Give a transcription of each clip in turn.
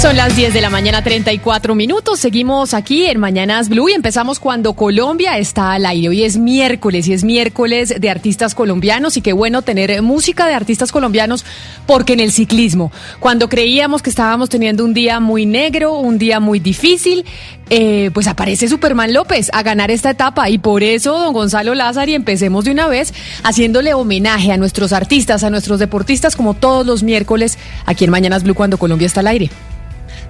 Son las 10 de la mañana, 34 minutos. Seguimos aquí en Mañanas Blue y empezamos cuando Colombia está al aire. Hoy es miércoles y es miércoles de artistas colombianos y qué bueno tener música de artistas colombianos porque en el ciclismo, cuando creíamos que estábamos teniendo un día muy negro, un día muy difícil, eh, pues aparece Superman López a ganar esta etapa y por eso, don Gonzalo Lázaro, y empecemos de una vez haciéndole homenaje a nuestros artistas, a nuestros deportistas como todos los miércoles aquí en Mañanas Blue cuando Colombia está al aire.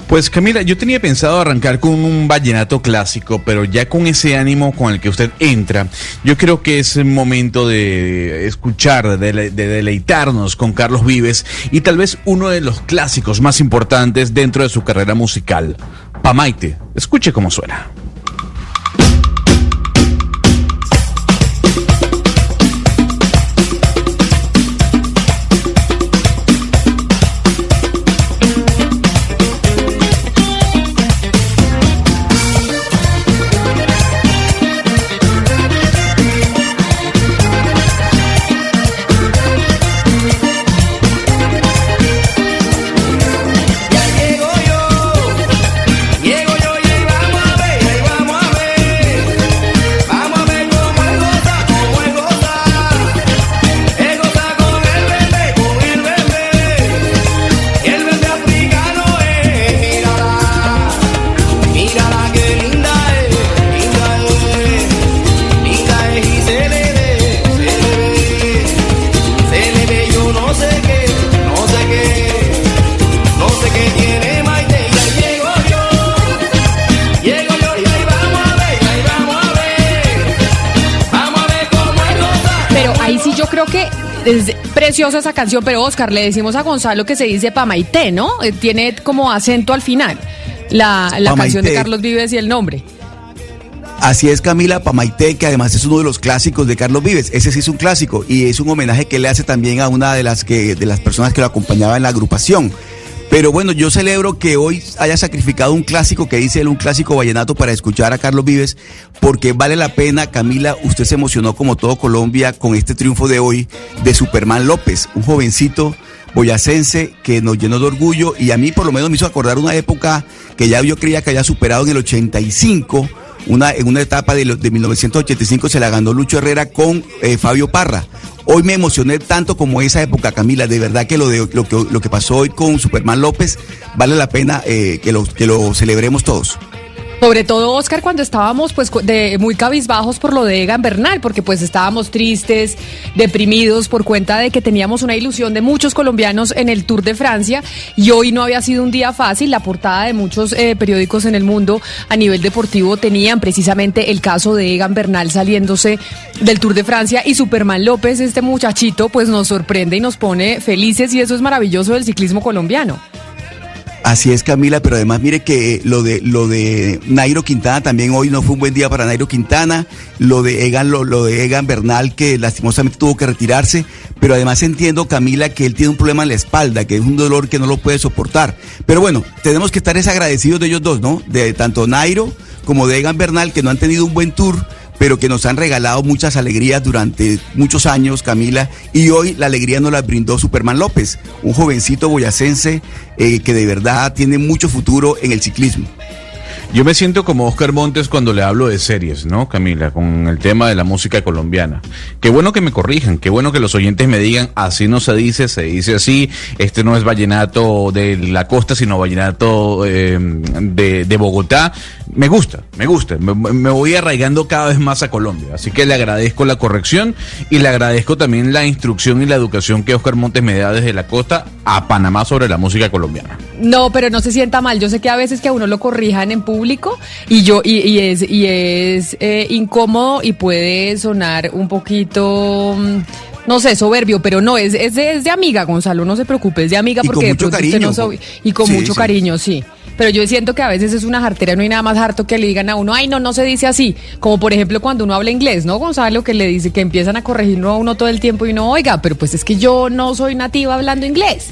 Pues Camila, yo tenía pensado arrancar con un vallenato clásico, pero ya con ese ánimo con el que usted entra, yo creo que es momento de escuchar, de, deleitarnos con Carlos Vives y tal vez uno de los clásicos más importantes dentro de su carrera musical, Pamaite. Escuche cómo suena. Es preciosa esa canción, pero Oscar, le decimos a Gonzalo que se dice Pamaité, ¿no? Eh, tiene como acento al final la, canción de Carlos Vives y el nombre. Así es Camila Pamaité, que además es uno de los clásicos de Carlos Vives. Ese sí es un clásico y es un homenaje que le hace también a una de las que de las personas que lo acompañaba en la agrupación. Pero bueno, yo celebro que hoy haya sacrificado un clásico que dice él, un clásico vallenato para escuchar a Carlos Vives, porque vale la pena, Camila, usted se emocionó como todo Colombia con este triunfo de hoy de Superman López, un jovencito boyacense que nos llenó de orgullo y a mí por lo menos me hizo acordar una época que ya yo creía que había superado en el 85, una, en una etapa de, de 1985 se la ganó Lucho Herrera con eh, Fabio Parra. Hoy me emocioné tanto como esa época, Camila. De verdad que lo, de, lo, que, pasó hoy con Superman López vale la pena eh, que, lo, que lo celebremos todos. Sobre todo, Oscar, cuando estábamos pues de muy cabizbajos por lo de Egan Bernal, porque pues estábamos tristes, deprimidos por cuenta de que teníamos una ilusión de muchos colombianos en el Tour de Francia y hoy no había sido un día fácil. La portada de muchos eh, periódicos en el mundo a nivel deportivo tenían precisamente el caso de Egan Bernal saliéndose del Tour de Francia y Superman López, este muchachito, pues nos sorprende y nos pone felices y eso es maravilloso del ciclismo colombiano. Así es, Camila, pero además mire que lo de lo de Nairo Quintana también hoy no fue un buen día para Nairo Quintana, lo de Egan, lo, lo de Egan Bernal, que lastimosamente tuvo que retirarse, pero además entiendo, Camila, que él tiene un problema en la espalda, que es un dolor que no lo puede soportar. Pero bueno, tenemos que estar desagradecidos de ellos dos, ¿no? De tanto Nairo como de Egan Bernal, que no han tenido un buen tour pero que nos han regalado muchas alegrías durante muchos años, Camila, y hoy la alegría nos la brindó Superman López, un jovencito boyacense eh, que de verdad tiene mucho futuro en el ciclismo. Yo me siento como Oscar Montes cuando le hablo de series, ¿no, Camila? Con el tema de la música colombiana. Qué bueno que me corrijan, qué bueno que los oyentes me digan, así no se dice, se dice así, este no es vallenato de la costa, sino vallenato eh, de, Bogotá. Me gusta, me gusta, me, voy arraigando cada vez más a Colombia. Así que le agradezco la corrección y le agradezco también la instrucción y la educación que Oscar Montes me da desde la costa a Panamá sobre la música colombiana. No, pero no se sienta mal. Yo sé que a veces que a uno lo corrijan en público y yo y, es y es eh, incómodo y puede sonar un poquito mm, no sé, soberbio, pero no, es, es, de, es de amiga, Gonzalo, no se preocupe, es de amiga Y porque de pronto usted no soy- y con Sí, mucho sí. cariño, sí. Pero yo siento que a veces es una jartera, no hay nada más harto que le digan a uno, ay, no, no se dice así. Como por ejemplo cuando uno habla inglés, ¿no, Gonzalo? Que le dice que empiezan a corregirlo a uno todo el tiempo y uno, oiga, pero pues es que yo no soy nativa hablando inglés.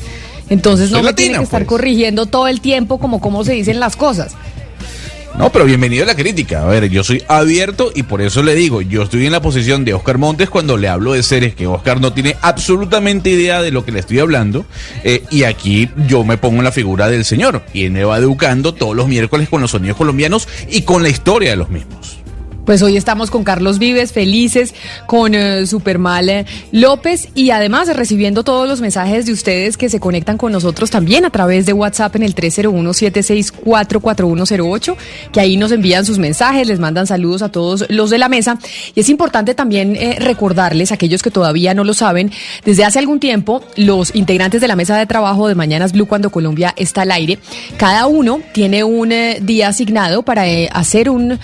Entonces no me tiene latina, que estar pues. corrigiendo todo el tiempo como cómo se dicen las cosas. No, pero bienvenido a la crítica. A ver, yo soy abierto y por eso le digo, yo estoy en la posición de Oscar Montes cuando le hablo de series que Oscar no tiene absolutamente idea de lo que le estoy hablando. eh, y aquí yo me pongo en la figura del señor y él me va educando todos los miércoles con los sonidos colombianos y con la historia de los mismos. Pues hoy estamos con Carlos Vives, felices, con eh, Supermal eh, López y además recibiendo todos los mensajes de ustedes que se conectan con nosotros también a través de WhatsApp en el 301-764-4108, que ahí nos envían sus mensajes, les mandan saludos a todos los de la mesa. Y es importante también eh, recordarles, aquellos que todavía no lo saben, desde hace algún tiempo, los integrantes de la mesa de trabajo de Mañanas Blue cuando Colombia está al aire, cada uno tiene un eh, día asignado para eh, hacer un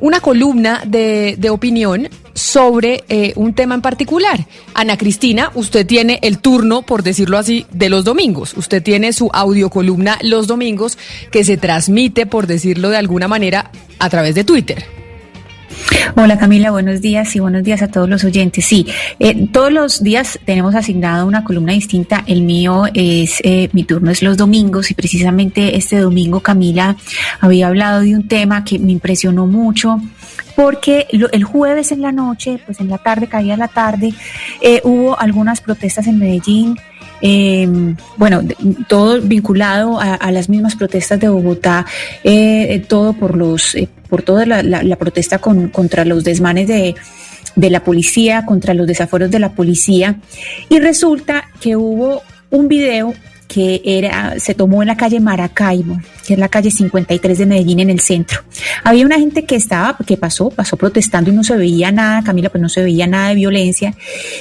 una columna de, de opinión sobre eh, un tema en particular. Ana Cristina, usted tiene el turno, por decirlo así, de los domingos. Usted tiene su audiocolumna los domingos que se transmite, por decirlo de alguna manera, a través de Twitter. Hola Camila, buenos días y buenos días a todos los oyentes. Sí, eh, todos los días tenemos asignado una columna distinta. El mío es, eh, mi turno es los domingos y precisamente este domingo Camila había hablado de un tema que me impresionó mucho porque lo- el jueves en la noche, pues en la tarde, caía la tarde, eh, hubo algunas protestas en Medellín. eh, bueno, todo vinculado a, las mismas protestas de Bogotá, eh, eh, todo por los, por toda la, protesta con- contra los desmanes de, la policía, contra los desaforos de la policía. Y resulta que hubo un video que era, se tomó en la calle Maracaibo, que es la calle 53 de Medellín en el centro. Había una gente que estaba, que pasó, pasó protestando y no se veía nada, Camila, pues no se veía nada de violencia.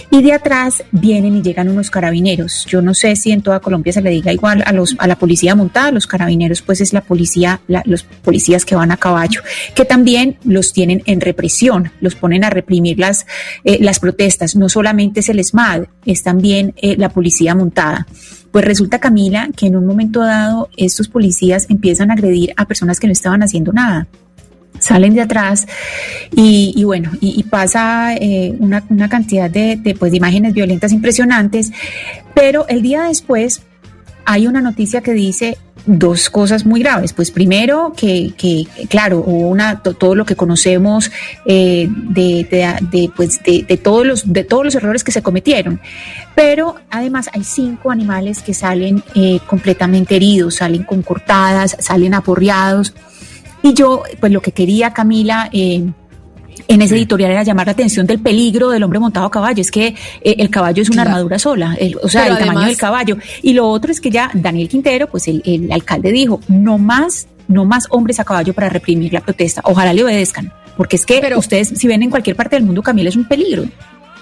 Y de atrás vienen y llegan unos carabineros. Yo no sé si en toda Colombia se le diga igual a los, a la policía montada, los carabineros, pues es la policía, la- los policías que van a caballo, que también los tienen en represión, los ponen a reprimir las, eh, las protestas. No solamente es el SMAD, es también eh, la policía montada. Pues resulta, Camila, que en un momento dado estos policías empiezan a agredir a personas que no estaban haciendo nada. Salen de atrás y, bueno, y, pasa eh, una, una cantidad de, pues, de imágenes violentas impresionantes, pero el día después hay una noticia que dice dos cosas muy graves. Pues primero que, que claro, hubo una, to- todo lo que conocemos eh, de, de, pues, de todos los, de todos los errores que se cometieron. Pero además hay cinco animales que salen eh, completamente heridos, salen con cortadas, salen aporreados. Y yo, pues lo que quería, Camila, eh, en ese editorial era llamar la atención del peligro del hombre montado a caballo. Es que eh, el caballo es una Claro. armadura sola, el- o sea, Pero el tamaño del caballo. Y lo otro es que ya Daniel Quintero, pues el, el alcalde dijo, no más, no más hombres a caballo para reprimir la protesta. Ojalá le obedezcan. Porque es que Pero- ustedes, si ven en cualquier parte del mundo, Camila es un peligro.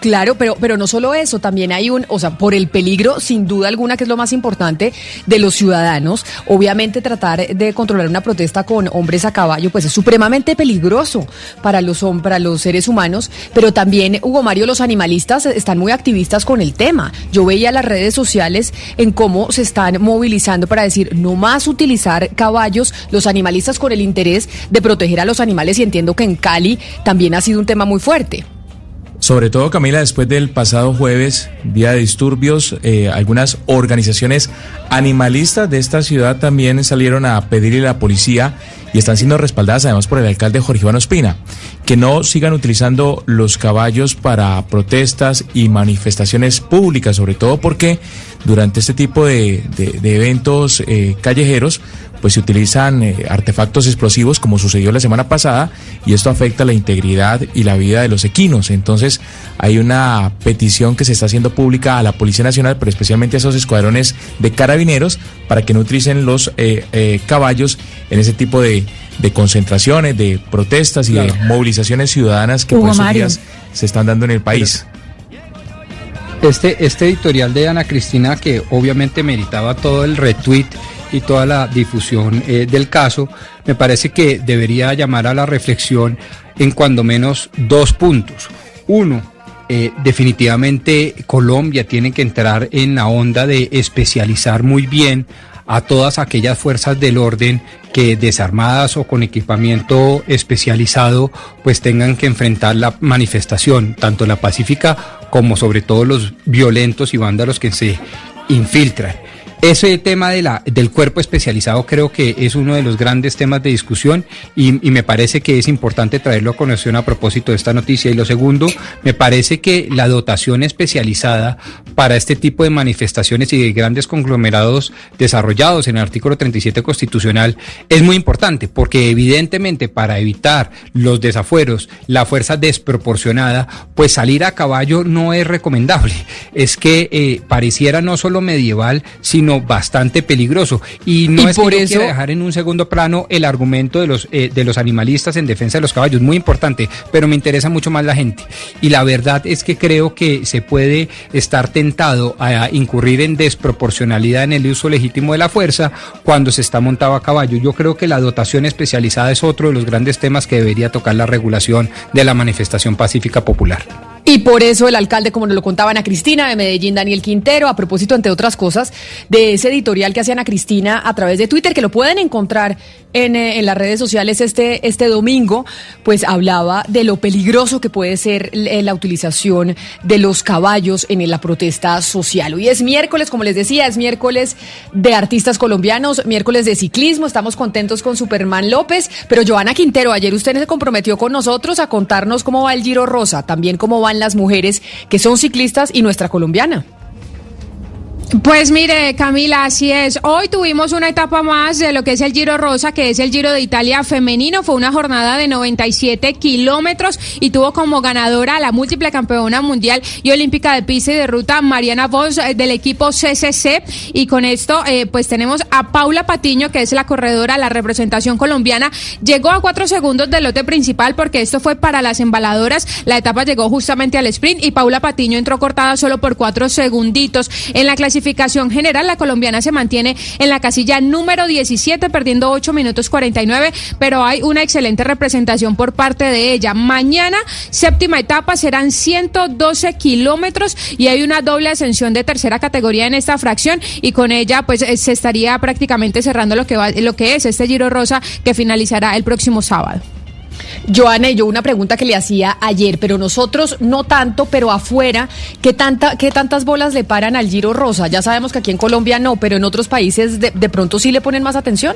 Claro, pero, pero no solo eso, también hay un, o sea, por el peligro, sin duda alguna, que es lo más importante de los ciudadanos, obviamente tratar de controlar una protesta con hombres a caballo, pues es supremamente peligroso para los, para los seres humanos, pero también, Hugo Mario, los animalistas están muy activistas con el tema. Yo veía las redes sociales en cómo se están movilizando para decir, no más utilizar caballos, los animalistas con el interés de proteger a los animales, y entiendo que en Cali también ha sido un tema muy fuerte. Sobre todo, Camila, después del pasado jueves, día de disturbios, eh, algunas organizaciones animalistas de esta ciudad también salieron a pedirle a la policía y están siendo respaldadas además por el alcalde Jorge Iván Ospina, que no sigan utilizando los caballos para protestas y manifestaciones públicas, sobre todo porque durante este tipo de, de- eventos eh, callejeros, pues se utilizan eh, artefactos explosivos como sucedió la semana pasada y esto afecta la integridad y la vida de los equinos. Entonces hay una petición que se está haciendo pública a la Policía Nacional, pero especialmente a esos escuadrones de carabineros para que no utilicen los eh, eh, caballos en ese tipo de, de concentraciones, de protestas y de movilizaciones ciudadanas que Hugo por esos Mario. días se están dando en el país. Este, este editorial de Ana Cristina, que obviamente meritaba todo el retweet y toda la difusión eh, del caso, me parece que debería llamar a la reflexión en cuando menos dos puntos. Uno, eh, definitivamente Colombia tiene que entrar en la onda de especializar muy bien a todas aquellas fuerzas del orden que desarmadas o con equipamiento especializado pues tengan que enfrentar la manifestación, tanto la pacífica como sobre todo los violentos y vándalos que se infiltran. Ese tema de la, del cuerpo especializado creo que es uno de los grandes temas de discusión y, me parece que es importante traerlo a conexión a propósito de esta noticia. Y lo segundo, me parece que la dotación especializada para este tipo de manifestaciones y de grandes conglomerados desarrollados en el artículo 37 constitucional es muy importante porque evidentemente para evitar los desafueros, la fuerza desproporcionada, pues salir a caballo no es recomendable. Es que eh, pareciera no solo medieval, sino bastante peligroso. Y no es por que eso dejar en un segundo plano el argumento de los, eh, de los animalistas en defensa de los caballos, muy importante, pero me interesa mucho más la gente. Y la verdad es que creo que se puede estar tentado a incurrir en desproporcionalidad en el uso legítimo de la fuerza cuando se está montado a caballo. Yo creo que la dotación especializada es otro de los grandes temas que debería tocar la regulación de la manifestación pacífica popular. Y por eso el alcalde, como nos lo contaban a Cristina de Medellín, Daniel Quintero, a propósito, entre otras cosas, de ese editorial que hacían a Cristina a través de Twitter, que lo pueden encontrar en, eh, en las redes sociales este, este domingo, pues hablaba de lo peligroso que puede ser eh, la utilización de los caballos en la protesta social. Hoy es miércoles, como les decía, es miércoles de artistas colombianos, miércoles de ciclismo, estamos contentos con Superman López, pero Joana Quintero, ayer usted se comprometió con nosotros a contarnos cómo va el Giro Rosa, también cómo va las mujeres que son ciclistas y nuestra colombiana. Pues mire, Camila, así es. Hoy tuvimos una etapa más de lo que es el Giro Rosa, que es el Giro de Italia femenino. Fue una jornada de 97 kilómetros y tuvo como ganadora la múltiple campeona mundial y olímpica de pista y de ruta Mariana Vos eh, del equipo CCC. Y con esto, eh, pues tenemos a Paula Patiño, que es la corredora, la representación colombiana. Llegó a cuatro segundos del lote principal porque esto fue para las embaladoras. La etapa llegó justamente al sprint y Paula Patiño entró cortada solo por cuatro segunditos. En la clasificación general, la colombiana se mantiene en la casilla número 17, perdiendo 8 minutos 49, pero hay una excelente representación por parte de ella. Mañana, séptima etapa, serán 112 kilómetros y hay una doble ascensión de tercera categoría en esta fracción y con ella pues eh, se estaría prácticamente cerrando lo que, lo que es este Giro Rosa que finalizará el próximo sábado. Joana, yo una pregunta que le hacía ayer, pero nosotros no tanto, pero afuera, ¿qué, tanta, qué tantas bolas le paran al Giro Rosa? Ya sabemos que aquí en Colombia no, pero en otros países de, de pronto sí le ponen más atención.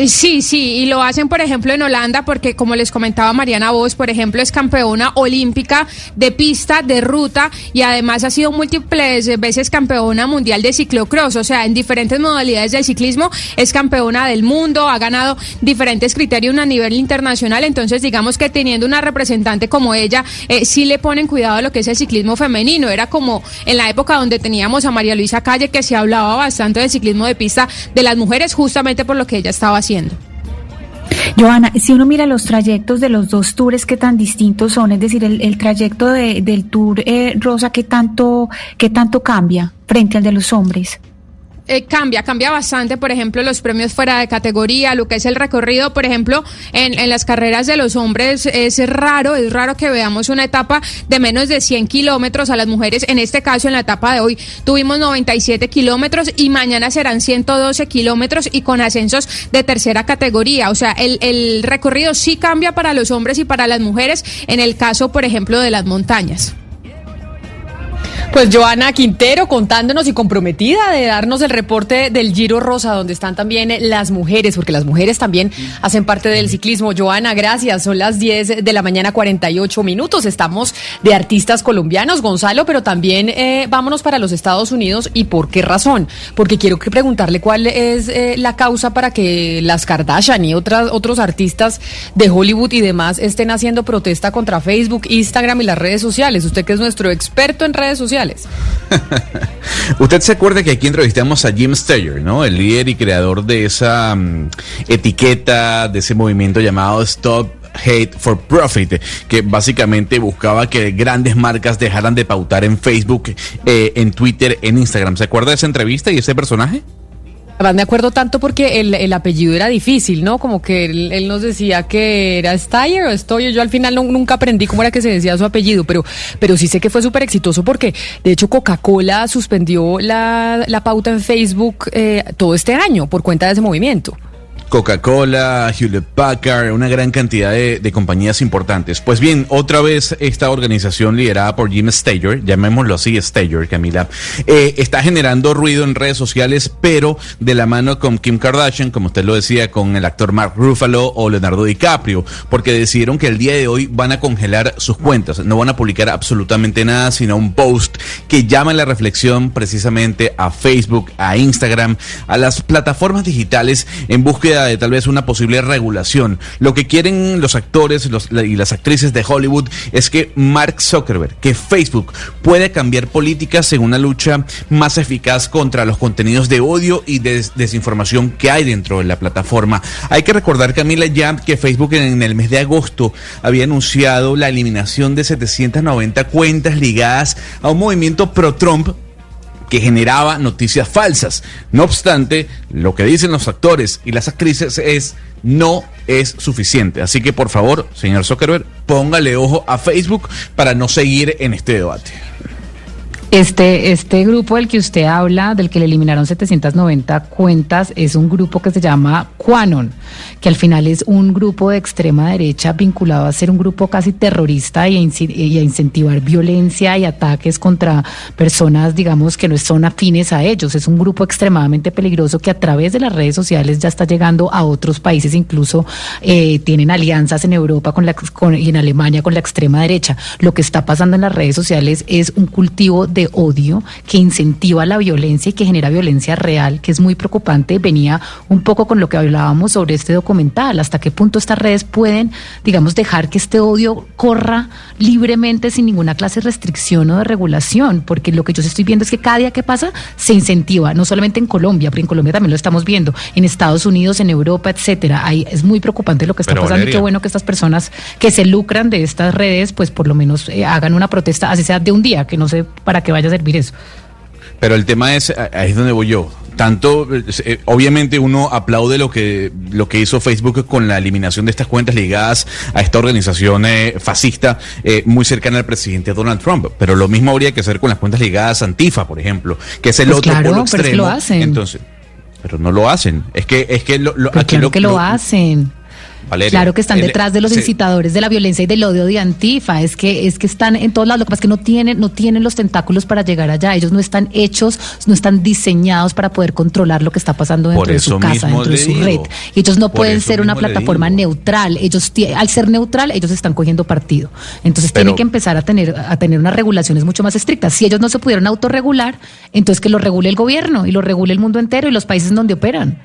Eh, sí, sí, y lo hacen, por ejemplo, en Holanda, porque como les comentaba Mariana Vos, por ejemplo, es campeona olímpica de pista, de ruta, y además ha sido múltiples veces campeona mundial de ciclocross, o sea, en diferentes modalidades del ciclismo es campeona del mundo, ha ganado diferentes criterios a nivel internacional, entonces digamos que teniendo una representante como ella, eh, sí le ponen cuidado a lo que es el ciclismo femenino, era como en la época donde teníamos a María Luisa Calle, que se hablaba bastante del ciclismo de pista de las mujeres, justamente por lo que ella estaba haciendo. Joana, si uno mira los trayectos de los dos tours, ¿qué tan distintos son? Es decir, el, trayecto del tour eh, rosa, ¿qué tanto, ¿qué tanto cambia frente al de los hombres? Eh, cambia, cambia bastante, por ejemplo, los premios fuera de categoría, lo que es el recorrido, por ejemplo, en, en las carreras de los hombres es raro, es raro que veamos una etapa de menos de 100 kilómetros a las mujeres, en este caso en la etapa de hoy tuvimos 97 kilómetros y mañana serán 112 kilómetros y con ascensos de tercera categoría, o sea, el, el recorrido sí cambia para los hombres y para las mujeres, en el caso, por ejemplo, de las montañas. Pues Joana Quintero contándonos y comprometida de darnos el reporte del Giro Rosa, donde están también las mujeres, porque las mujeres también hacen parte del ciclismo. Joana, gracias. Son las 10 de la mañana, 48 minutos. Estamos de artistas colombianos, Gonzalo, pero también eh, vámonos para los Estados Unidos. ¿Y por qué razón? Porque quiero que preguntarle cuál es eh, la causa para que las Kardashian y otras, otros artistas de Hollywood y demás estén haciendo protesta contra Facebook, Instagram y las redes sociales. Usted que es nuestro experto en redes sociales. Usted se acuerda que aquí entrevistamos a Jim Steyer, ¿no? El líder y creador de esa mm, etiqueta, de ese movimiento llamado Stop Hate for Profit, que básicamente buscaba que grandes marcas dejaran de pautar en Facebook, eh, en Twitter, en Instagram. ¿Se acuerda de esa entrevista y ese personaje? Además me acuerdo tanto porque el, el apellido era difícil, ¿no? Como que él, él nos decía que era Steyer o Stoyer. Yo al final nunca aprendí cómo era que se decía su apellido, pero, pero sí sé que fue súper exitoso porque de hecho Coca-Cola suspendió la, la pauta en Facebook eh, todo este año por cuenta de ese movimiento. Coca-Cola, Hewlett Packard, una gran cantidad de, compañías importantes. Pues bien, otra vez esta organización liderada por Jim Stager, llamémoslo así, Stager, Camila, eh, está generando ruido en redes sociales, pero de la mano con Kim Kardashian, como usted lo decía, con el actor Mark Ruffalo o Leonardo DiCaprio, porque decidieron que el día de hoy van a congelar sus cuentas, no van a publicar absolutamente nada, sino un post que llama la reflexión precisamente a Facebook, a Instagram, a las plataformas digitales en búsqueda de tal vez una posible regulación. Lo que quieren los actores y las actrices de Hollywood es que Mark Zuckerberg, que Facebook puede cambiar políticas en una lucha más eficaz contra los contenidos de odio y des- desinformación que hay dentro de la plataforma. Hay que recordar, Camila, ya que Facebook en el mes de agosto había anunciado la eliminación de 790 cuentas ligadas a un movimiento pro-Trump que generaba noticias falsas. No obstante, lo que dicen los actores y las actrices es no es suficiente. Así que por favor, señor Zuckerberg, póngale ojo a Facebook para no seguir en este debate. Este, este grupo del que usted habla, del que le eliminaron 790 cuentas, es un grupo que se llama Quanon, que al final es un grupo de extrema derecha vinculado a ser un grupo casi terrorista y a, y a incentivar violencia y ataques contra personas, digamos, que no son afines a ellos. Es un grupo extremadamente peligroso que a través de las redes sociales ya está llegando a otros países, incluso eh, tienen alianzas en Europa con la, con- y en Alemania con la extrema derecha. Lo que está pasando en las redes sociales es un cultivo de odio que incentiva la violencia y que genera violencia real, que es muy preocupante. Venía un poco con lo que hablábamos sobre este documental, hasta qué punto estas redes pueden, digamos, dejar que este odio corra libremente sin ninguna clase de restricción o de regulación, porque lo que yo estoy viendo es que cada día que pasa se incentiva, no solamente en Colombia, pero en Colombia también lo estamos viendo, en Estados Unidos, en Europa, etcétera. Ahí es muy preocupante lo que está Pero, pasando y qué bueno que estas personas que se lucran de estas redes, pues por lo menos eh, hagan una protesta, así sea de un día, que no sé para qué vaya a servir eso. Pero el tema es, ahí es donde voy yo. Tanto, eh, obviamente uno aplaude lo que, lo que hizo Facebook con la eliminación de estas cuentas ligadas a esta organización eh, fascista eh, muy cercana al presidente Donald Trump. Pero lo mismo habría que hacer con las cuentas ligadas a Antifa, por ejemplo, que es el Pues otro claro, polo pero es que lo hacen. Entonces, pero no lo hacen. Es que, es que lo, lo- Pero aquí claro que lo, hacen. Valeria, Claro que están el- detrás de los se- incitadores de la violencia y del odio de Antifa. Es que es que están en todos lados. Lo que pasa es que no tienen no tienen los tentáculos para llegar allá. Ellos no están hechos, no están diseñados para poder controlar lo que está pasando dentro Por de su casa, dentro de su digo. red. Y ellos no Por pueden ser una plataforma neutral. Ellos al ser neutral, ellos están cogiendo partido. Entonces Pero- tienen que empezar a tener a tener unas regulaciones mucho más estrictas. Si ellos no se pudieron autorregular, entonces que lo regule el gobierno y lo regule el mundo entero y los países en donde operan.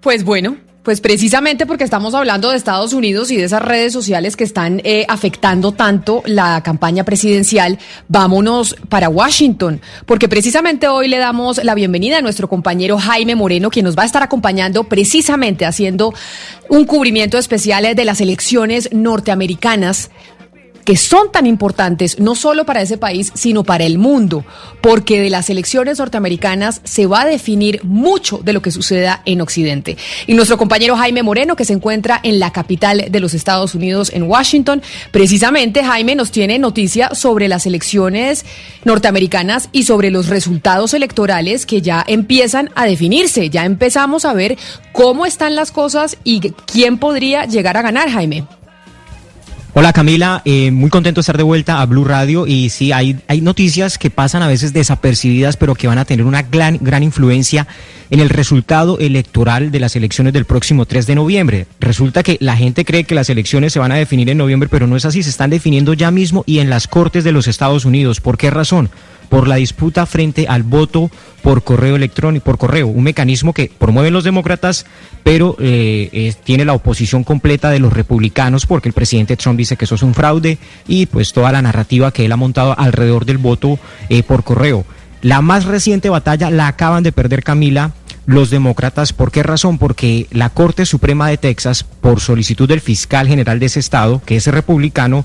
Pues bueno, pues precisamente porque estamos hablando de Estados Unidos y de esas redes sociales que están eh, afectando tanto la campaña presidencial, vámonos para Washington, porque precisamente hoy le damos la bienvenida a nuestro compañero Jaime Moreno, quien nos va a estar acompañando precisamente haciendo un cubrimiento especial de las elecciones norteamericanas que son tan importantes no solo para ese país, sino para el mundo, porque de las elecciones norteamericanas se va a definir mucho de lo que suceda en Occidente. Y nuestro compañero Jaime Moreno, que se encuentra en la capital de los Estados Unidos, en Washington, precisamente Jaime nos tiene noticia sobre las elecciones norteamericanas y sobre los resultados electorales que ya empiezan a definirse. Ya empezamos a ver cómo están las cosas y quién podría llegar a ganar, Jaime. Hola Camila, eh, muy contento de estar de vuelta a Blue Radio y sí, hay, hay noticias que pasan a veces desapercibidas pero que van a tener una gran, gran influencia en el resultado electoral de las elecciones del próximo 3 de noviembre. Resulta que la gente cree que las elecciones se van a definir en noviembre pero no es así, se están definiendo ya mismo y en las Cortes de los Estados Unidos. ¿Por qué razón? Por la disputa frente al voto por correo electrónico, por correo, un mecanismo que promueven los demócratas, pero eh, tiene la oposición completa de los republicanos, porque el presidente Trump dice que eso es un fraude y pues toda la narrativa que él ha montado alrededor del voto eh, por correo. La más reciente batalla la acaban de perder Camila los demócratas. ¿Por qué razón? Porque la Corte Suprema de Texas, por solicitud del fiscal general de ese estado, que es republicano,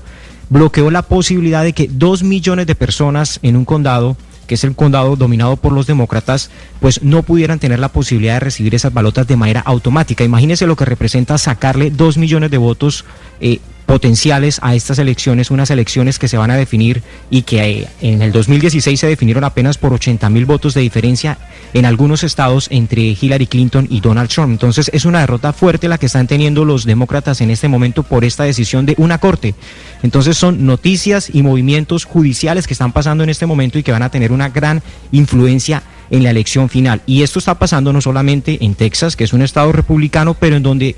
bloqueó la posibilidad de que dos millones de personas en un condado que es el condado dominado por los demócratas, pues no pudieran tener la posibilidad de recibir esas balotas de manera automática. Imagínense lo que representa sacarle dos millones de votos eh, potenciales a estas elecciones, unas elecciones que se van a definir y que eh, en el 2016 se definieron apenas por 80 mil votos de diferencia en algunos estados entre Hillary Clinton y Donald Trump. Entonces es una derrota fuerte la que están teniendo los demócratas en este momento por esta decisión de una corte. Entonces son noticias y movimientos judiciales que están pasando en este momento y que van a tener una gran influencia en la elección final. Y esto está pasando no solamente en Texas, que es un estado republicano, pero en donde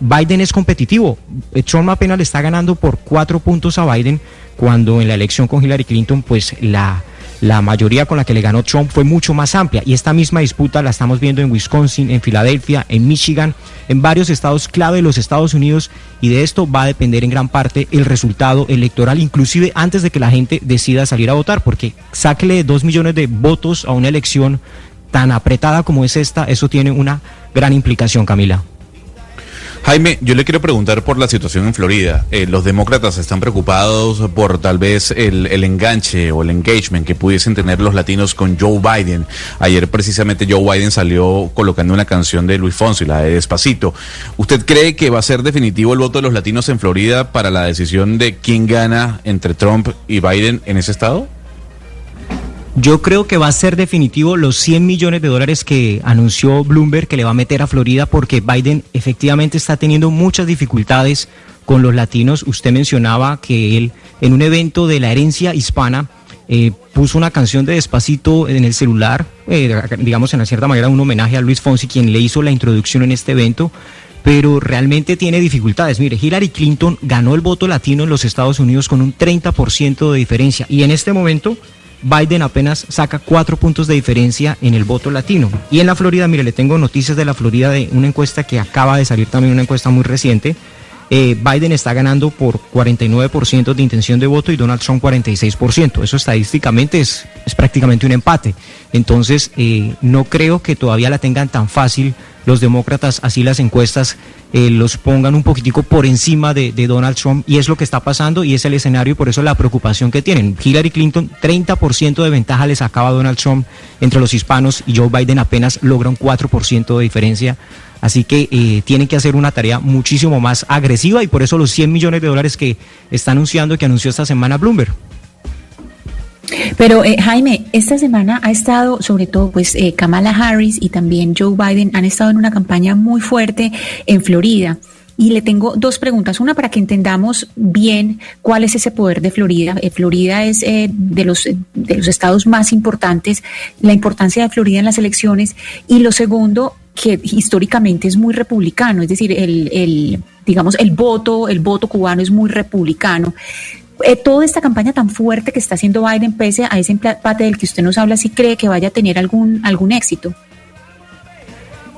Biden es competitivo. Eh, Trump apenas le está ganando por cuatro puntos a Biden, cuando en la elección con Hillary Clinton, pues la, la mayoría con la que le ganó Trump fue mucho más amplia. Y esta misma disputa la estamos viendo en Wisconsin, en Filadelfia, en Michigan, en varios estados clave de los Estados Unidos. Y de esto va a depender en gran parte el resultado electoral, inclusive antes de que la gente decida salir a votar, porque sáquele dos millones de votos a una elección tan apretada como es esta, eso tiene una gran implicación, Camila. Jaime, yo le quiero preguntar por la situación en Florida. Eh, los demócratas están preocupados por tal vez el, el, enganche o el engagement que pudiesen tener los latinos con Joe Biden. Ayer precisamente Joe Biden salió colocando una canción de Luis Fonsi, la de Despacito. ¿Usted cree que va a ser definitivo el voto de los latinos en Florida para la decisión de quién gana entre Trump y Biden en ese estado? Yo creo que va a ser definitivo los 100 millones de dólares que anunció Bloomberg que le va a meter a Florida porque Biden efectivamente está teniendo muchas dificultades con los latinos. Usted mencionaba que él en un evento de la herencia hispana eh, puso una canción de despacito en el celular, eh, digamos en cierta manera un homenaje a Luis Fonsi, quien le hizo la introducción en este evento pero realmente tiene dificultades. Mire, Hillary Clinton ganó el voto latino en los Estados Unidos con un 30% de diferencia y en este momento Biden apenas saca cuatro puntos de diferencia en el voto latino. Y en la Florida, mire, le tengo noticias de la Florida de una encuesta que acaba de salir también, una encuesta muy reciente. Eh, Biden está ganando por 49% de intención de voto y Donald Trump 46%. Eso estadísticamente es, prácticamente un empate. Entonces, eh, no creo que todavía la tengan tan fácil los demócratas, así las encuestas eh, los pongan un poquitico por encima de, de, Donald Trump y es lo que está pasando y es el escenario y por eso la preocupación que tienen. Hillary Clinton, 30% de ventaja les acaba Donald Trump entre los hispanos y Joe Biden apenas logra un 4% de diferencia. Así que eh, tienen que hacer una tarea muchísimo más agresiva y por eso los 100 millones de dólares que está anunciando, que anunció esta semana Bloomberg. Pero eh, Jaime, esta semana ha estado, sobre todo, pues eh, Kamala Harris y también Joe Biden han estado en una campaña muy fuerte en Florida. Y le tengo dos preguntas. Una para que entendamos bien cuál es ese poder de Florida. Eh, Florida es eh, de, los, de los estados más importantes, la importancia de Florida en las elecciones. Y lo segundo, que históricamente es muy republicano, es decir, el, el digamos, el voto, el voto cubano es muy republicano eh, toda esta campaña tan fuerte que está haciendo Biden, pese a ese empate del que usted nos habla, ¿sí cree que vaya a tener algún, algún éxito?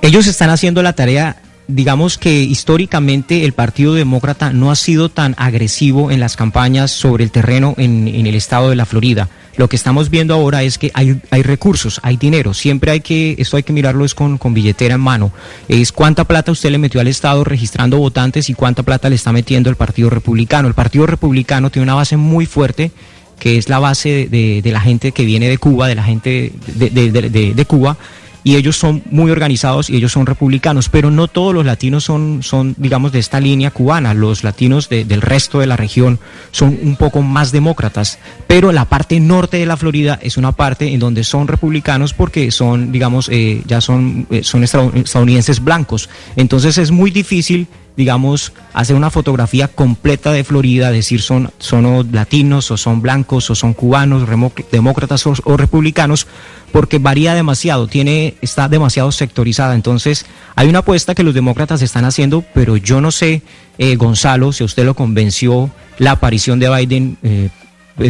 Ellos están haciendo la tarea digamos que históricamente el Partido Demócrata no ha sido tan agresivo en las campañas sobre el terreno en, en, el estado de la Florida. Lo que estamos viendo ahora es que hay, hay recursos, hay dinero. Siempre hay que, esto hay que mirarlo es con, con billetera en mano. Es cuánta plata usted le metió al Estado registrando votantes y cuánta plata le está metiendo el Partido Republicano. El Partido Republicano tiene una base muy fuerte que es la base de, de, la gente que viene de Cuba, de la gente de, de Cuba, y ellos son muy organizados y ellos son republicanos, pero no todos los latinos son, son digamos, de esta línea cubana. Los latinos de, del resto de la región son un poco más demócratas, pero la parte norte de la Florida es una parte en donde son republicanos porque son, digamos, eh, ya son, eh, son estadounidenses blancos. Entonces es muy difícil digamos, hacer una fotografía completa de Florida, decir son, son latinos o son blancos o son cubanos, demócratas o, o, republicanos, porque varía demasiado, tiene, está demasiado sectorizada. Entonces, hay una apuesta que los demócratas están haciendo, pero yo no sé, eh, Gonzalo, si usted lo convenció la aparición de Biden. Eh,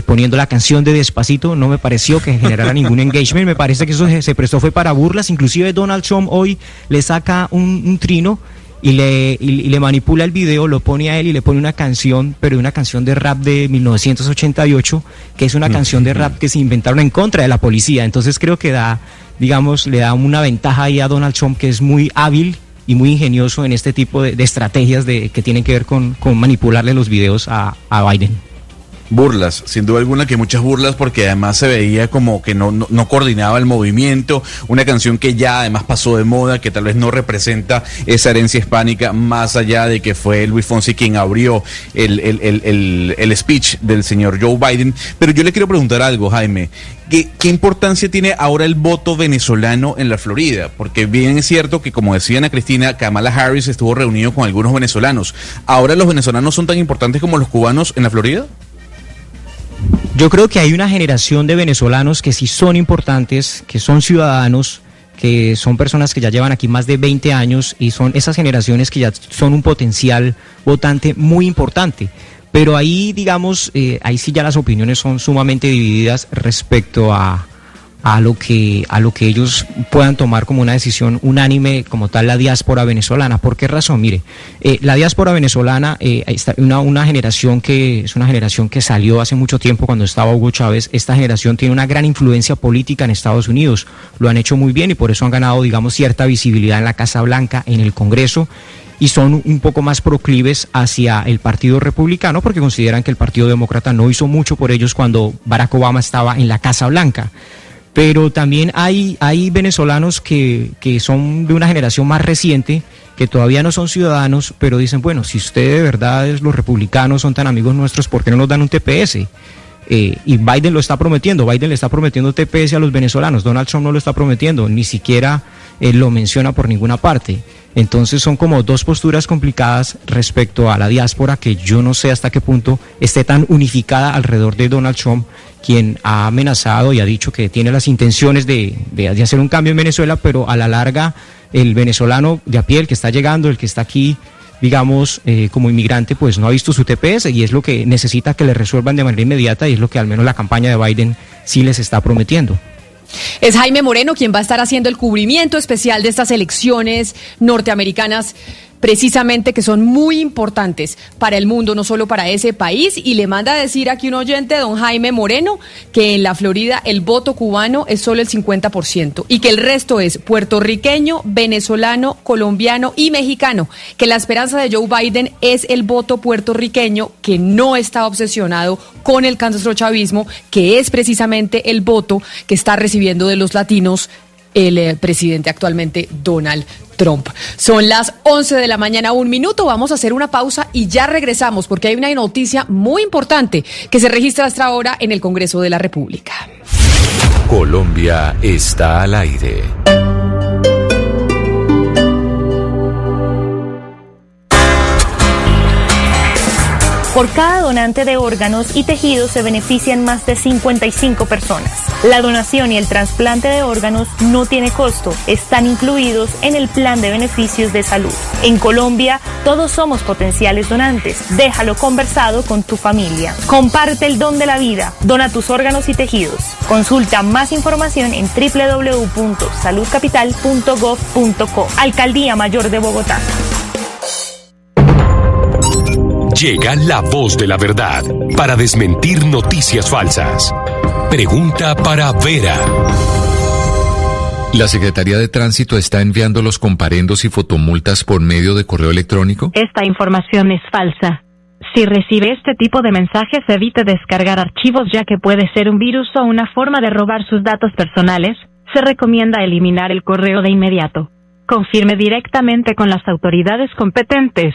poniendo la canción de Despacito, no me pareció que generara ningún engagement, me parece que eso se, se, prestó fue para burlas, inclusive Donald Trump hoy le saca un, un trino y le, y, y le manipula el video, lo pone a él y le pone una canción, pero una canción de rap de 1988, que es una mm. canción de rap que se inventaron en contra de la policía. Entonces creo que da, digamos, le da una ventaja ahí a Donald Trump que es muy hábil y muy ingenioso en este tipo de, de estrategias de, que tienen que ver con, con manipularle los videos a, a Biden. Burlas, sin duda alguna que muchas burlas porque además se veía como que no, no, coordinaba el movimiento, una canción que ya además pasó de moda, que tal vez no representa esa herencia hispánica más allá de que fue Luis Fonsi quien abrió el, el, el, el speech del señor Joe Biden. Pero yo le quiero preguntar algo, Jaime. ¿Qué, ¿Qué, importancia tiene ahora el voto venezolano en la Florida? Porque bien es cierto que, como decía Ana Cristina, Kamala Harris estuvo reunido con algunos venezolanos. ¿Ahora los venezolanos son tan importantes como los cubanos en la Florida? Yo creo que hay una generación de venezolanos que sí son importantes, que son ciudadanos, que son personas que ya llevan aquí más de 20 años y son esas generaciones que ya son un potencial votante muy importante. Pero ahí, digamos, eh, ahí sí ya las opiniones son sumamente divididas respecto a, a lo que a lo que ellos puedan tomar como una decisión unánime como tal la diáspora venezolana. ¿Por qué razón? Mire, eh, la diáspora venezolana eh, está una, una generación que es una generación que salió hace mucho tiempo cuando estaba Hugo Chávez. Esta generación tiene una gran influencia política en Estados Unidos. Lo han hecho muy bien y por eso han ganado, digamos, cierta visibilidad en la Casa Blanca, en el Congreso y son un poco más proclives hacia el Partido Republicano porque consideran que el Partido Demócrata no hizo mucho por ellos cuando Barack Obama estaba en la Casa Blanca pero también hay, hay venezolanos que, que son de una generación más reciente, que todavía no son ciudadanos, pero dicen, bueno, si ustedes de verdad los republicanos son tan amigos nuestros, ¿por qué no nos dan un TPS? Eh, y Biden lo está prometiendo, Biden le está prometiendo TPS a los venezolanos, Donald Trump no lo está prometiendo, ni siquiera eh, lo menciona por ninguna parte. Entonces son como dos posturas complicadas respecto a la diáspora que yo no sé hasta qué punto esté tan unificada alrededor de Donald Trump, quien ha amenazado y ha dicho que tiene las intenciones de, de, de hacer un cambio en Venezuela, pero a la larga el venezolano de a pie, el que está llegando, el que está aquí, digamos, eh, como inmigrante, pues no ha visto su TPS y es lo que necesita que le resuelvan de manera inmediata y es lo que al menos la campaña de Biden sí les está prometiendo. Es Jaime Moreno quien va a estar haciendo el cubrimiento especial de estas elecciones norteamericanas precisamente que son muy importantes para el mundo, no solo para ese país. Y le manda a decir aquí un oyente, don Jaime Moreno, que en la Florida el voto cubano es solo el 50% y que el resto es puertorriqueño, venezolano, colombiano y mexicano. Que la esperanza de Joe Biden es el voto puertorriqueño que no está obsesionado con el chavismo, que es precisamente el voto que está recibiendo de los latinos el eh, presidente actualmente Donald Trump. Son las 11 de la mañana, un minuto. Vamos a hacer una pausa y ya regresamos porque hay una noticia muy importante que se registra hasta ahora en el Congreso de la República. Colombia está al aire. Por cada donante de órganos y tejidos se benefician más de 55 personas. La donación y el trasplante de órganos no tiene costo, están incluidos en el plan de beneficios de salud. En Colombia, todos somos potenciales donantes. Déjalo conversado con tu familia. Comparte el don de la vida. Dona tus órganos y tejidos. Consulta más información en www.saludcapital.gov.co. Alcaldía Mayor de Bogotá. Llega la voz de la verdad para desmentir noticias falsas. Pregunta para Vera. ¿La Secretaría de Tránsito está enviando los comparendos y fotomultas por medio de correo electrónico? Esta información es falsa. Si recibe este tipo de mensajes, evite descargar archivos ya que puede ser un virus o una forma de robar sus datos personales. Se recomienda eliminar el correo de inmediato. Confirme directamente con las autoridades competentes.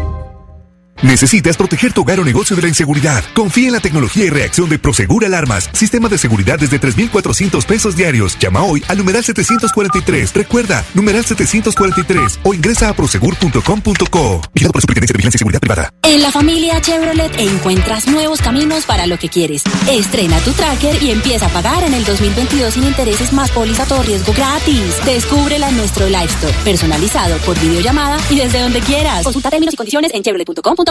¿Necesitas proteger tu hogar o negocio de la inseguridad? Confía en la tecnología y reacción de Prosegur Alarmas. Sistema de seguridad desde 3,400 pesos diarios. Llama hoy al numeral 743. Recuerda, numeral 743 o ingresa a prosegur.com.co. Vigilado por Superintendencia de Vigilancia y Seguridad Privada. En la familia Chevrolet encuentras nuevos caminos para lo que quieres. Estrena tu tracker y empieza a pagar en el 2022 sin intereses más póliza todo riesgo gratis. Descúbrela en nuestro Live Store, personalizado por videollamada y desde donde quieras. Consulta términos y condiciones en chevrolet.com.co.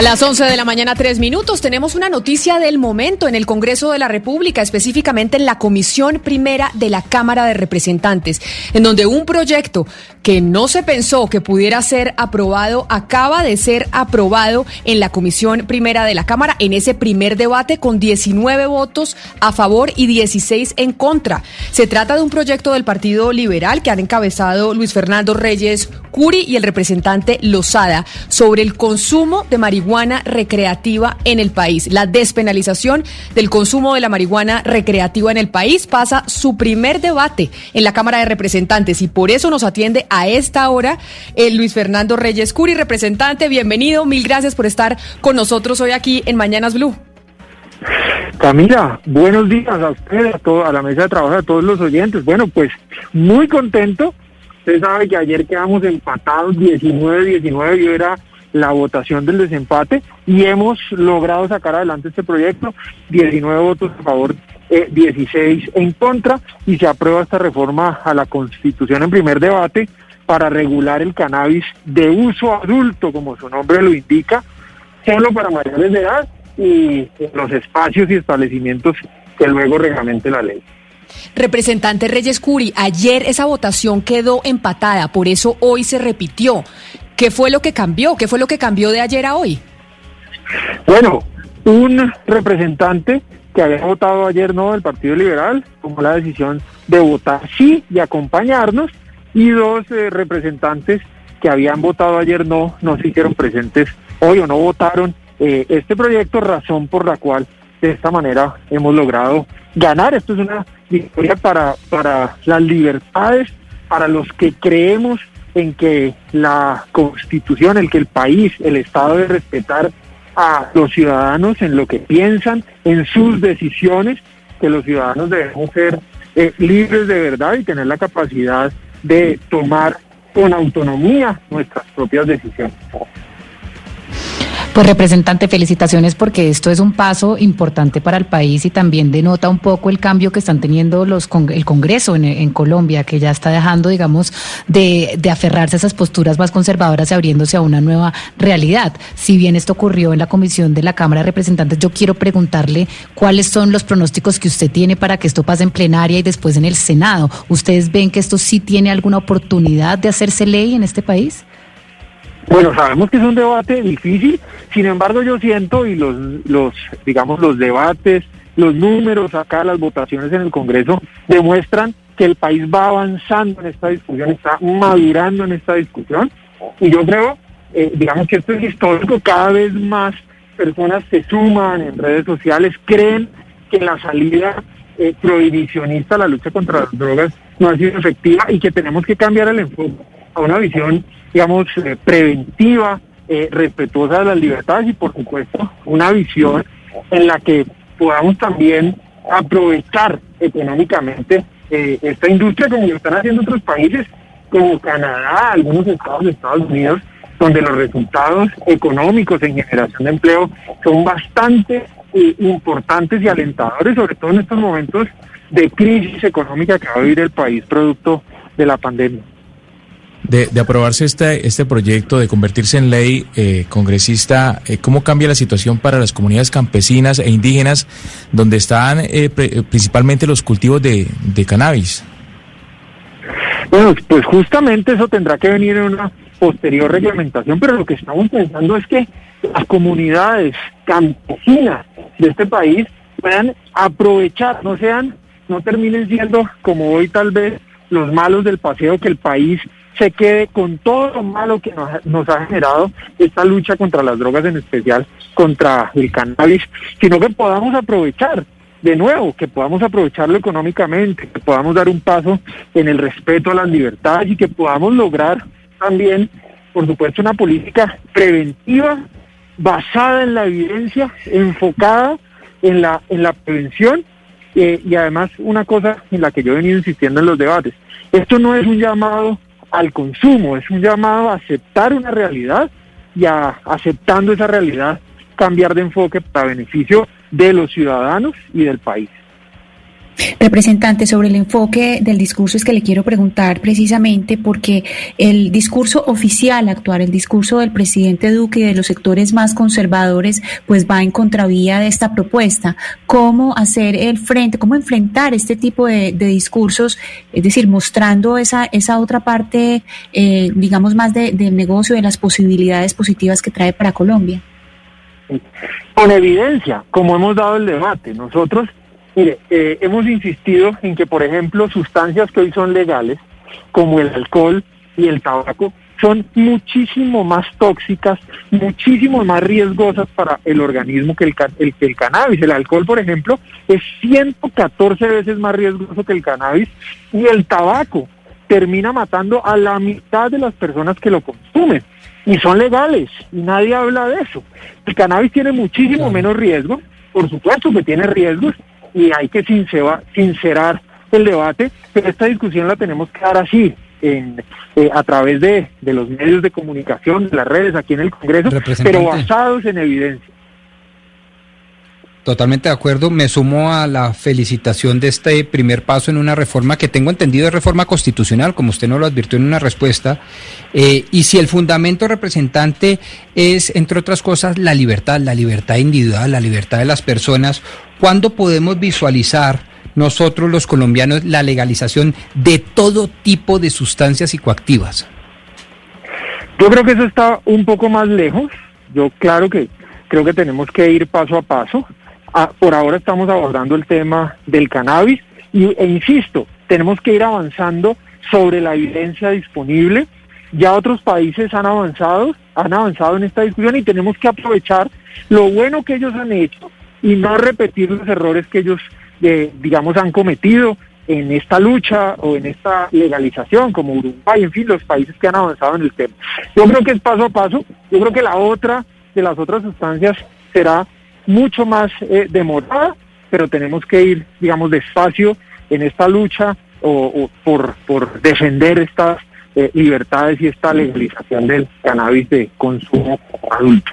A las 11 de la mañana, tres minutos, tenemos una noticia del momento en el Congreso de la República, específicamente en la Comisión Primera de la Cámara de Representantes, en donde un proyecto que no se pensó que pudiera ser aprobado acaba de ser aprobado en la Comisión Primera de la Cámara en ese primer debate con 19 votos a favor y 16 en contra. Se trata de un proyecto del Partido Liberal que han encabezado Luis Fernando Reyes Curi y el representante Lozada sobre el consumo de marihuana recreativa en el país. La despenalización del consumo de la marihuana recreativa en el país pasa su primer debate en la Cámara de Representantes y por eso nos atiende a esta hora el Luis Fernando Reyes Curi, representante. Bienvenido, mil gracias por estar con nosotros hoy aquí en Mañanas Blue. Camila, buenos días a usted, a, a la mesa de trabajo, a todos los oyentes. Bueno, pues muy contento. Usted sabe que ayer quedamos empatados 19-19. Yo era la votación del desempate y hemos logrado sacar adelante este proyecto, 19 votos a favor, 16 eh, en contra y se aprueba esta reforma a la Constitución en primer debate para regular el cannabis de uso adulto, como su nombre lo indica, solo para mayores de edad y en los espacios y establecimientos que luego reglamente la ley. Representante Reyes Curi, ayer esa votación quedó empatada, por eso hoy se repitió. ¿Qué fue lo que cambió? ¿Qué fue lo que cambió de ayer a hoy? Bueno, un representante que había votado ayer no del Partido Liberal tomó la decisión de votar sí y acompañarnos y dos eh, representantes que habían votado ayer no no se hicieron presentes hoy o no votaron eh, este proyecto, razón por la cual de esta manera hemos logrado ganar. Esto es una victoria para, para las libertades, para los que creemos en que la constitución, el que el país, el Estado debe respetar a los ciudadanos en lo que piensan, en sus decisiones, que los ciudadanos debemos ser eh, libres de verdad y tener la capacidad de tomar con autonomía nuestras propias decisiones. Pues representante, felicitaciones porque esto es un paso importante para el país y también denota un poco el cambio que están teniendo los el Congreso en, Colombia, que ya está dejando, digamos, de, de, aferrarse a esas posturas más conservadoras y abriéndose a una nueva realidad. Si bien esto ocurrió en la comisión de la Cámara de Representantes, yo quiero preguntarle cuáles son los pronósticos que usted tiene para que esto pase en plenaria y después en el Senado. ¿Ustedes ven que esto sí tiene alguna oportunidad de hacerse ley en este país? Bueno, sabemos que es un debate difícil, sin embargo yo siento y los, los digamos, los debates, los números acá, las votaciones en el Congreso demuestran que el país va avanzando en esta discusión, está madurando en esta discusión y yo creo, eh, digamos que esto es histórico, cada vez más personas se suman en redes sociales, creen que la salida eh, prohibicionista, la lucha contra las drogas no ha sido efectiva y que tenemos que cambiar el enfoque a una visión, digamos, eh, preventiva, eh, respetuosa de las libertades y, por supuesto, una visión en la que podamos también aprovechar económicamente eh, esta industria como lo están haciendo otros países como Canadá, algunos estados de Estados Unidos, donde los resultados económicos en generación de empleo son bastante importantes y alentadores, sobre todo en estos momentos de crisis económica que va a vivir el país producto de la pandemia de, aprobarse este, este proyecto, de convertirse en ley eh, congresista, eh, ¿cómo cambia la situación para las comunidades campesinas e indígenas donde están eh, principalmente los cultivos de, de cannabis? Bueno, pues justamente eso tendrá que venir en una posterior reglamentación, pero lo que estamos pensando es que las comunidades campesinas de este país puedan aprovechar, no sean, no terminen siendo como hoy tal vez los malos del paseo que el país se quede con todo lo malo que nos, ha generado esta lucha contra las drogas, en especial contra el cannabis, sino que podamos aprovechar de nuevo, que podamos aprovecharlo económicamente, que podamos dar un paso en el respeto a las libertades y que podamos lograr también, por supuesto, una política preventiva basada en la evidencia, enfocada en la, en la prevención eh, y además una cosa en la que yo he venido insistiendo en los debates. Esto no es un llamado al consumo, es un llamado a aceptar una realidad y a aceptando esa realidad cambiar de enfoque para beneficio de los ciudadanos y del país. Representante, sobre el enfoque del discurso es que le quiero preguntar precisamente porque el discurso oficial actual, el discurso del presidente Duque y de los sectores más conservadores, pues va en contravía de esta propuesta. ¿Cómo hacer el frente, cómo enfrentar este tipo de, discursos, es decir, mostrando esa, esa otra parte, eh, digamos, más de, del negocio, de las posibilidades positivas que trae para Colombia? Con evidencia, como hemos dado el debate, nosotros, mire, eh, hemos insistido en que, por ejemplo, sustancias que hoy son legales, como el alcohol y el tabaco, son muchísimo más tóxicas, muchísimo más riesgosas para el organismo que el, el, que el cannabis. El alcohol, por ejemplo, es 114 veces más riesgoso que el cannabis y el tabaco termina matando a la mitad de las personas que lo consumen y son legales y nadie habla de eso. El cannabis tiene muchísimo menos riesgo, por supuesto que tiene riesgos y hay que sincerar el debate, pero esta discusión la tenemos que dar así, en, eh, a través de, de los medios de comunicación, de las redes, aquí en el Congreso, pero basados en evidencia. Totalmente de acuerdo. Me sumo a la felicitación de este primer paso en una reforma que tengo entendido es reforma constitucional, como usted nos lo advirtió en una respuesta. Eh, y si el fundamento representante es, entre otras cosas, la libertad, la libertad individual, la libertad de las personas, ¿cuándo podemos visualizar nosotros los colombianos la legalización de todo tipo de sustancias psicoactivas? Yo creo que eso está un poco más lejos. Yo claro que creo que tenemos que ir paso a paso. Ah, por ahora estamos abordando el tema del cannabis y, e insisto, tenemos que ir avanzando sobre la evidencia disponible. Ya otros países han avanzado, han avanzado en esta discusión y tenemos que aprovechar lo bueno que ellos han hecho y no repetir los errores que ellos, eh, digamos, han cometido en esta lucha o en esta legalización, como Uruguay, en fin, los países que han avanzado en el tema. Yo creo que es paso a paso. Yo creo que la otra de las otras sustancias será mucho más eh, demorada, pero tenemos que ir, digamos, despacio en esta lucha o, por, por defender estas eh, libertades y esta legalización del cannabis de consumo adulto.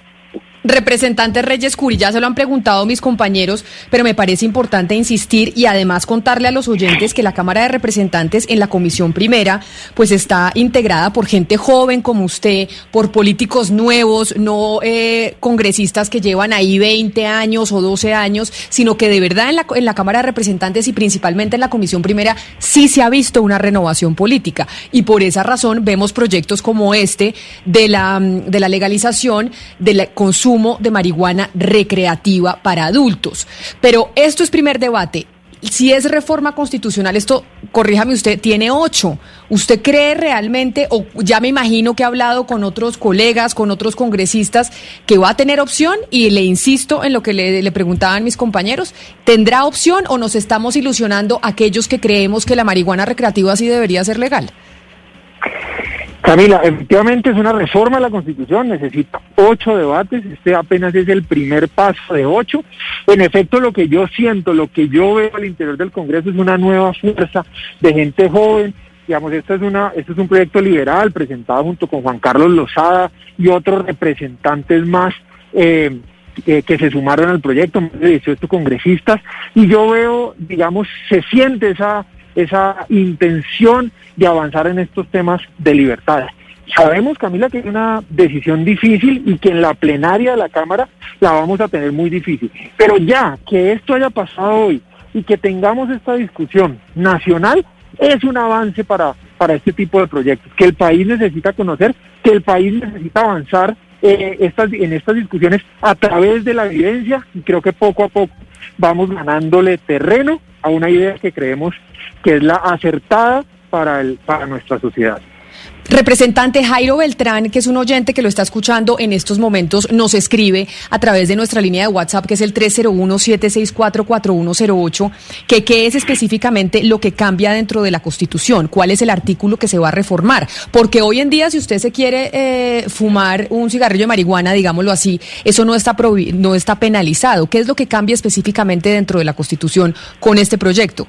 Representante Reyes Curi, ya se lo han preguntado mis compañeros, pero me parece importante insistir y además contarle a los oyentes que la Cámara de Representantes en la Comisión Primera pues está integrada por gente joven como usted, por políticos nuevos, no eh, congresistas que llevan ahí 20 años o 12 años, sino que de verdad en la, en la Cámara de Representantes y principalmente en la Comisión Primera sí se ha visto una renovación política. Y por esa razón vemos proyectos como este de la, de la legalización del consumo de marihuana recreativa para adultos. Pero esto es primer debate. Si es reforma constitucional, esto, corríjame usted, tiene ocho. ¿Usted cree realmente, o ya me imagino que ha hablado con otros colegas, con otros congresistas, que va a tener opción? Y le insisto en lo que le, le preguntaban mis compañeros, ¿tendrá opción o nos estamos ilusionando aquellos que creemos que la marihuana recreativa sí debería ser legal? Camila, efectivamente es una reforma a la Constitución, necesita ocho debates, este apenas es el primer paso de ocho. En efecto, lo que yo siento, lo que yo veo al interior del Congreso es una nueva fuerza de gente joven. Digamos, esto es, una, esto es un proyecto liberal presentado junto con Juan Carlos Lozada y otros representantes más. Eh, que se sumaron al proyecto, más de 18 congresistas, y yo veo, digamos, se siente esa esa intención de avanzar en estos temas de libertad. Sabemos, Camila, que es una decisión difícil y que en la plenaria de la Cámara la vamos a tener muy difícil. Pero ya que esto haya pasado hoy y que tengamos esta discusión nacional, es un avance para, para este tipo de proyectos, que el país necesita conocer, que el país necesita avanzar eh, estas, en estas discusiones a través de la evidencia y creo que poco a poco vamos ganándole terreno a una idea que creemos que es la acertada para, el, para nuestra sociedad. Representante Jairo Beltrán, que es un oyente que lo está escuchando en estos momentos, nos escribe a través de nuestra línea de WhatsApp, que es el 301-764-4108, que qué es específicamente lo que cambia dentro de la Constitución, cuál es el artículo que se va a reformar. Porque hoy en día, si usted se quiere eh, fumar un cigarrillo de marihuana, digámoslo así, eso no está, no está penalizado. ¿Qué es lo que cambia específicamente dentro de la Constitución con este proyecto?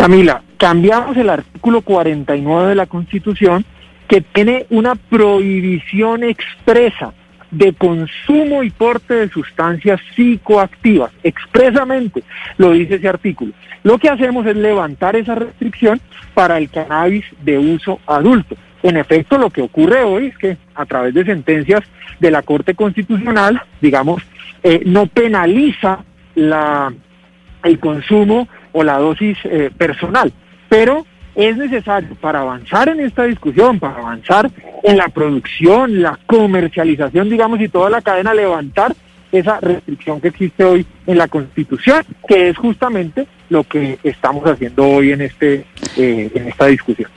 Camila, cambiamos el artículo 49 de la Constitución que tiene una prohibición expresa de consumo y porte de sustancias psicoactivas. Expresamente lo dice ese artículo. Lo que hacemos es levantar esa restricción para el cannabis de uso adulto. En efecto, lo que ocurre hoy es que a través de sentencias de la Corte Constitucional, digamos, eh, no penaliza la, el consumo o la dosis eh, personal, pero es necesario para avanzar en esta discusión, para avanzar en la producción, la comercialización, digamos, y toda la cadena, levantar esa restricción que existe hoy en la Constitución, que es justamente lo que estamos haciendo hoy en este eh, en esta discusión.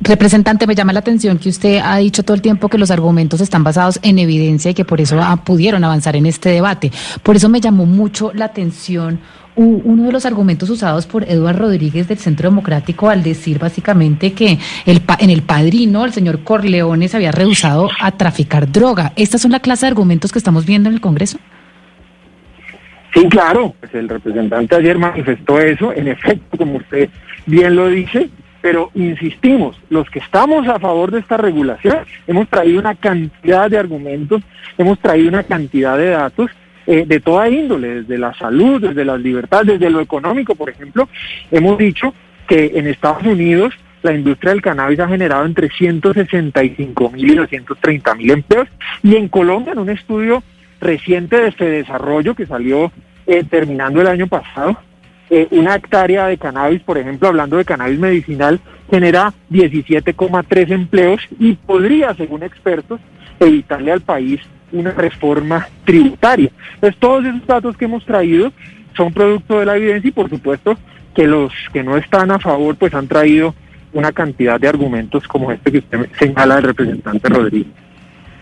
Representante, me llama la atención que usted ha dicho todo el tiempo que los argumentos están basados en evidencia y que por eso pudieron avanzar en este debate. Por eso me llamó mucho la atención uno de los argumentos usados por Eduardo Rodríguez del Centro Democrático al decir básicamente que el, en el padrino el señor Corleone se había rehusado a traficar droga. ¿Estas son la clase de argumentos que estamos viendo en el Congreso? Sí, claro, pues el representante ayer manifestó eso, en efecto, como usted bien lo dice, pero insistimos, los que estamos a favor de esta regulación hemos traído una cantidad de argumentos, hemos traído una cantidad de datos eh, de toda índole, desde la salud, desde las libertades, desde lo económico, por ejemplo, hemos dicho que en Estados Unidos la industria del cannabis ha generado entre 165 mil y 230 mil empleos y en Colombia en un estudio reciente de este desarrollo que salió eh, terminando el año pasado, eh, una hectárea de cannabis, por ejemplo, hablando de cannabis medicinal, genera 17,3 empleos y podría, según expertos, evitarle al país una reforma tributaria. Entonces, todos esos datos que hemos traído son producto de la evidencia y, por supuesto, que los que no están a favor, pues han traído una cantidad de argumentos como este que usted señala del representante Rodríguez.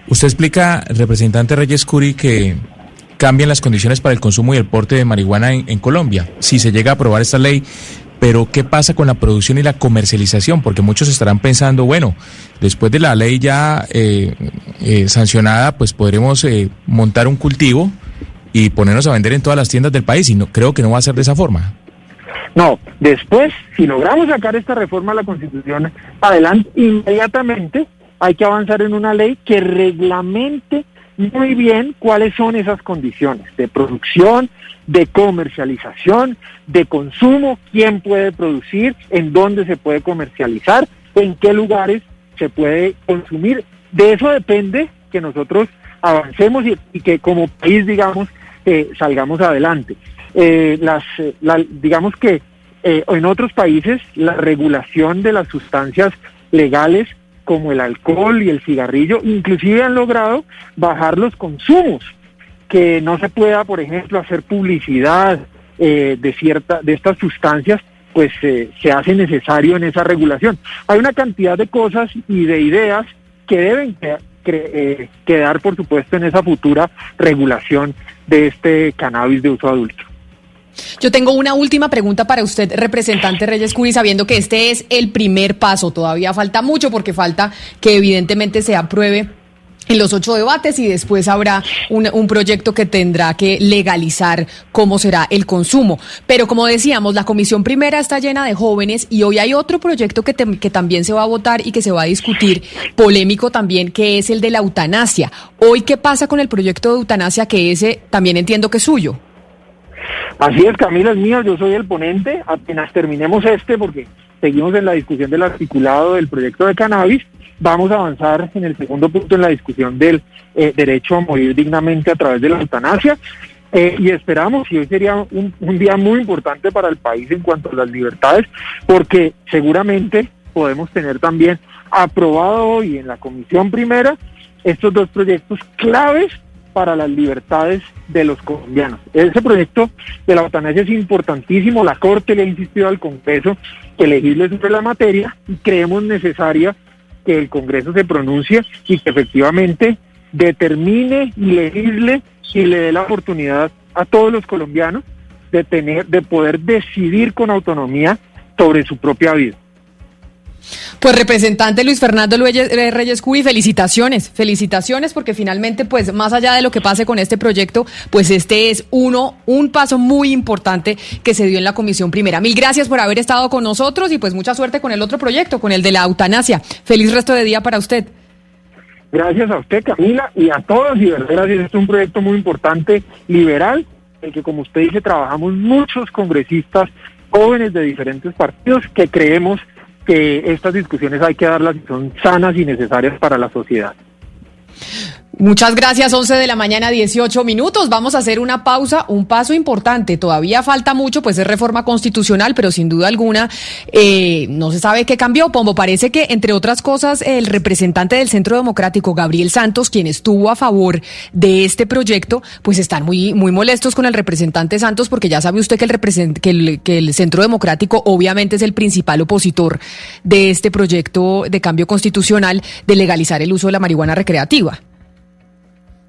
Usted explica, representante Reyes Curi, que cambian las condiciones para el consumo y el porte de marihuana en, Colombia. Si se llega a aprobar esta ley, pero ¿qué pasa con la producción y la comercialización? Porque muchos estarán pensando, bueno, después de la ley ya eh, eh, sancionada, pues podremos eh, montar un cultivo y ponernos a vender en todas las tiendas del país y no creo que no va a ser de esa forma. No, después, si logramos sacar esta reforma a la Constitución adelante, inmediatamente hay que avanzar en una ley que reglamente muy bien cuáles son esas condiciones de producción, de comercialización, de consumo, quién puede producir, en dónde se puede comercializar, en qué lugares se puede consumir. De eso depende que nosotros avancemos y, que como país, digamos, eh, salgamos adelante. Eh, las, eh, digamos que en otros países la regulación de las sustancias legales como el alcohol y el cigarrillo, inclusive han logrado bajar los consumos, que no se pueda, por ejemplo, hacer publicidad eh, de cierta, de estas sustancias, pues eh, se hace necesario en esa regulación. Hay una cantidad de cosas y de ideas que deben eh, quedar, por supuesto, en esa futura regulación de este cannabis de uso adulto. Yo tengo una última pregunta para usted, representante Reyes Curi, sabiendo que este es el primer paso, todavía falta mucho porque falta que evidentemente se apruebe en los ocho debates y después habrá un, proyecto que tendrá que legalizar cómo será el consumo. Pero como decíamos, la comisión primera está llena de jóvenes y hoy hay otro proyecto que, que también se va a votar y que se va a discutir, polémico también, que es el de la eutanasia. Hoy, ¿qué pasa con el proyecto de eutanasia que ese también entiendo que es suyo? Así es, Camila es mío, yo soy el ponente, apenas terminemos este, porque seguimos en la discusión del articulado del proyecto de cannabis, vamos a avanzar en el segundo punto en la discusión del eh, derecho a morir dignamente a través de la eutanasia. Eh, y esperamos, y hoy sería un, un día muy importante para el país en cuanto a las libertades, porque seguramente podemos tener también aprobado hoy en la comisión primera estos dos proyectos claves para las libertades de los colombianos. Ese proyecto de la eutanasia es importantísimo, la Corte le ha insistido al Congreso que legisle sobre la materia y creemos necesaria que el Congreso se pronuncie y que efectivamente determine y legisle y le dé la oportunidad a todos los colombianos de tener, de poder decidir con autonomía sobre su propia vida. Pues representante Luis Fernando eh, Reyes Cuy, felicitaciones, felicitaciones porque finalmente pues más allá de lo que pase con este proyecto, pues este es uno, un paso muy importante que se dio en la comisión primera. Mil gracias por haber estado con nosotros y pues mucha suerte con el otro proyecto, con el de la eutanasia. Feliz resto de día para usted. Gracias a usted, Camila, y a todos, y gracias. Este es un proyecto muy importante, liberal, en el que, como usted dice, trabajamos muchos congresistas jóvenes de diferentes partidos que creemos que estas discusiones hay que darlas y son sanas y necesarias para la sociedad. Muchas gracias, 11 de la mañana, 18 minutos. Vamos a hacer una pausa, un paso importante. Todavía falta mucho, pues es reforma constitucional, pero sin duda alguna eh, no se sabe qué cambió. Pombo, parece que, entre otras cosas, el representante del Centro Democrático, Gabriel Santos, quien estuvo a favor de este proyecto, pues están muy, muy molestos con el representante Santos, porque ya sabe usted que el, que el, que el Centro Democrático obviamente es el principal opositor de este proyecto de cambio constitucional de legalizar el uso de la marihuana recreativa.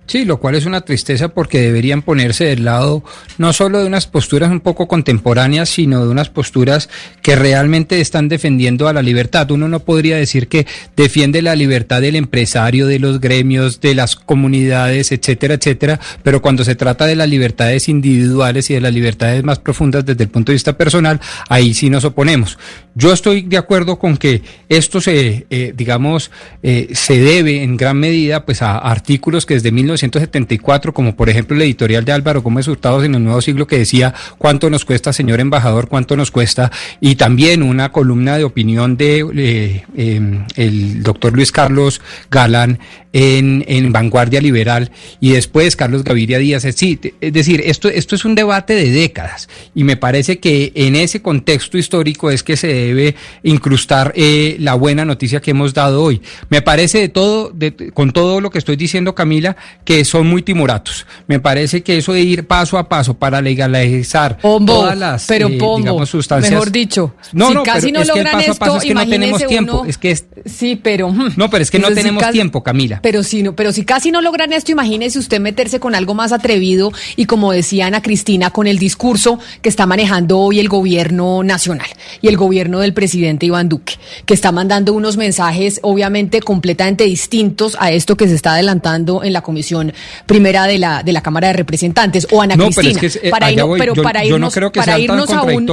Sí, lo cual es una tristeza porque deberían ponerse del lado no solo de unas posturas un poco contemporáneas, sino de unas posturas que realmente están defendiendo a la libertad. Uno no podría decir que defiende la libertad del empresario, de los gremios, de las comunidades, etcétera, etcétera, pero cuando se trata de las libertades individuales y de las libertades más profundas desde el punto de vista personal, ahí sí nos oponemos. Yo estoy de acuerdo con que esto se, eh, digamos, eh, se debe en gran medida pues a artículos que desde 1974, como por ejemplo el editorial de Álvaro Gómez Hurtados en el Nuevo Siglo que decía cuánto nos cuesta, señor embajador, cuánto nos cuesta, y también una columna de opinión de eh, em, el doctor Luis Carlos Galán en, en, Vanguardia Liberal y después Carlos Gaviria Díaz. Sí, es decir, esto, esto es un debate de décadas y me parece que en ese contexto histórico es que se debe incrustar eh, la buena noticia que hemos dado hoy. Me parece de todo, de, con todo lo que estoy diciendo, Camila, que son muy timoratos. Me parece que eso de ir paso a paso para legalizar todas las pero eh, digamos, sustancias. Mejor dicho, no, si no, casi no logran es esto, es que no tenemos tiempo. Es que sí, pero hmm. no, pero es que no tenemos tiempo, Camila. Pero si no, pero si casi no logran esto, imagínese usted meterse con algo más atrevido y como decía Ana Cristina, con el discurso que está manejando hoy el gobierno nacional y el gobierno del presidente Iván Duque, que está mandando unos mensajes obviamente completamente distintos a esto que se está adelantando en la comisión primera de la de la Cámara de Representantes o Ana Cristina. Pero, es que, para, pero para irnos, no creo que para irnos a un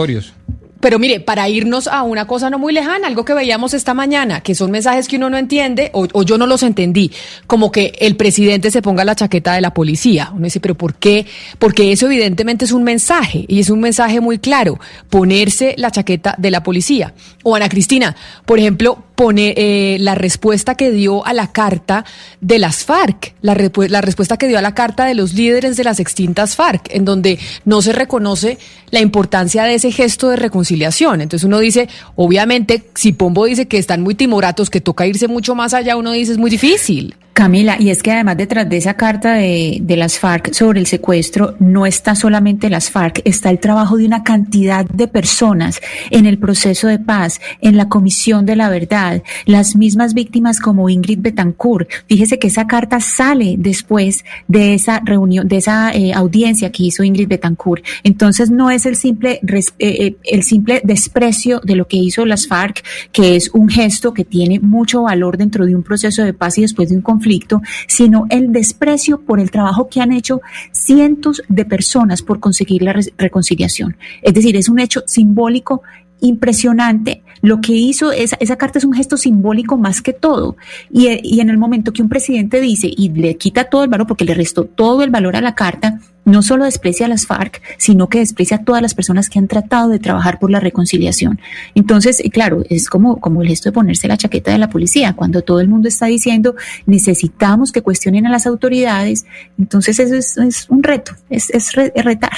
pero mire, para irnos a una cosa no muy lejana, algo que veíamos esta mañana, que son mensajes que uno no entiende, o, yo no los entendí, como que el presidente se ponga la chaqueta de la policía. Uno dice, pero ¿por qué? Porque eso evidentemente es un mensaje, y es un mensaje muy claro, ponerse la chaqueta de la policía. O Ana Cristina, por ejemplo, pone eh, la respuesta que dio a la carta de las FARC, la, la respuesta que dio a la carta de los líderes de las extintas FARC, en donde no se reconoce la importancia de ese gesto de reconciliación. Entonces uno dice, obviamente, si Pombo dice que están muy timoratos, que toca irse mucho más allá, uno dice es muy difícil. Camila, y es que además detrás de esa carta de, las FARC sobre el secuestro, no está solamente las FARC, está el trabajo de una cantidad de personas en el proceso de paz, en la Comisión de la Verdad, las mismas víctimas como Ingrid Betancourt. Fíjese que esa carta sale después de esa reunión, de esa eh, audiencia que hizo Ingrid Betancourt. Entonces no es el simple, eh, eh, el simple desprecio de lo que hizo las FARC, que es un gesto que tiene mucho valor dentro de un proceso de paz y después de un conflicto conflicto, sino el desprecio por el trabajo que han hecho cientos de personas por conseguir la reconciliación. Es decir, es un hecho simbólico impresionante. Lo que hizo esa, esa carta es un gesto simbólico más que todo. Y, y, en el momento que un presidente dice y le quita todo el valor, porque le restó todo el valor a la carta, no solo desprecia a las FARC, sino que desprecia a todas las personas que han tratado de trabajar por la reconciliación. Entonces, claro, es como, como el gesto de ponerse la chaqueta de la policía, cuando todo el mundo está diciendo necesitamos que cuestionen a las autoridades, entonces eso es, es un reto, es, es retar.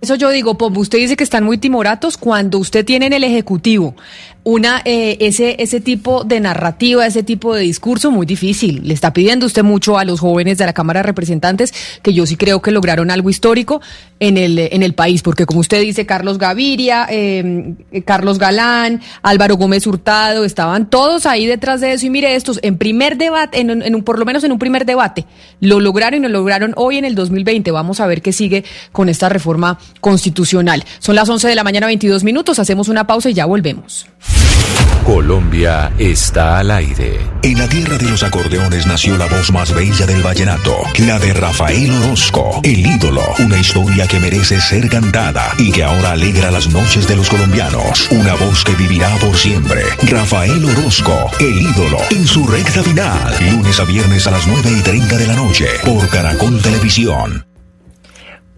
Eso yo digo, Pombo, usted dice que están muy timoratos cuando usted tiene en el Ejecutivo una eh, ese ese tipo de narrativa, ese tipo de discurso muy difícil. Le está pidiendo usted mucho a los jóvenes de la Cámara de Representantes, que yo sí creo que lograron algo histórico en el en el país, porque como usted dice, Carlos Gaviria, eh, Carlos Galán, Álvaro Gómez Hurtado, estaban todos ahí detrás de eso. Y mire estos, en primer debate, en, en un, por lo menos en un primer debate, lo lograron y lo lograron hoy en el 2020. Vamos a ver qué sigue con esta reforma constitucional. Son las 11 de la mañana, 22 minutos. Hacemos una pausa y ya volvemos. Colombia está al aire. En la tierra de los acordeones nació la voz más bella del vallenato, la de Rafael Orozco, el ídolo, una historia que merece ser cantada y que ahora alegra las noches de los colombianos, una voz que vivirá por siempre. Rafael Orozco, el ídolo, en su recta final, lunes a viernes a las 9 y 30 de la noche, por Caracol Televisión.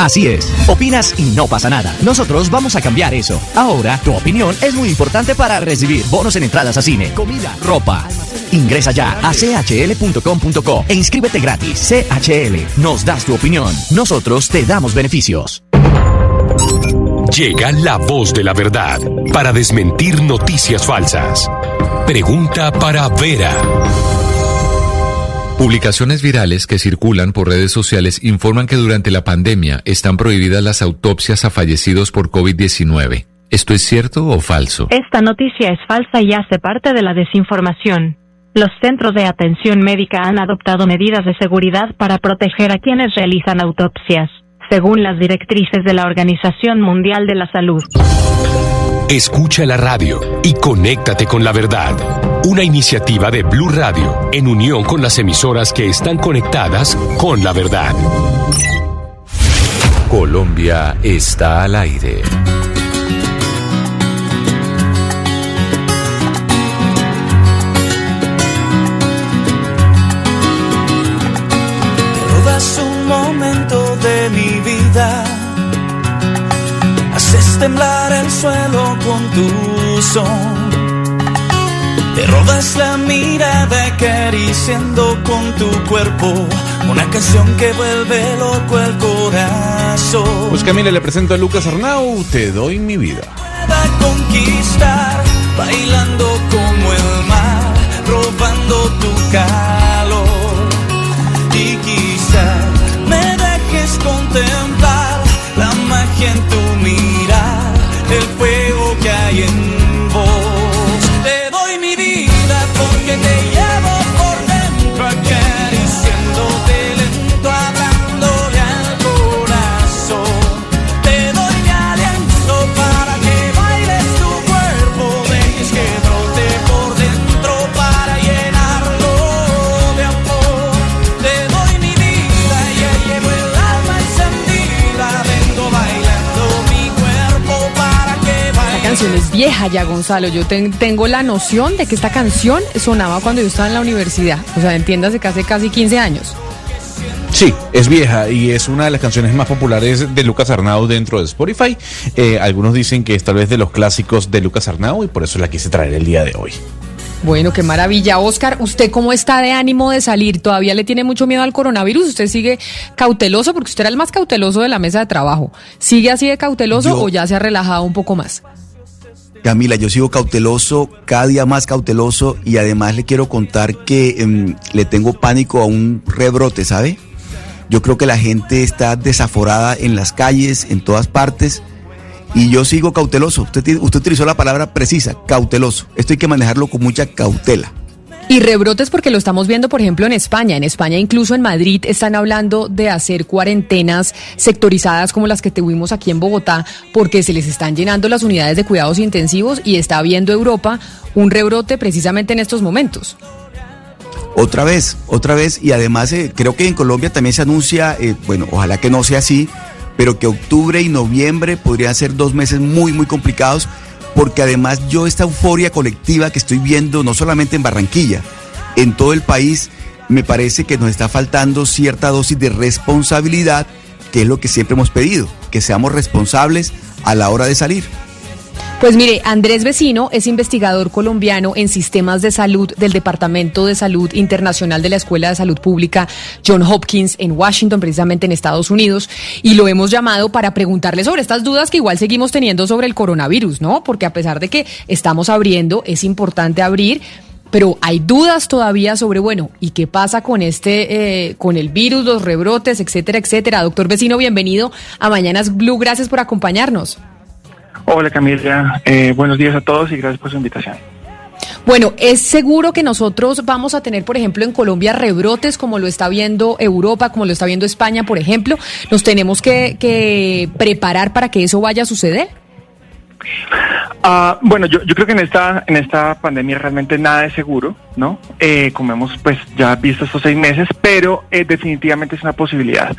Así es, opinas y no pasa nada. Nosotros vamos a cambiar eso. Ahora, tu opinión es muy importante para recibir bonos en entradas a cine, comida, ropa. Ingresa ya a chl.com.co e inscríbete gratis. CHL, nos das tu opinión. Nosotros te damos beneficios. Llega la voz de la verdad para desmentir noticias falsas. Pregunta para Vera. Publicaciones virales que circulan por redes sociales informan que durante la pandemia están prohibidas las autopsias a fallecidos por COVID-19. ¿Esto es cierto o falso? Esta noticia es falsa y hace parte de la desinformación. Los centros de atención médica han adoptado medidas de seguridad para proteger a quienes realizan autopsias, según las directrices de la Organización Mundial de la Salud. Escucha la radio y conéctate con la verdad. Una iniciativa de Blue Radio en unión con las emisoras que están conectadas con la verdad. Colombia está al aire. Robas un momento de mi vida. Haces temblar el suelo con tu son. Te robas la mirada acariciando con tu cuerpo una canción que vuelve loco el corazón. Pues Camila, le presento a Lucas Arnau, Te doy mi vida. Pueda conquistar, bailando como el mar, robando tu calor. Y quizá me dejes contemplar la magia en tu mirar, el fuego que hay en vos. Te doy mi vida porque te llevo canción es vieja ya, Gonzalo. Yo ten- tengo la noción de que esta canción sonaba cuando yo estaba en la universidad. O sea, entiéndase que hace casi 15 años. Sí, es vieja y es una de las canciones más populares de Lucas Arnau dentro de Spotify. Eh, algunos dicen que es tal vez de los clásicos de Lucas Arnau y por eso la quise traer el día de hoy. Bueno, qué maravilla. Oscar, ¿usted cómo está de ánimo de salir? ¿Todavía le tiene mucho miedo al coronavirus? ¿Usted sigue cauteloso? Porque usted era el más cauteloso de la mesa de trabajo. ¿Sigue así de cauteloso Yo- o ya se ha relajado un poco más? Camila, yo sigo cauteloso, cada día más cauteloso y además le quiero contar que em, le tengo pánico a un rebrote, ¿sabe? Yo creo que la gente está desaforada en las calles, en todas partes y yo sigo cauteloso. Usted, usted utilizó la palabra precisa, cauteloso. Esto hay que manejarlo con mucha cautela. Y rebrotes porque lo estamos viendo, por ejemplo, en España. En España, incluso en Madrid, están hablando de hacer cuarentenas sectorizadas como las que tuvimos aquí en Bogotá, porque se les están llenando las unidades de cuidados intensivos y está viendo Europa un rebrote precisamente en estos momentos. Otra vez, otra vez, y además eh, creo que en Colombia también se anuncia, eh, bueno, ojalá que no sea así, pero que octubre y noviembre podrían ser dos meses muy, muy complicados, porque además yo esta euforia colectiva que estoy viendo, no solamente en Barranquilla, en todo el país, me parece que nos está faltando cierta dosis de responsabilidad, que es lo que siempre hemos pedido, que seamos responsables a la hora de salir. Pues mire, Andrés Vecino es investigador colombiano en sistemas de salud del Departamento de Salud Internacional de la Escuela de Salud Pública John Hopkins en Washington, precisamente en Estados Unidos, y lo hemos llamado para preguntarle sobre estas dudas que igual seguimos teniendo sobre el coronavirus, ¿no? Porque a pesar de que estamos abriendo, es importante abrir pero hay dudas todavía sobre, bueno, ¿y qué pasa con este, eh, con el virus, los rebrotes, etcétera, etcétera? Doctor Vecino, bienvenido a Mañanas Blue, gracias por acompañarnos. Hola Camila, eh, buenos días a todos y gracias por su invitación. Bueno, ¿es seguro que nosotros vamos a tener, por ejemplo, en Colombia rebrotes como lo está viendo Europa, como lo está viendo España, por ejemplo? ¿Nos tenemos que, que preparar para que eso vaya a suceder? Ah, bueno, yo, creo que en esta en esta pandemia realmente nada es seguro, ¿no? Eh, como hemos pues ya visto estos seis meses, pero eh, definitivamente es una posibilidad.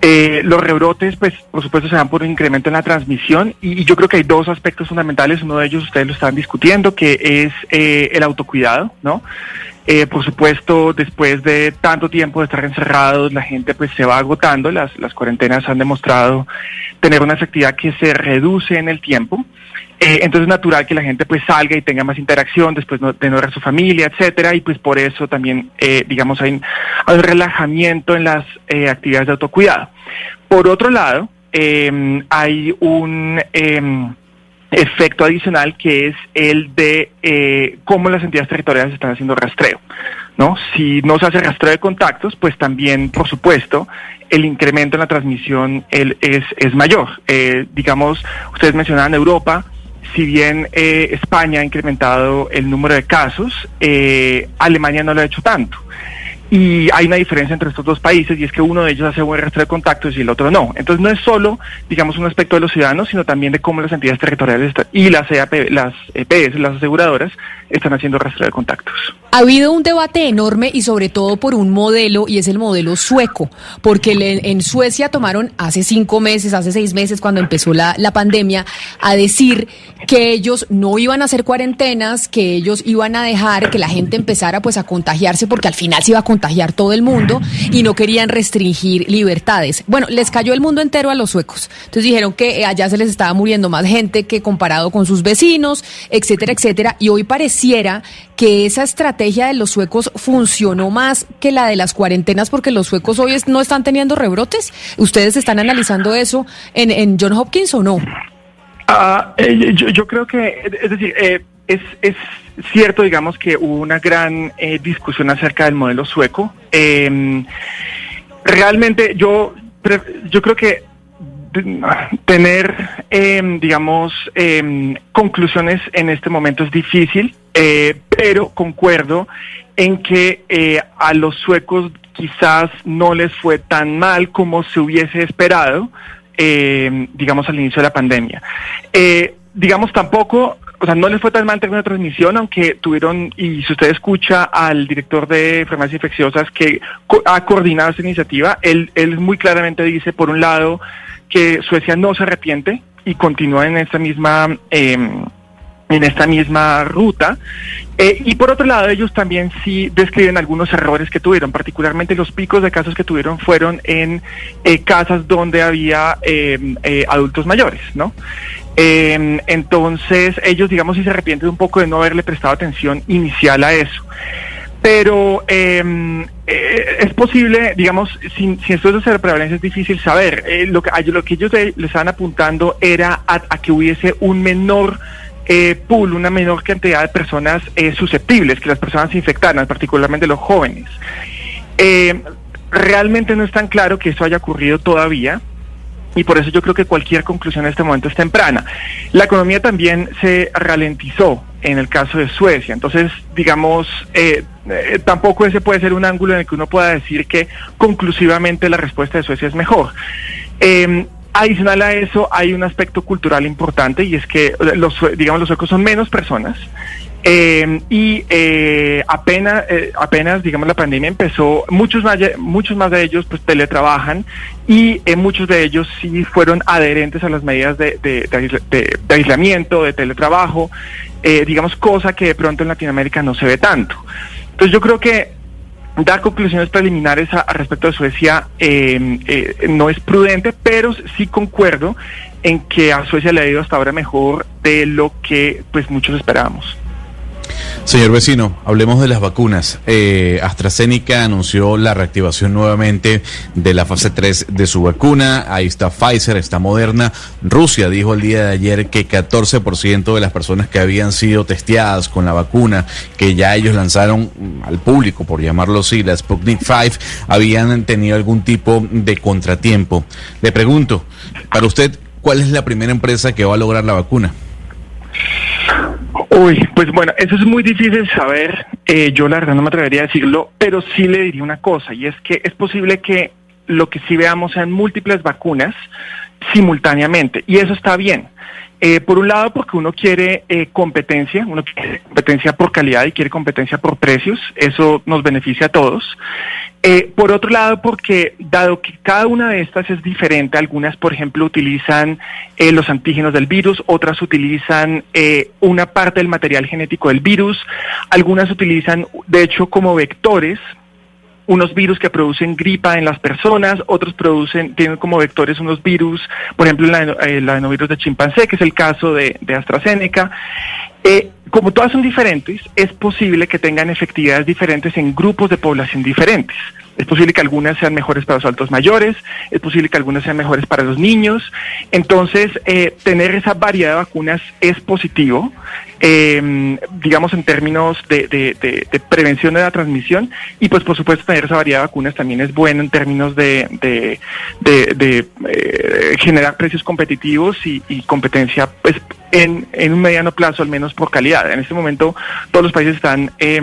Eh, los rebrotes, pues por supuesto se dan por un incremento en la transmisión y, yo creo que hay dos aspectos fundamentales. Uno de ellos ustedes lo están discutiendo, que es el autocuidado, ¿no? Por supuesto, después de tanto tiempo de estar encerrados, la gente pues se va agotando. Las, las cuarentenas han demostrado tener una efectividad que se reduce en el tiempo. Eh, entonces es natural que la gente pues salga y tenga más interacción después de no ver a su familia, etcétera, y pues por eso también, eh, digamos, hay, un relajamiento en las eh, actividades de autocuidado. Por otro lado, em, hay un efecto adicional que es el de cómo las entidades territoriales están haciendo rastreo. ¿no? Si no se hace rastreo de contactos, pues también, por supuesto, el incremento en la transmisión es, es mayor. digamos, ustedes mencionaban Europa, si bien eh, España ha incrementado el número de casos, eh, Alemania no lo ha hecho tanto. Y hay una diferencia entre estos dos países y es que uno de ellos hace buen rastro de contactos y el otro no. Entonces no es solo, digamos, un aspecto de los ciudadanos, sino también de cómo las entidades territoriales y las, EAP, las EPS, las aseguradoras, están haciendo rastreo de contactos. Ha habido un debate enorme y sobre todo por un modelo y es el modelo sueco, porque en Suecia tomaron hace cinco meses, hace seis meses cuando empezó la, la pandemia, a decir que ellos no iban a hacer cuarentenas, que ellos iban a dejar que la gente empezara pues a contagiarse porque al final se iba a contagiar todo el mundo y no querían restringir libertades. Bueno, les cayó el mundo entero a los suecos. Entonces dijeron que allá se les estaba muriendo más gente que comparado con sus vecinos, etcétera, etcétera, y hoy parece que esa estrategia de los suecos funcionó más que la de las cuarentenas porque los suecos hoy no están teniendo rebrotes. ¿Ustedes están analizando eso en, John Hopkins o no? Ah, eh, yo, creo que, es decir, eh, es, es cierto, digamos, que hubo una gran eh, discusión acerca del modelo sueco. Em, realmente yo, yo creo que tener, em, digamos, em, conclusiones en este momento es difícil, eh, pero concuerdo en que eh, a los suecos quizás no les fue tan mal como se hubiese esperado, digamos, al inicio de la pandemia. Digamos, tampoco o sea, no les fue tan mal en términos de transmisión, aunque tuvieron, y si usted escucha al director de farmacias infecciosas que ha coordinado esta iniciativa, él, él muy claramente dice, por un lado, que Suecia no se arrepiente y continúa en esta misma em, en esta misma ruta. Eh, y por otro lado, ellos también sí describen algunos errores que tuvieron, particularmente los picos de casos que tuvieron fueron en eh, casas donde había em, eh, adultos mayores, ¿no? Em, entonces, ellos, digamos, sí se arrepienten un poco de no haberle prestado atención inicial a eso pero em, eh, es posible, digamos, sin, sin estudios de prevalencia es difícil saber. Eh, lo, que, lo que ellos le, estaban apuntando era a, que hubiese un menor eh, pool, una menor cantidad de personas susceptibles, que las personas se infectaran, particularmente los jóvenes. realmente no es tan claro que eso haya ocurrido todavía y por eso yo creo que cualquier conclusión en este momento es temprana. La economía también se ralentizó en el caso de Suecia, entonces digamos, eh, eh, tampoco ese puede ser un ángulo en el que uno pueda decir que conclusivamente la respuesta de Suecia es mejor. Eh, adicional a eso hay un aspecto cultural importante y es que los, digamos, los suecos son menos personas eh, y eh, apenas, eh, apenas, digamos, la pandemia empezó, muchos más, muchos más de ellos pues teletrabajan y muchos de ellos sí fueron adherentes a las medidas de, de, aislamiento, de teletrabajo, digamos, cosa que de pronto en Latinoamérica no se ve tanto. Entonces yo creo que dar conclusiones preliminares a, respecto de Suecia no es prudente, pero sí concuerdo en que a Suecia le ha ido hasta ahora mejor de lo que pues muchos esperábamos. Señor vecino, hablemos de las vacunas. Eh, AstraZeneca anunció la reactivación nuevamente de la fase 3 de su vacuna. Ahí está Pfizer, está Moderna. Rusia dijo el día de ayer que 14% de las personas que habían sido testeadas con la vacuna, que ya ellos lanzaron al público, por llamarlo así, la Sputnik 5, habían tenido algún tipo de contratiempo. Le pregunto, para usted, ¿cuál es la primera empresa que va a lograr la vacuna? Uy, pues bueno, eso es muy difícil saber. Eh, yo la verdad no me atrevería a decirlo, pero sí le diría una cosa, y es que es posible que lo que sí veamos sean múltiples vacunas simultáneamente, y eso está bien. Eh, por un lado, porque uno quiere eh, competencia, uno quiere competencia por calidad y quiere competencia por precios, eso nos beneficia a todos. Eh, por otro lado, porque dado que cada una de estas es diferente, algunas, por ejemplo, utilizan los antígenos del virus, otras utilizan una parte del material genético del virus, algunas utilizan, de hecho, como vectores unos virus que producen gripa en las personas, otros producen, tienen como vectores unos virus, por ejemplo, el, adenovirus de chimpancé, que es el caso de, AstraZeneca. Eh, como todas son diferentes, es posible que tengan efectividades diferentes en grupos de población diferentes. Es posible que algunas sean mejores para los adultos mayores, es posible que algunas sean mejores para los niños. Entonces, eh, tener esa variedad de vacunas es positivo, eh, digamos, en términos de, de, prevención de la transmisión. Y pues, por supuesto, tener esa variedad de vacunas también es bueno en términos de, eh, generar precios competitivos y, y competencia, pues, en, en, un mediano plazo, al menos por calidad. En este momento todos los países están eh,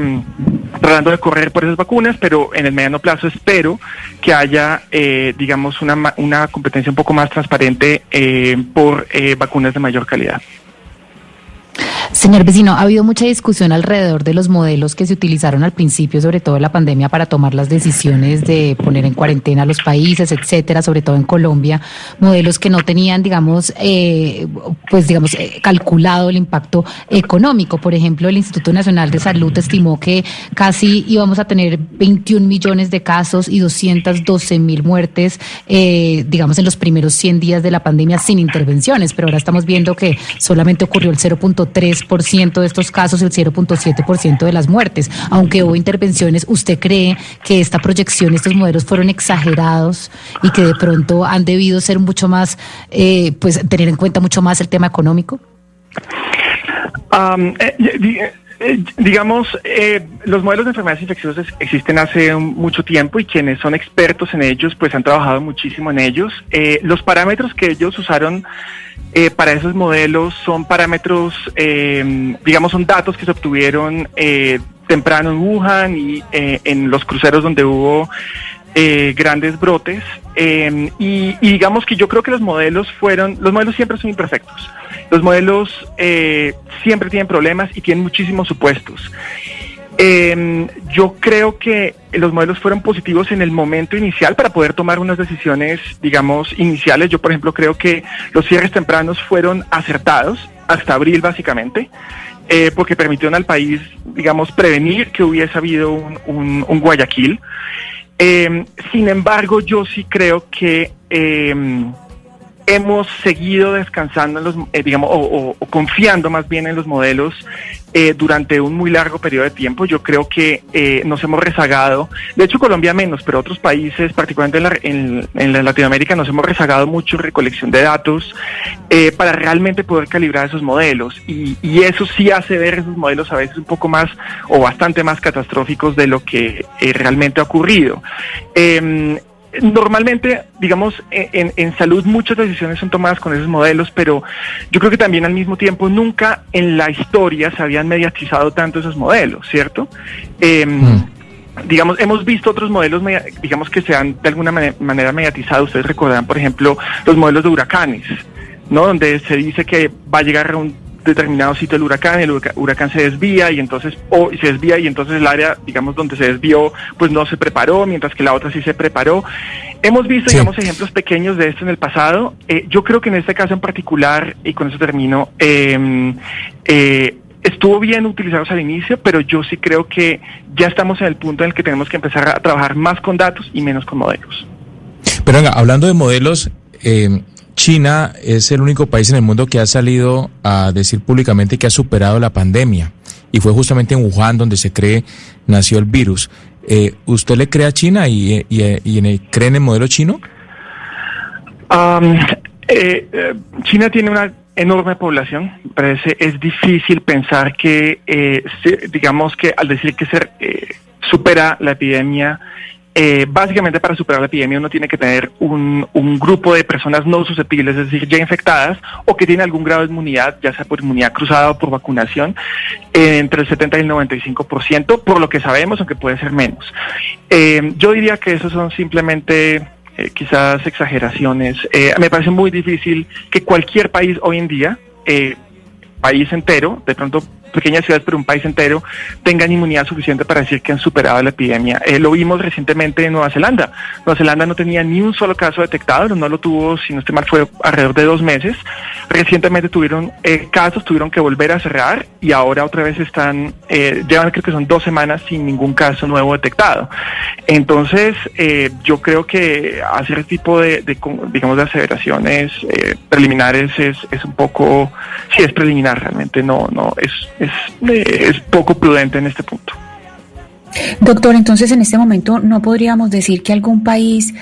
tratando de correr por esas vacunas, pero en el mediano plazo espero que haya, eh, digamos, una, una competencia un poco más transparente eh, por eh, vacunas de mayor calidad. Señor vecino, ha habido mucha discusión alrededor de los modelos que se utilizaron al principio, sobre todo en la pandemia, para tomar las decisiones de poner en cuarentena a los países, etcétera, sobre todo en Colombia, modelos que no tenían, digamos, eh, pues digamos, eh, calculado el impacto económico. Por ejemplo, el Instituto Nacional de Salud estimó que casi íbamos a tener 21 millones de casos y 212 mil muertes, eh, digamos, en los primeros 100 días de la pandemia sin intervenciones, pero ahora estamos viendo que solamente ocurrió el 0.3 ciento de estos casos, el 0.7% de las muertes. Aunque hubo intervenciones, ¿usted cree que esta proyección, estos modelos fueron exagerados y que de pronto han debido ser mucho más, eh, pues tener en cuenta mucho más el tema económico? Eh, eh, digamos, los modelos de enfermedades infecciosas existen hace mucho tiempo y quienes son expertos en ellos, pues han trabajado muchísimo en ellos. los parámetros que ellos usaron eh, para esos modelos son parámetros, eh, digamos, son datos que se obtuvieron eh, temprano en Wuhan y en los cruceros donde hubo grandes brotes. Y, y, digamos que yo creo que los modelos fueron, los modelos siempre son imperfectos. Los modelos siempre tienen problemas y tienen muchísimos supuestos. Eh, yo creo que los modelos fueron positivos en el momento inicial para poder tomar unas decisiones, digamos, iniciales. Yo, por ejemplo, creo que los cierres tempranos fueron acertados hasta abril, básicamente, eh, porque permitieron al país, digamos, prevenir que hubiese habido un, Guayaquil. Eh, sin embargo, yo sí creo que em, hemos seguido descansando en los, eh, digamos, o, confiando más bien en los modelos eh, durante un muy largo periodo de tiempo. Yo creo que eh, nos hemos rezagado, de hecho Colombia menos, pero otros países, particularmente en, la, Latinoamérica, nos hemos rezagado mucho en recolección de datos para realmente poder calibrar esos modelos. Y, y, eso sí hace ver esos modelos a veces un poco más o bastante más catastróficos de lo que realmente ha ocurrido. Normalmente, digamos, en, en, salud muchas decisiones son tomadas con esos modelos, pero yo creo que también al mismo tiempo nunca en la historia se habían mediatizado tanto esos modelos, ¿cierto? Em, mm. Digamos, hemos visto otros modelos, digamos, que se han de alguna manera mediatizados. Ustedes recordarán, por ejemplo, los modelos de huracanes, ¿no? Donde se dice que va a llegar a un determinado sitio el huracán, el huracán se desvía y entonces, o se desvía y entonces el área, digamos, donde se desvió, pues no se preparó, mientras que la otra sí se preparó. Hemos visto, digamos, ejemplos pequeños de esto en el pasado. Eh, yo creo que en este caso en particular, y con eso termino, em, eh, estuvo bien utilizados al inicio, pero yo sí creo que ya estamos en el punto en el que tenemos que empezar a trabajar más con datos y menos con modelos. Pero venga, hablando de modelos, eh, China es el único país en el mundo que ha salido a decir públicamente que ha superado la pandemia y fue justamente en Wuhan donde se cree nació el virus. Eh, ¿Usted le cree a China y, y, y cree en el modelo chino? Um, eh, China tiene una enorme población. Parece es difícil pensar que, eh, digamos que al decir que se supera la epidemia, eh, básicamente para superar la epidemia uno tiene que tener un, un grupo de personas no susceptibles, es decir, ya infectadas o que tienen algún grado de inmunidad, ya sea por inmunidad cruzada o por vacunación, eh, entre el 70 y el 95%, por lo que sabemos, aunque puede ser menos. Eh, yo diría que esos son simplemente quizás exageraciones. Me parece muy difícil que cualquier país hoy en día, país entero, de pronto pequeñas ciudades, pero un país entero, tengan inmunidad suficiente para decir que han superado la epidemia. Eh, lo vimos recientemente en Nueva Zelanda. Nueva Zelanda no tenía ni un solo caso detectado, no lo tuvo, si no estoy mal, fue alrededor de dos meses. Recientemente tuvieron eh, casos, tuvieron que volver a cerrar y ahora otra vez están, eh, llevan creo que son dos semanas sin ningún caso nuevo detectado. Entonces, eh, yo creo que hacer este tipo de, digamos, de aseveraciones eh, preliminares es, es un poco, sí es preliminar realmente, no, no, es, es, eh, es poco prudente en este punto. Doctor, entonces en este momento no podríamos decir que algún país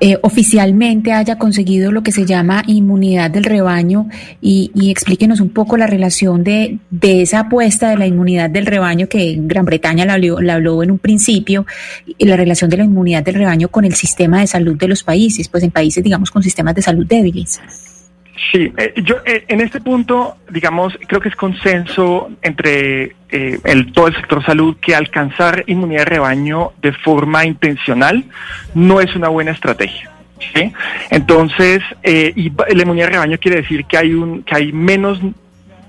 eh, oficialmente haya conseguido lo que se llama inmunidad del rebaño y, explíquenos un poco la relación de, de esa apuesta de la inmunidad del rebaño que Gran Bretaña la habló, en un principio la relación de la inmunidad del rebaño con el sistema de salud de los países, pues en países digamos con sistemas de salud débiles. Sí, eh, yo eh, en este punto, digamos, creo que es consenso entre eh, el, todo el sector salud que alcanzar inmunidad de rebaño de forma intencional no es una buena estrategia. ¿sí? Entonces, eh, y la inmunidad de rebaño quiere decir que hay un que hay menos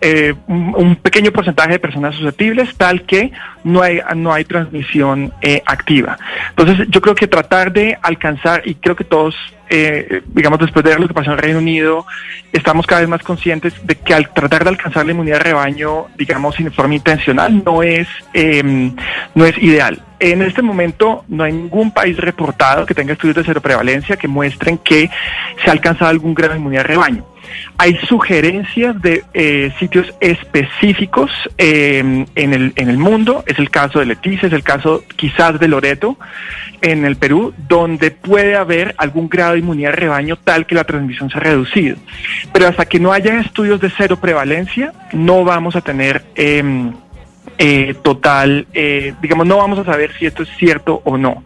eh, un, pequeño porcentaje de personas susceptibles, tal que no hay, no hay transmisión eh, activa. Entonces, yo creo que tratar de alcanzar, y creo que todos, eh, digamos, después de lo que pasó en el Reino Unido, estamos cada vez más conscientes de que al tratar de alcanzar la inmunidad de rebaño, digamos, sin forma intencional, no es, eh, no es ideal. En este momento no hay ningún país reportado que tenga estudios de cero prevalencia que muestren que se ha alcanzado algún grado de inmunidad de rebaño. Hay sugerencias de eh, sitios específicos eh, en, el, en el mundo, es el caso de Leticia, es el caso quizás de Loreto en el Perú, donde puede haber algún grado de inmunidad de rebaño tal que la transmisión se ha reducido. Pero hasta que no haya estudios de cero prevalencia, no vamos a tener... em, eh, total, eh, digamos, no vamos a saber si esto es cierto o no.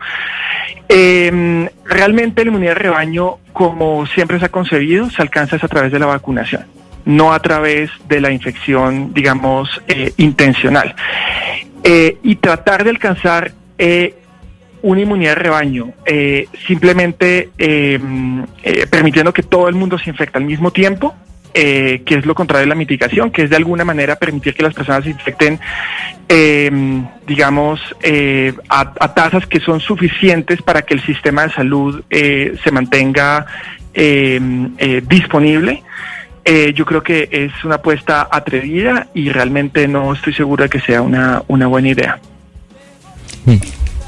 Eh, realmente la inmunidad de rebaño, como siempre se ha concebido, se alcanza a través de la vacunación, no a través de la infección, digamos, eh, intencional. Eh, y tratar de alcanzar eh, una inmunidad de rebaño, simplemente eh, permitiendo que todo el mundo se infecte al mismo tiempo, eh, que es lo contrario de la mitigación, que es de alguna manera permitir que las personas se infecten, eh, digamos, eh, a, tasas que son suficientes para que el sistema de salud eh, se mantenga eh, eh, disponible. Eh, yo creo que es una apuesta atrevida y realmente no estoy seguro de que sea una, una buena idea.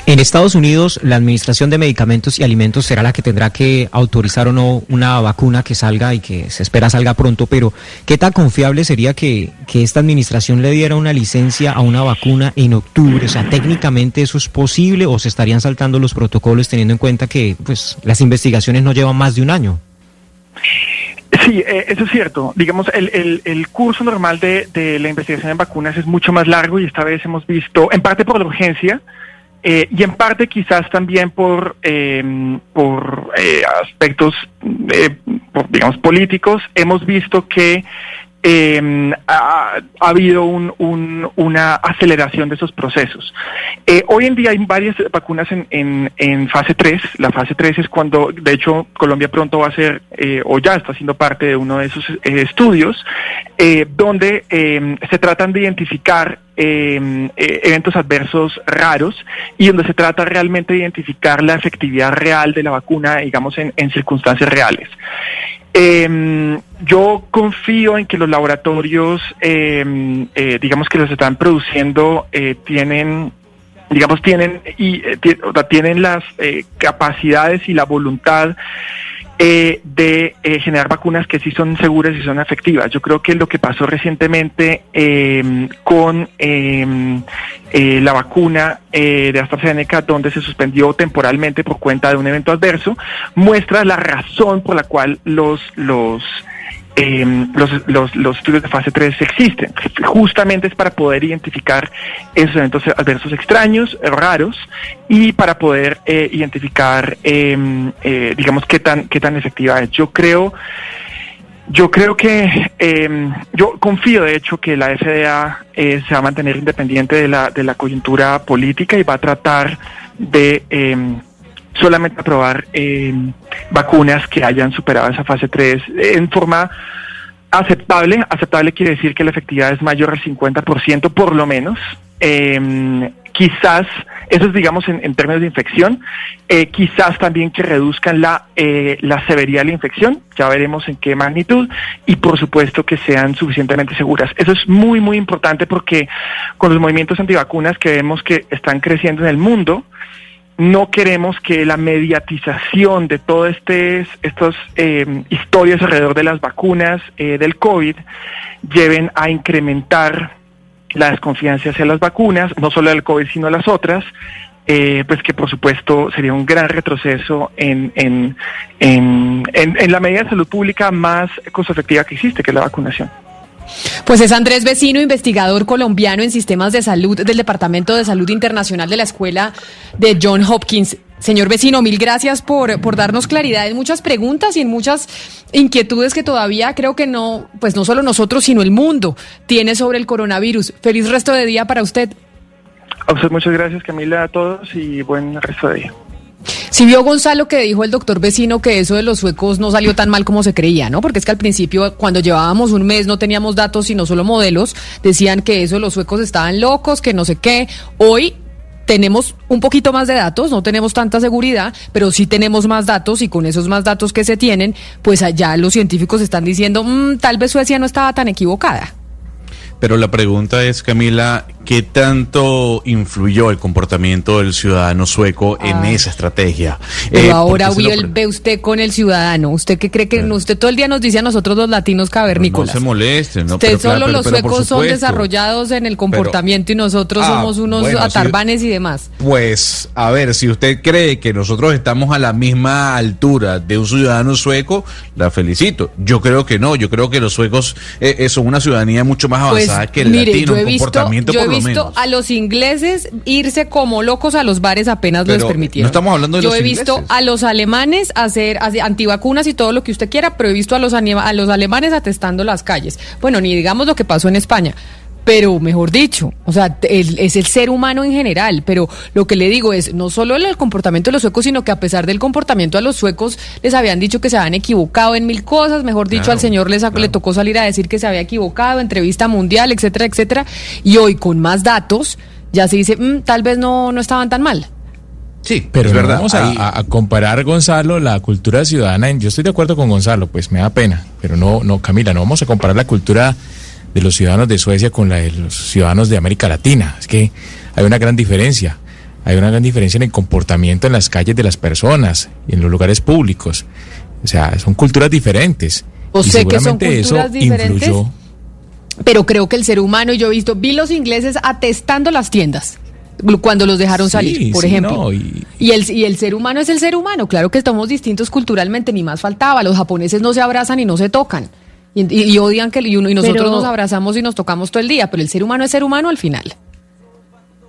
En Estados Unidos, la Administración de Medicamentos y Alimentos será la que tendrá que autorizar o no una vacuna que salga y que se espera salga pronto, pero ¿qué tan confiable sería que, que esta administración le diera una licencia a una vacuna en octubre? O sea, técnicamente eso es posible o se estarían saltando los protocolos teniendo en cuenta que pues las investigaciones no llevan más de un año. Sí, eh, eso es cierto. Digamos, el, el, el curso normal de, de la investigación en vacunas es mucho más largo y esta vez hemos visto, en parte por la urgencia, eh, y en parte quizás también por, eh, por eh, aspectos, eh, por, digamos, políticos, hemos visto que eh, ha, ha habido un- un- una aceleración de esos procesos. Eh, hoy en día hay varias vacunas en, fase 3. La fase 3 es cuando, de hecho, Colombia pronto va a ser, eh, o ya está siendo parte de uno de esos eh, estudios, eh, donde eh, se tratan de identificar eh, eh, eventos adversos raros y donde se trata realmente de identificar la efectividad real de la vacuna, digamos, en circunstancias reales. Eh, yo confío en que los laboratorios, eh, eh, digamos que los están produciendo, eh, tienen, digamos, tienen y eh, tienen las eh, capacidades y la voluntad eh, de eh, generar vacunas que sí son seguras y son efectivas. Yo creo que lo que pasó recientemente eh, con eh, eh, la vacuna eh, de AstraZeneca, donde se suspendió temporalmente por cuenta de un evento adverso, muestra la razón por la cual los los eh, los, los, estudios de fase 3 existen. Justamente es para poder identificar esos eventos adversos extraños, raros, y para poder eh, identificar, eh, eh, digamos, qué tan, qué tan efectiva es. Yo creo, yo creo que, eh, yo confío de hecho que la FDA eh, se va a mantener independiente de la, de la coyuntura política y va a tratar de... eh, solamente aprobar eh, vacunas que hayan superado esa fase 3 en forma aceptable. Aceptable quiere decir que la efectividad es mayor al 50% por lo menos. Eh, quizás, eso es digamos en, términos de infección, eh, quizás también que reduzcan la, eh, la severidad de la infección, ya veremos en qué magnitud, y por supuesto que sean suficientemente seguras. Eso es muy, muy importante porque con los movimientos antivacunas que vemos que están creciendo en el mundo, no queremos que la mediatización de todas estas eh, historias alrededor de las vacunas eh, del COVID lleven a incrementar la desconfianza hacia las vacunas, no solo del COVID, sino las otras, eh, pues que por supuesto sería un gran retroceso en, en, en, en, en la medida de salud pública más costo efectiva que existe, que es la vacunación. Pues es Andrés Vecino, investigador colombiano en sistemas de salud del Departamento de Salud Internacional de la Escuela de John Hopkins. Señor vecino, mil gracias por, por darnos claridad en muchas preguntas y en muchas inquietudes que todavía creo que no, pues no solo nosotros, sino el mundo tiene sobre el coronavirus. Feliz resto de día para usted. A usted muchas gracias Camila, a todos y buen resto de día. Si vio Gonzalo que dijo el doctor vecino que eso de los suecos no salió tan mal como se creía, ¿no? Porque es que al principio, cuando llevábamos un mes, no teníamos datos, sino solo modelos, decían que eso de los suecos estaban locos, que no sé qué. Hoy tenemos un poquito más de datos, no tenemos tanta seguridad, pero sí tenemos más datos y con esos más datos que se tienen, pues allá los científicos están diciendo, mmm, tal vez Suecia no estaba tan equivocada. Pero la pregunta es, Camila, ¿qué tanto influyó el comportamiento del ciudadano sueco en esa estrategia? Pero Eh, ahora ¿por qué se ve, usted con el ciudadano. ¿Usted qué cree que usted todo el día nos dice a nosotros los latinos no cavernícolas? se molesten, ¿no? Usted Pero solo claro, pero- los pero suecos son desarrollados en el comportamiento y nosotros Ah, somos unos bueno, atarbanes y demás. Pues, a ver, si usted cree que nosotros estamos a la misma altura de un ciudadano sueco, la felicito. Yo creo que no, yo creo que los suecos eh, eh, son una ciudadanía mucho más Pues, avanzada que el mire, latino, yo he visto, comportamiento yo he lo visto a los ingleses irse como locos a los bares apenas Pero les permitieron. no estamos hablando de yo los he visto a los alemanes hacer, hacer antivacunas y todo lo que usted quiera, pero he visto a los, a los alemanes atestando las calles. Bueno, ni digamos lo que pasó en España. Pero, mejor dicho, o sea, el- es el ser humano en general. Pero lo que le digo es, no solo el comportamiento de los suecos, sino que a pesar del comportamiento a los suecos, les habían dicho que se habían equivocado en mil cosas. Mejor dicho, Claro, al señor les, le tocó salir a decir que se había equivocado, entrevista mundial, etcétera, etcétera. Y hoy, con más datos, ya se dice, "Mm, tal vez no, no estaban tan mal. Sí, Pero es verdad. vamos ahí- a- a comparar, Gonzalo, la cultura ciudadana. en- Yo estoy de acuerdo con Gonzalo, pues me da pena. Pero no, no, Camila, no vamos a comparar la cultura de los ciudadanos de Suecia con la de los ciudadanos de América Latina. Es que hay una gran diferencia. Hay una gran diferencia en el comportamiento en las calles de las personas y en los lugares públicos. O sea, son culturas diferentes. O y sé que son eso culturas diferentes. influyó. Pero creo que el ser humano, y yo he visto, vi los ingleses atestando las tiendas cuando los dejaron Sí, salir, por sí, ejemplo. no, y- Y el, y el ser humano es el ser humano. Claro que estamos distintos culturalmente, ni más faltaba. Los japoneses no se abrazan y no se tocan. Y, y- y odian que y, uno- y nosotros Pero- nos abrazamos y nos tocamos todo el día. Pero el ser humano es ser humano al final.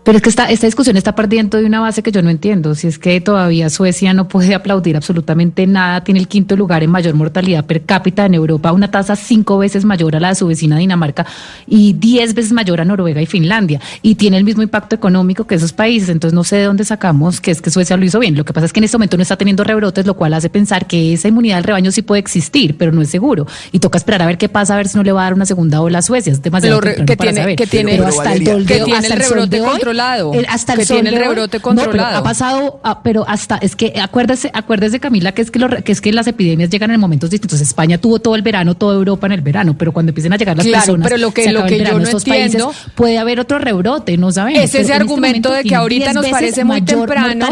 Pero es que esta, esta discusión está partiendo de una base que yo no entiendo. Si es que todavía Suecia no puede aplaudir absolutamente nada, tiene el quinto lugar en mayor mortalidad per cápita en Europa, una tasa cinco veces mayor a la de su vecina Dinamarca y diez veces mayor a Noruega y Finlandia. Y tiene el mismo impacto económico que esos países. Entonces no sé de dónde sacamos que es que Suecia lo hizo bien. Lo que pasa es que en este momento no está teniendo rebrotes, lo cual hace pensar que esa inmunidad del rebaño sí puede existir, pero no es seguro. Y toca esperar a ver qué pasa, a ver si no le va a dar una segunda ola a Suecia. Es demasiado Pero que para tiene- saber. que tiene- Pero Pero, hasta el sol que de- tiene hasta el sol rebrote de hoy, controlado. el- hasta el Que sol tiene el rebrote no, ha pasado, ah, pero hasta es que acuérdese, acuérdese Camila que es que, lo que es que las epidemias llegan en momentos distintos. España tuvo todo el verano, toda Europa en el verano, pero cuando empiecen a llegar las Claro, personas, pero lo que- lo que el yo verano no entiendo- países, puede haber otro rebrote, no sabemos. Es ese este argumento de que ahorita 10 nos parece muy temprano.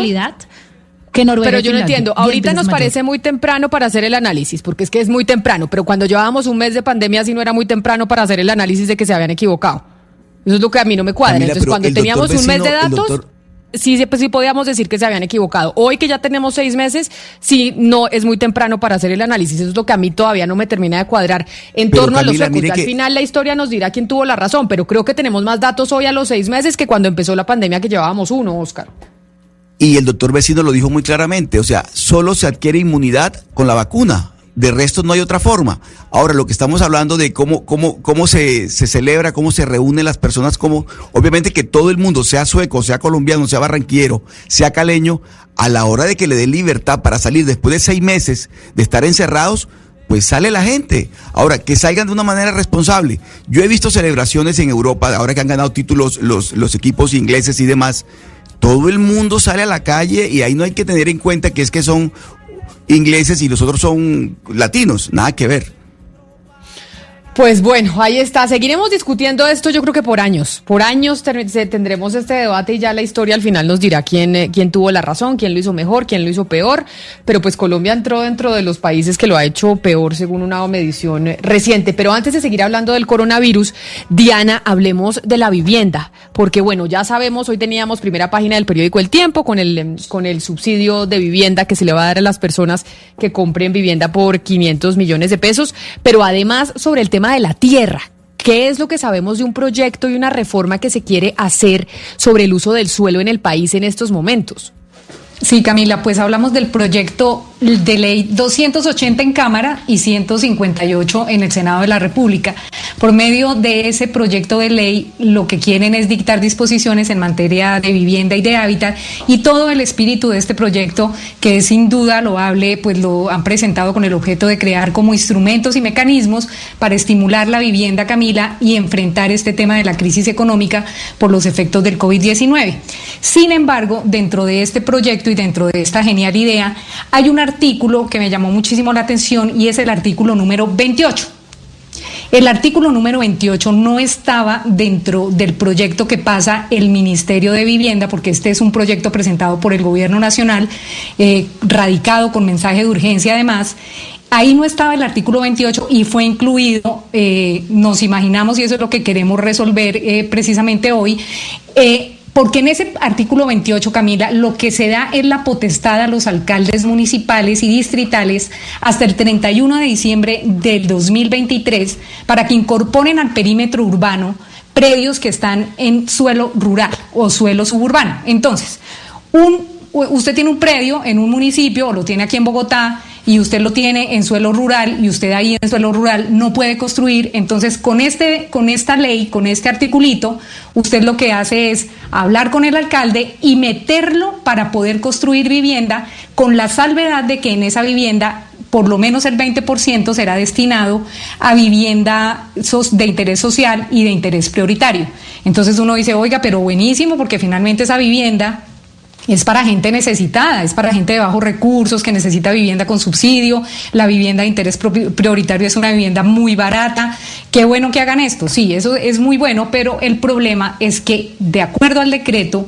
que Noruega. Pero yo no entiendo. Ahorita nos mayor. parece muy temprano para hacer el análisis, porque es que es muy temprano. Pero cuando llevábamos un mes de pandemia, sí no era muy temprano para hacer el análisis de que se habían equivocado. Eso es lo que a mí no me cuadra. Camila, Entonces, cuando teníamos un mes de datos, doctor- sí, pues sí podíamos decir que se habían equivocado. Hoy que ya tenemos seis meses, sí, no es muy temprano para hacer el análisis. Eso es lo que a mí todavía no me termina de cuadrar en Pero, torno a los Ya Al que- final la historia nos dirá quién tuvo la razón, pero creo que tenemos más datos hoy a los seis meses que cuando empezó la pandemia que llevábamos uno, Oscar. Y el doctor vecino lo dijo muy claramente, o sea, solo se adquiere inmunidad con la vacuna. De resto no hay otra forma. Ahora, lo que estamos hablando de cómo, cómo, cómo se, se celebra, cómo se reúnen las personas, como, obviamente que todo el mundo, sea sueco, sea colombiano, sea barranquillero, sea caleño, a la hora de que le den libertad para salir después de seis meses de estar encerrados, pues sale la gente. Ahora, que salgan de una manera responsable. Yo he visto celebraciones en Europa, ahora que han ganado títulos los, los equipos ingleses y demás, todo el mundo sale a la calle y ahí no hay que tener en cuenta que es que son ingleses y los otros son latinos, nada que ver. Pues bueno, ahí está. Seguiremos discutiendo esto yo creo que por años. Por años tendremos este debate y ya la historia al final nos dirá quién, eh, quién tuvo la razón, quién lo hizo mejor, quién lo hizo peor. Pero pues Colombia entró dentro de los países que lo ha hecho peor según una medición eh, reciente. Pero antes de seguir hablando del coronavirus, Diana, hablemos de la vivienda. Porque bueno, ya sabemos, hoy teníamos primera página del periódico El Tiempo con el, em, con el subsidio de vivienda que se le va a dar a las personas que compren vivienda por 500 millones de pesos. Pero además sobre el tema de la tierra. ¿Qué es lo que sabemos de un proyecto y una reforma que se quiere hacer sobre el uso del suelo en el país en estos momentos? Sí, Camila, pues hablamos del proyecto de ley 280 en Cámara y 158 en el Senado de la República. Por medio de ese proyecto de ley, lo que quieren es dictar disposiciones en materia de vivienda y de hábitat y todo el espíritu de este proyecto, que es sin duda loable, pues lo han presentado con el objeto de crear como instrumentos y mecanismos para estimular la vivienda, Camila, y enfrentar este tema de la crisis económica por los efectos del COVID-19. Sin embargo, dentro de este proyecto y dentro de esta genial idea, hay un artículo que me llamó muchísimo la atención y es el artículo número 28. El artículo número 28 no estaba dentro del proyecto que pasa el Ministerio de Vivienda, porque este es un proyecto presentado por el Gobierno Nacional, eh, radicado con mensaje de urgencia además. Ahí no estaba el artículo 28 y fue incluido, eh, nos imaginamos, y eso es lo que queremos resolver eh, precisamente hoy, porque en ese artículo 28, Camila, lo que se da es la potestad a los alcaldes municipales y distritales hasta el 31 de diciembre del 2023 para que incorporen al perímetro urbano predios que están en suelo rural o suelo suburbano. Entonces, usted tiene un predio en un municipio o lo tiene aquí en Bogotá y usted lo tiene en suelo rural y usted ahí en suelo rural no puede construir, entonces con este con esta ley, con este articulito, usted lo que hace es hablar con el alcalde y meterlo para poder construir vivienda con la salvedad de que en esa vivienda por lo menos el 20% será destinado a vivienda de interés social y de interés prioritario. Entonces uno dice, oiga, pero buenísimo, porque finalmente esa vivienda es para gente necesitada, es para gente de bajos recursos que necesita vivienda con subsidio. La vivienda de interés prioritario es una vivienda muy barata. Qué bueno que hagan esto, sí, eso es muy bueno, pero el problema es que de acuerdo al decreto,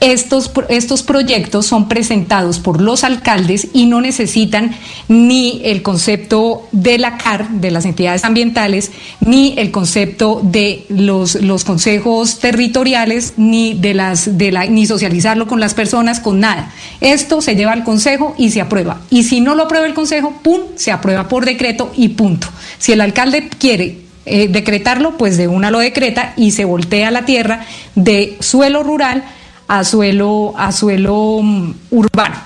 estos, estos proyectos son presentados por los alcaldes y no necesitan ni el concepto de la CAR, de las entidades ambientales, ni el concepto de los, los consejos territoriales, ni de las de la, ni socializarlo con las personas, con nada. Esto se lleva al consejo y se aprueba. Y si no lo aprueba el consejo, pum, se aprueba por decreto y punto. Si el alcalde quiere eh, decretarlo, pues de una lo decreta y se voltea la tierra de suelo rural a suelo, a suelo mm, urbano.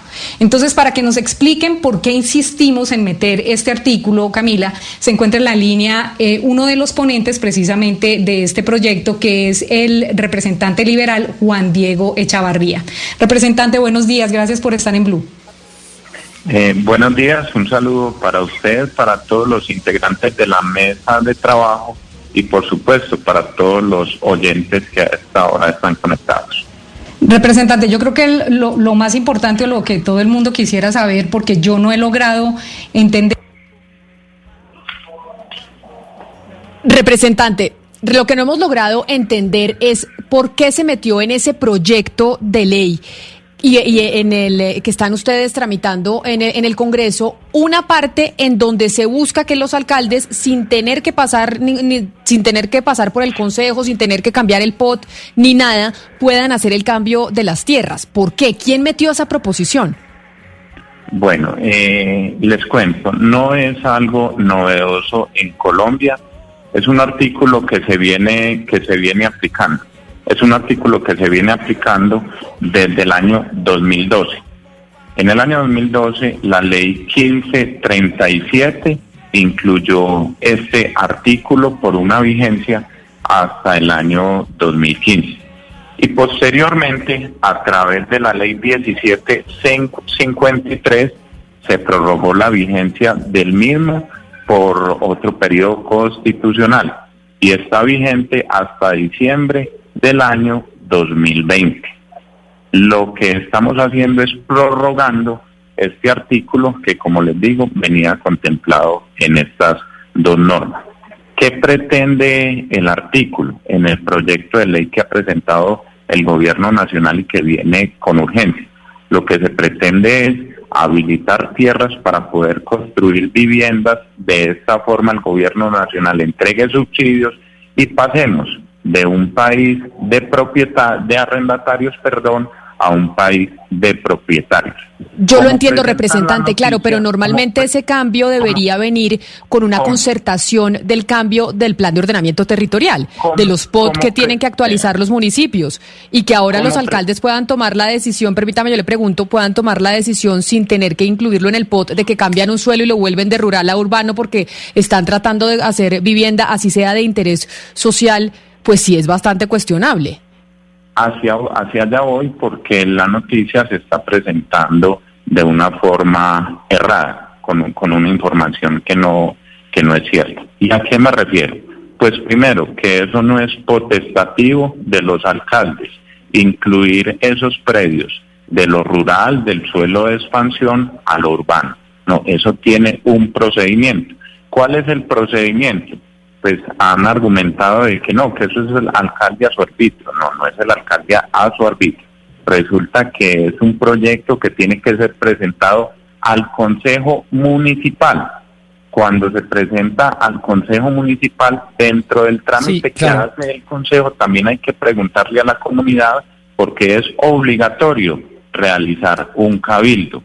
Entonces, para que nos expliquen por qué insistimos en meter este artículo, Camila, se encuentra en la línea eh, uno de los ponentes precisamente de este proyecto, que es el representante liberal Juan Diego Echavarría. Representante, buenos días, gracias por estar en Blue. Eh, buenos días, un saludo para usted, para todos los integrantes de la mesa de trabajo y por supuesto para todos los oyentes que a esta hora están conectados. Representante, yo creo que lo, lo más importante o lo que todo el mundo quisiera saber, porque yo no he logrado entender. Representante, lo que no hemos logrado entender es por qué se metió en ese proyecto de ley y, y en el eh, que están ustedes tramitando en el, en el Congreso una parte en donde se busca que los alcaldes sin tener que pasar ni- ni- sin tener que pasar por el Consejo, sin tener que cambiar el POT ni nada, puedan hacer el cambio de las tierras. ¿Por qué? ¿Quién metió esa proposición? Bueno, eh, les cuento, no es algo novedoso en Colombia, es un artículo que se viene que se viene aplicando. Es un artículo que se viene aplicando desde el año 2012. En el año 2012 la ley 1537 incluyó este artículo por una vigencia hasta el año 2015 y posteriormente a través de la ley 1753 se prorrogó la vigencia del mismo por otro periodo constitucional y está vigente hasta diciembre del año 2020. Lo que estamos haciendo es prorrogando este artículo que, como les digo, venía contemplado en estas dos normas. ¿Qué pretende el artículo en el proyecto de ley que ha presentado el gobierno nacional y que viene con urgencia? Lo que se pretende es habilitar tierras para poder construir viviendas. De esta forma el gobierno nacional entregue subsidios y pasemos de un país de propiedad, de arrendatarios, perdón, a un país de propietarios. Yo lo entiendo, representante, claro, pero normalmente ese cambio debería venir con una concertación del cambio del plan de ordenamiento territorial, de los POT que tienen que actualizar los municipios y que ahora los ¿Cómo pre- alcaldes puedan tomar la decisión, permítame, yo le pregunto, puedan tomar la decisión sin tener que incluirlo en el POT de que cambian un suelo y lo vuelven de rural a urbano porque están tratando de hacer vivienda, así sea de interés social, pues sí es bastante cuestionable. hacia, hacia allá voy porque la noticia se está presentando de una forma errada, con, con una información que no, que no es cierta. ¿Y a qué me refiero? Pues primero, que eso no es potestativo de los alcaldes, incluir esos predios de lo rural, del suelo de expansión, a lo urbano. No, eso tiene un procedimiento. ¿Cuál es el procedimiento? Pues han argumentado de que no, que eso es el alcalde a su arbitrio. No, no es el alcalde a su arbitrio. Resulta que es un proyecto que tiene que ser presentado al Consejo Municipal. Cuando se presenta al Consejo Municipal, dentro del trámite claro. que hace el Consejo, también hay que preguntarle a la comunidad porque es obligatorio realizar un cabildo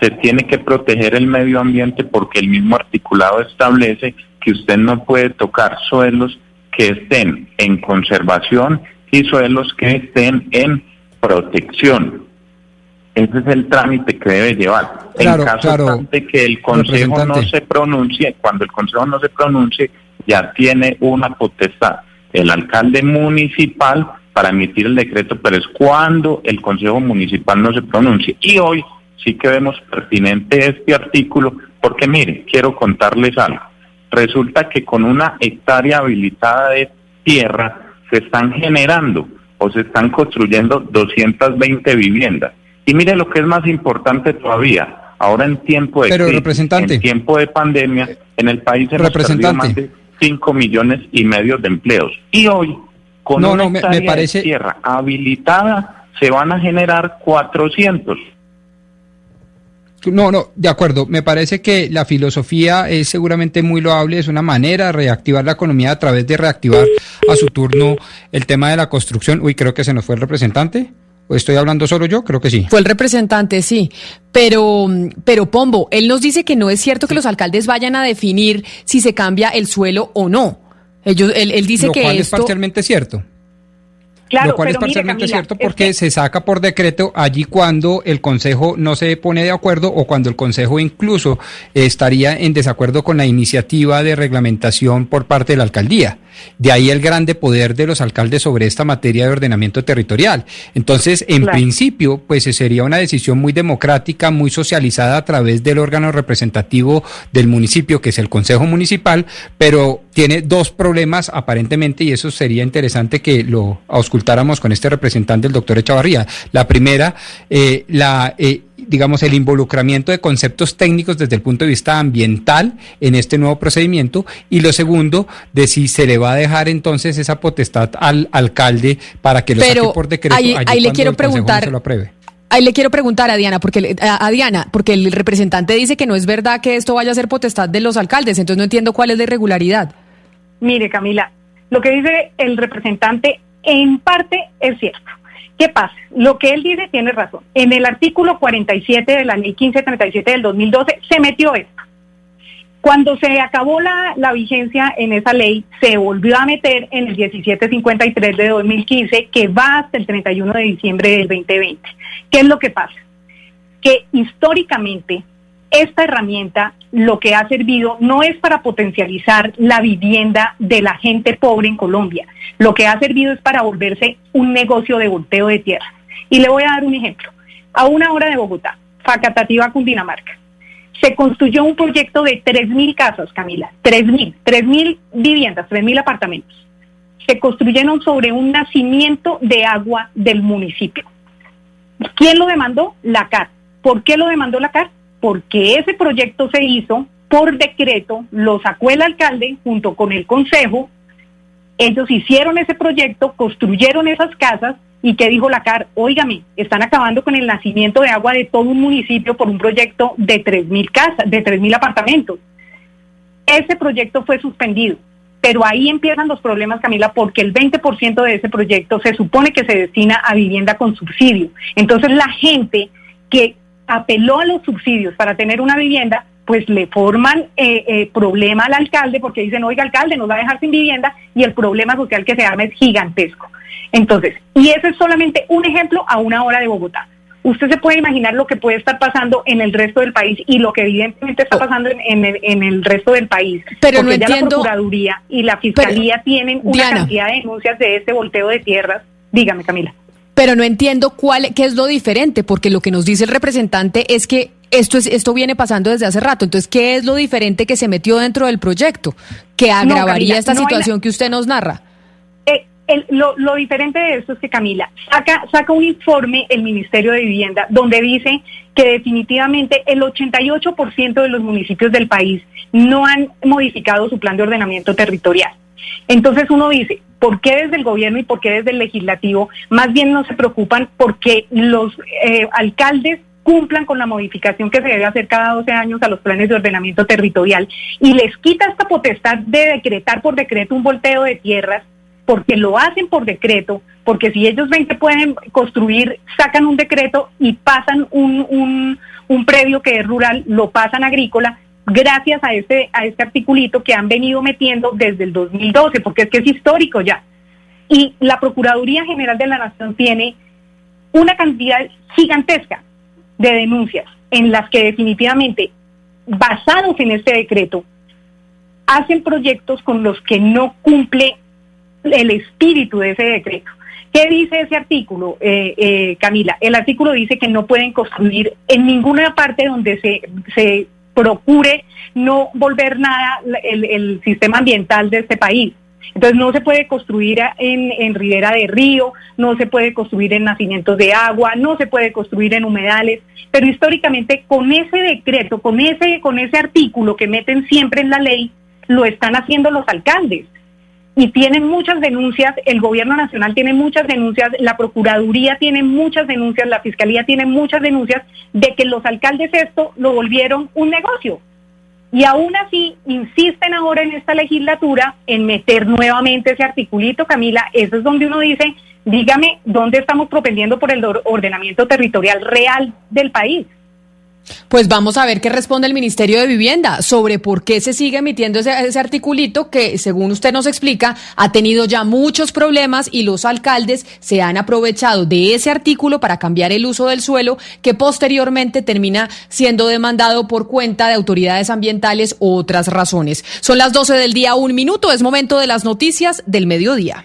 se tiene que proteger el medio ambiente porque el mismo articulado establece que usted no puede tocar suelos que estén en conservación y suelos que estén en protección. Ese es el trámite que debe llevar. Claro, en caso claro, de que el Consejo no se pronuncie, cuando el Consejo no se pronuncie, ya tiene una potestad el alcalde municipal para emitir el decreto, pero es cuando el Consejo Municipal no se pronuncie. Y hoy sí que vemos pertinente este artículo, porque mire, quiero contarles algo. Resulta que con una hectárea habilitada de tierra se están generando o se están construyendo 220 viviendas. Y mire lo que es más importante todavía, ahora en tiempo de Pero, crisis, representante. en tiempo de pandemia, en el país hemos perdido más de 5 millones y medio de empleos. Y hoy, con No, una no, me- me hectárea parece- de tierra habilitada, se van a generar 400. No, no, de acuerdo. Me parece que la filosofía es seguramente muy loable, es una manera de reactivar la economía a través de reactivar a su turno el tema de la construcción. Uy, creo que se nos fue el representante. ¿O estoy hablando solo yo? Creo que sí. Fue el representante, sí. Pero, pero Pombo, él nos dice que no es cierto que los alcaldes vayan a definir si se cambia el suelo o no. Ellos, él, él dice Lo que cual es parcialmente cierto. Claro, lo cual es mire, parcialmente Camila, cierto es porque que- se saca por decreto allí cuando el Consejo no se pone de acuerdo o cuando el Consejo incluso estaría en desacuerdo con la iniciativa de reglamentación por parte de la alcaldía. De ahí el grande poder de los alcaldes sobre esta materia de ordenamiento territorial. Entonces, en Claro. principio, pues eh, sería una decisión muy democrática, muy socializada a través del órgano representativo del municipio, que es el Consejo Municipal, pero tiene dos problemas aparentemente y eso sería interesante que lo auscultáramos con este representante, el doctor Echavarría. La primera, eh, la... eh, digamos, el involucramiento de conceptos técnicos desde el punto de vista ambiental en este nuevo procedimiento y lo segundo, de si se le va a dejar entonces esa potestad al alcalde para que lo Pero saque por decreto ahí- le quiero no preguntar- se lo apruebe. Ahí le quiero preguntar a Diana, porque a Diana, porque el representante dice que no es verdad que esto vaya a ser potestad de los alcaldes, entonces no entiendo cuál es la irregularidad. Mire, Camila, lo que dice el representante en parte es cierto. ¿Qué pasa? Lo que él dice tiene razón. En el artículo 47 de la ley 1537 del 2012 se metió esto. Cuando se acabó la, la vigencia en esa ley, se volvió a meter en el 1753 de 2015, que va hasta el 31 de diciembre del 2020. ¿Qué es lo que pasa? Que históricamente esta herramienta lo que ha servido no es para potencializar la vivienda de la gente pobre en Colombia, lo que ha servido es para volverse un negocio de volteo de tierra. Y le voy a dar un ejemplo. A una hora de Bogotá, Facatativa, Cundinamarca, se construyó un proyecto de 3.000 casas, Camila, 3.000, 3.000 viviendas, 3.000 apartamentos. Se construyeron sobre un nacimiento de agua del municipio. ¿Quién lo demandó? La CAR. ¿Por qué lo demandó la CAR? Porque ese proyecto se hizo por decreto, lo sacó el alcalde junto con el consejo, ellos hicieron ese proyecto, construyeron esas casas y ¿qué dijo la CAR? Óigame, están acabando con el nacimiento de agua de todo un municipio por un proyecto de 3.000 casas, de 3.000 apartamentos. Ese proyecto fue suspendido, pero ahí empiezan los problemas, Camila, porque el 20% de ese proyecto se supone que se destina a vivienda con subsidio. Entonces la gente que apeló a los subsidios para tener una vivienda, pues le forman eh, eh, problema al alcalde porque dicen, oiga, alcalde, nos va a dejar sin vivienda y el problema social que se arma es gigantesco. Entonces, y ese es solamente un ejemplo a una hora de Bogotá. Usted se puede imaginar lo que puede estar pasando en el resto del país y lo que evidentemente está pasando en, en el, en el resto del país. Pero no porque ya entiendo- la Procuraduría y la Fiscalía tienen una Diana. cantidad de denuncias de este volteo de tierras. Dígame, Camila. Pero no entiendo cuál, qué es lo diferente, porque lo que nos dice el representante es que esto es, esto viene pasando desde hace rato. Entonces, ¿qué es lo diferente que se metió dentro del proyecto que agravaría Camila, esta no situación que usted nos narra? Eh, el- lo, lo diferente de esto es que Camila saca, saca un informe el Ministerio de Vivienda donde dice que definitivamente el 88% de los municipios del país no han modificado su plan de ordenamiento territorial. Entonces uno dice, ¿por qué desde el gobierno y por qué desde el legislativo más bien no se preocupan porque los eh, alcaldes cumplan con la modificación que se debe hacer cada 12 años a los planes de ordenamiento territorial y les quita esta potestad de decretar por decreto un volteo de tierras porque lo hacen por decreto, porque si ellos ven que pueden construir, sacan un decreto y pasan un, un, un predio que es rural, lo pasan agrícola, gracias a este, a este articulito que han venido metiendo desde el 2012, porque es que es histórico ya. Y la Procuraduría General de la Nación tiene una cantidad gigantesca de denuncias en las que definitivamente, basados en este decreto, hacen proyectos con los que no cumple el espíritu de ese decreto. ¿Qué dice ese artículo, eh, eh, Camila? El artículo dice que no pueden construir en ninguna parte donde se, se procure no volver nada el, el sistema ambiental de este país. Entonces no se puede construir en, en ribera de río, no se puede construir en nacimientos de agua, no se puede construir en humedales, pero históricamente con ese decreto, con ese, con ese artículo que meten siempre en la ley, lo están haciendo los alcaldes y tienen muchas denuncias, el gobierno nacional tiene muchas denuncias, la procuraduría tiene muchas denuncias, la fiscalía tiene muchas denuncias de que los alcaldes esto lo volvieron un negocio. Y aún así insisten ahora en esta legislatura en meter nuevamente ese articulito, Camila, eso es donde uno dice, dígame, ¿dónde estamos propendiendo por el or- ordenamiento territorial real del país? Pues vamos a ver qué responde el Ministerio de Vivienda sobre por qué se sigue emitiendo ese, articulito que, según usted nos explica, ha tenido ya muchos problemas y los alcaldes se han aprovechado de ese artículo para cambiar el uso del suelo que posteriormente termina siendo demandado por cuenta de autoridades ambientales u otras razones. Son las 12 del día, un minuto, es momento de las noticias del mediodía.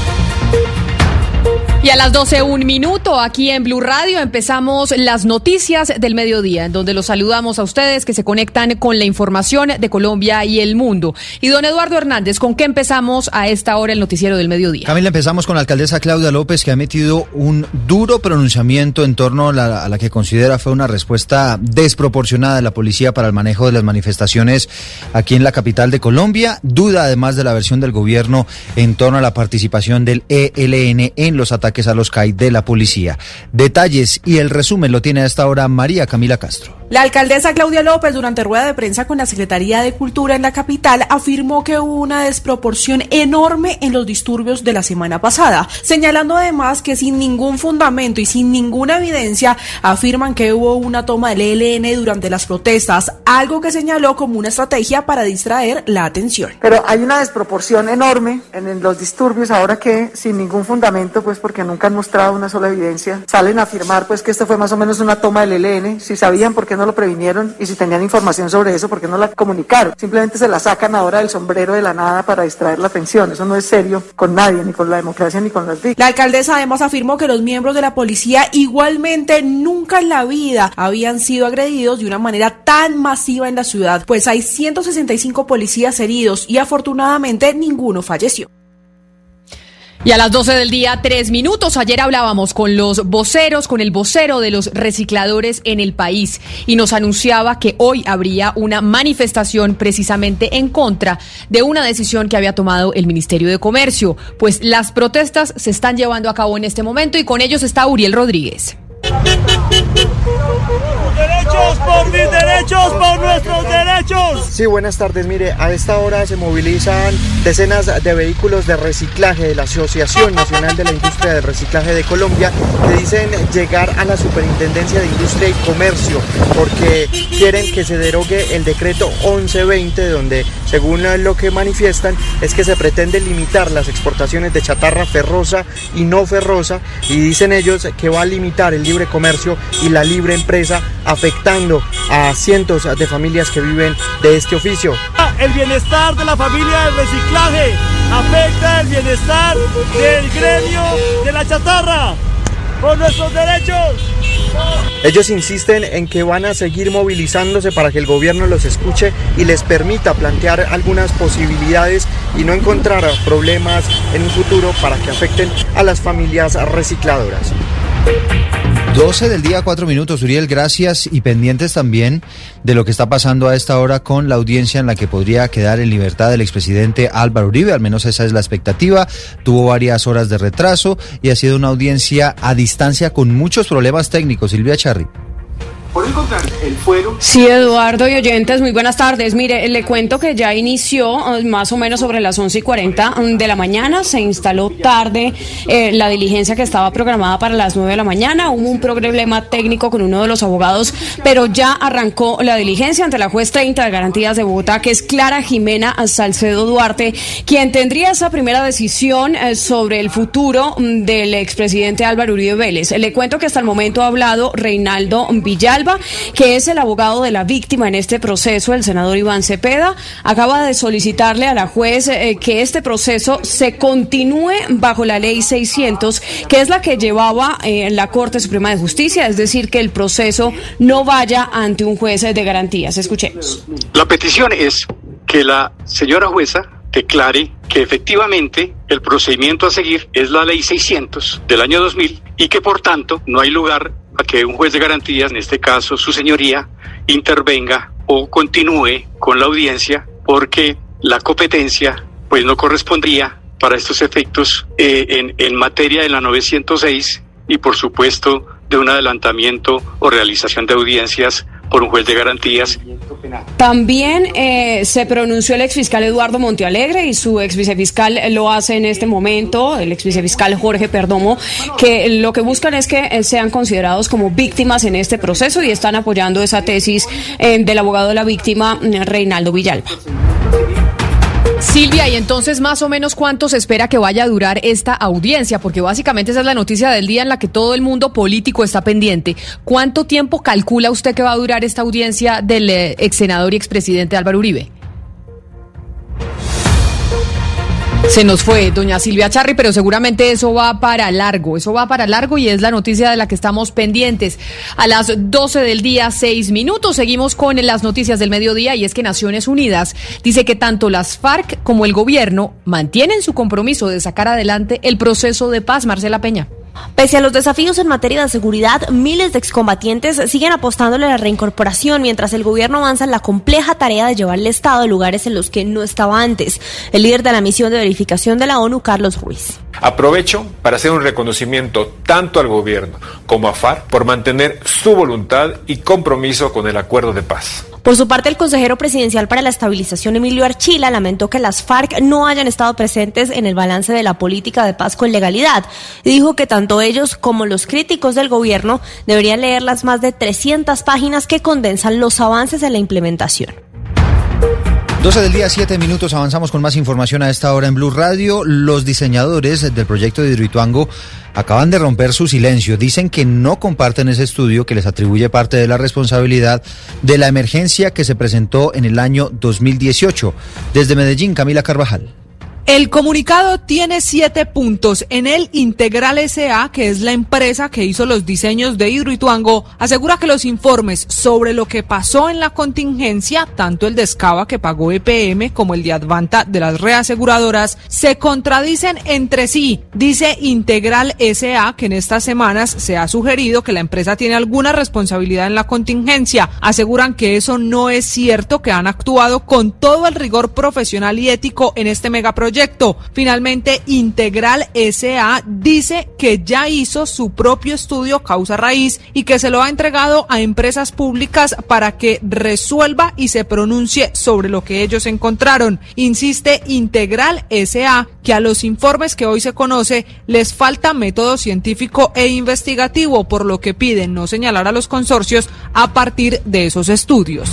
A las 12, un minuto, aquí en Blue Radio empezamos las noticias del mediodía, en donde los saludamos a ustedes que se conectan con la información de Colombia y el mundo. Y don Eduardo Hernández, ¿con qué empezamos a esta hora el noticiero del mediodía? Camila, empezamos con la alcaldesa Claudia López, que ha emitido un duro pronunciamiento en torno a la que considera fue una respuesta desproporcionada de la policía para el manejo de las manifestaciones aquí en la capital de Colombia. Duda además de la versión del gobierno en torno a la participación del ELN en los ataques a los CAI de la policía. Detalles y el resumen lo tiene a esta hora María Camila Castro. La alcaldesa Claudia López, durante rueda de prensa con la Secretaría de Cultura en la capital, afirmó que hubo una desproporción enorme en los disturbios de la semana pasada, señalando además que sin ningún fundamento y sin ninguna evidencia afirman que hubo una toma del ELN durante las protestas, algo que señaló como una estrategia para distraer la atención. Pero hay una desproporción enorme en los disturbios ahora que sin ningún fundamento, pues porque nunca han mostrado una sola evidencia, salen a afirmar pues que esto fue más o menos una toma del ELN, si sabían por qué no lo previnieron y si tenían información sobre eso, ¿por qué no la comunicaron? Simplemente se la sacan ahora del sombrero de la nada para distraer la atención. Eso no es serio con nadie, ni con la democracia, ni con las víctimas. La alcaldesa además afirmó que los miembros de la policía igualmente nunca en la vida habían sido agredidos de una manera tan masiva en la ciudad, pues hay 165 policías heridos y afortunadamente ninguno falleció. Y a las 12 del día, tres minutos. Ayer hablábamos con los voceros, con el vocero de los recicladores en el país y nos anunciaba que hoy habría una manifestación precisamente en contra de una decisión que había tomado el Ministerio de Comercio. Pues las protestas se están llevando a cabo en este momento y con ellos está Uriel Rodríguez. Derechos por derechos, por nuestros derechos. Sí, buenas tardes. Mire, a esta hora se movilizan decenas de vehículos de reciclaje de la Asociación Nacional de la Industria del Reciclaje de Colombia que dicen llegar a la Superintendencia de Industria y Comercio porque quieren que se derogue el decreto 1120 donde, según lo que manifiestan, es que se pretende limitar las exportaciones de chatarra ferrosa y no ferrosa y dicen ellos que va a limitar el libre comercio y la libre empresa afectando a cientos de familias que viven de este oficio. El bienestar de la familia del reciclaje afecta el bienestar del gremio de la chatarra por nuestros derechos. Ellos insisten en que van a seguir movilizándose para que el gobierno los escuche y les permita plantear algunas posibilidades y no encontrar problemas en un futuro para que afecten a las familias recicladoras. 12 del día, 4 minutos, Uriel, gracias y pendientes también de lo que está pasando a esta hora con la audiencia en la que podría quedar en libertad el expresidente Álvaro Uribe, al menos esa es la expectativa. Tuvo varias horas de retraso y ha sido una audiencia a distancia con muchos problemas técnicos. Silvia Charri. Por el contrario, el fuero. Sí, Eduardo y oyentes, muy buenas tardes. Mire, le cuento que ya inició eh, más o menos sobre las 11 y 40 de la mañana. Se instaló tarde eh, la diligencia que estaba programada para las 9 de la mañana. Hubo un problema técnico con uno de los abogados, pero ya arrancó la diligencia ante la juez 30 de garantías de Bogotá, que es Clara Jimena Salcedo Duarte, quien tendría esa primera decisión eh, sobre el futuro mm, del expresidente Álvaro Uribe Vélez. Le cuento que hasta el momento ha hablado Reinaldo Que es el abogado de la víctima en este proceso, el senador Iván Cepeda, acaba de solicitarle a la juez eh, que este proceso se continúe bajo la ley 600, que es la que llevaba eh, la Corte Suprema de Justicia, es decir, que el proceso no vaya ante un juez de garantías. Escuchemos. La petición es que la señora jueza declare que efectivamente el procedimiento a seguir es la ley 600 del año 2000 y que por tanto no hay lugar a que un juez de garantías, en este caso su señoría, intervenga o continúe con la audiencia porque la competencia pues no correspondría para estos efectos eh, en, en materia de la 906 y por supuesto de un adelantamiento o realización de audiencias por un juez de garantías. También eh, se pronunció el exfiscal Eduardo Montealegre y su ex vicefiscal lo hace en este momento, el ex vicefiscal Jorge Perdomo, que lo que buscan es que eh, sean considerados como víctimas en este proceso y están apoyando esa tesis eh, del abogado de la víctima, Reinaldo Villalba. Silvia, y entonces más o menos cuánto se espera que vaya a durar esta audiencia, porque básicamente esa es la noticia del día en la que todo el mundo político está pendiente. ¿Cuánto tiempo calcula usted que va a durar esta audiencia del eh, ex senador y expresidente Álvaro Uribe? Se nos fue doña Silvia Charri, pero seguramente eso va para largo, eso va para largo y es la noticia de la que estamos pendientes. A las 12 del día, 6 minutos, seguimos con las noticias del mediodía y es que Naciones Unidas dice que tanto las FARC como el gobierno mantienen su compromiso de sacar adelante el proceso de paz. Marcela Peña. Pese a los desafíos en materia de seguridad, miles de excombatientes siguen apostándole a la reincorporación mientras el gobierno avanza en la compleja tarea de llevar el Estado a lugares en los que no estaba antes. El líder de la misión de verificación de la ONU, Carlos Ruiz. Aprovecho para hacer un reconocimiento tanto al gobierno como a FARC por mantener su voluntad y compromiso con el acuerdo de paz. Por su parte, el consejero presidencial para la estabilización, Emilio Archila, lamentó que las FARC no hayan estado presentes en el balance de la política de paz con legalidad y dijo que tanto ellos como los críticos del gobierno deberían leer las más de 300 páginas que condensan los avances en la implementación. 12 del día, 7 minutos. Avanzamos con más información a esta hora en Blue Radio. Los diseñadores del proyecto de Hidroituango acaban de romper su silencio. Dicen que no comparten ese estudio que les atribuye parte de la responsabilidad de la emergencia que se presentó en el año 2018. Desde Medellín, Camila Carvajal. El comunicado tiene siete puntos. En el Integral SA, que es la empresa que hizo los diseños de Hidroituango, asegura que los informes sobre lo que pasó en la contingencia, tanto el de Escava que pagó EPM como el de Advanta de las reaseguradoras, se contradicen entre sí. Dice Integral SA que en estas semanas se ha sugerido que la empresa tiene alguna responsabilidad en la contingencia. Aseguran que eso no es cierto, que han actuado con todo el rigor profesional y ético en este megaproyecto Finalmente, Integral SA dice que ya hizo su propio estudio causa raíz y que se lo ha entregado a empresas públicas para que resuelva y se pronuncie sobre lo que ellos encontraron. Insiste Integral SA que a los informes que hoy se conoce les falta método científico e investigativo, por lo que piden no señalar a los consorcios a partir de esos estudios.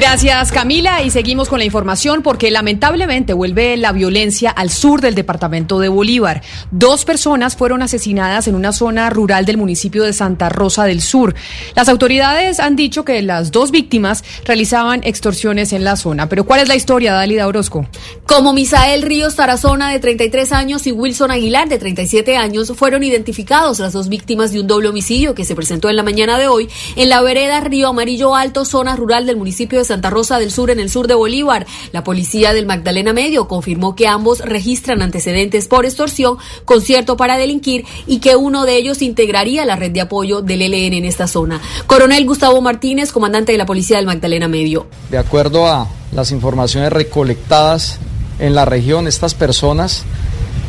Gracias Camila y seguimos con la información porque lamentablemente vuelve la violencia al sur del departamento de Bolívar. Dos personas fueron asesinadas en una zona rural del municipio de Santa Rosa del Sur. Las autoridades han dicho que las dos víctimas realizaban extorsiones en la zona. Pero ¿cuál es la historia, Dalida Orozco? Como Misael Ríos Tarazona de 33 años y Wilson Aguilar de 37 años fueron identificados las dos víctimas de un doble homicidio que se presentó en la mañana de hoy en la vereda Río Amarillo Alto, zona rural del municipio de Santa Rosa del Sur en el sur de Bolívar. La policía del Magdalena Medio confirmó que ambos registran antecedentes por extorsión, concierto para delinquir y que uno de ellos integraría la red de apoyo del ELN en esta zona. Coronel Gustavo Martínez, comandante de la policía del Magdalena Medio. De acuerdo a las informaciones recolectadas en la región, estas personas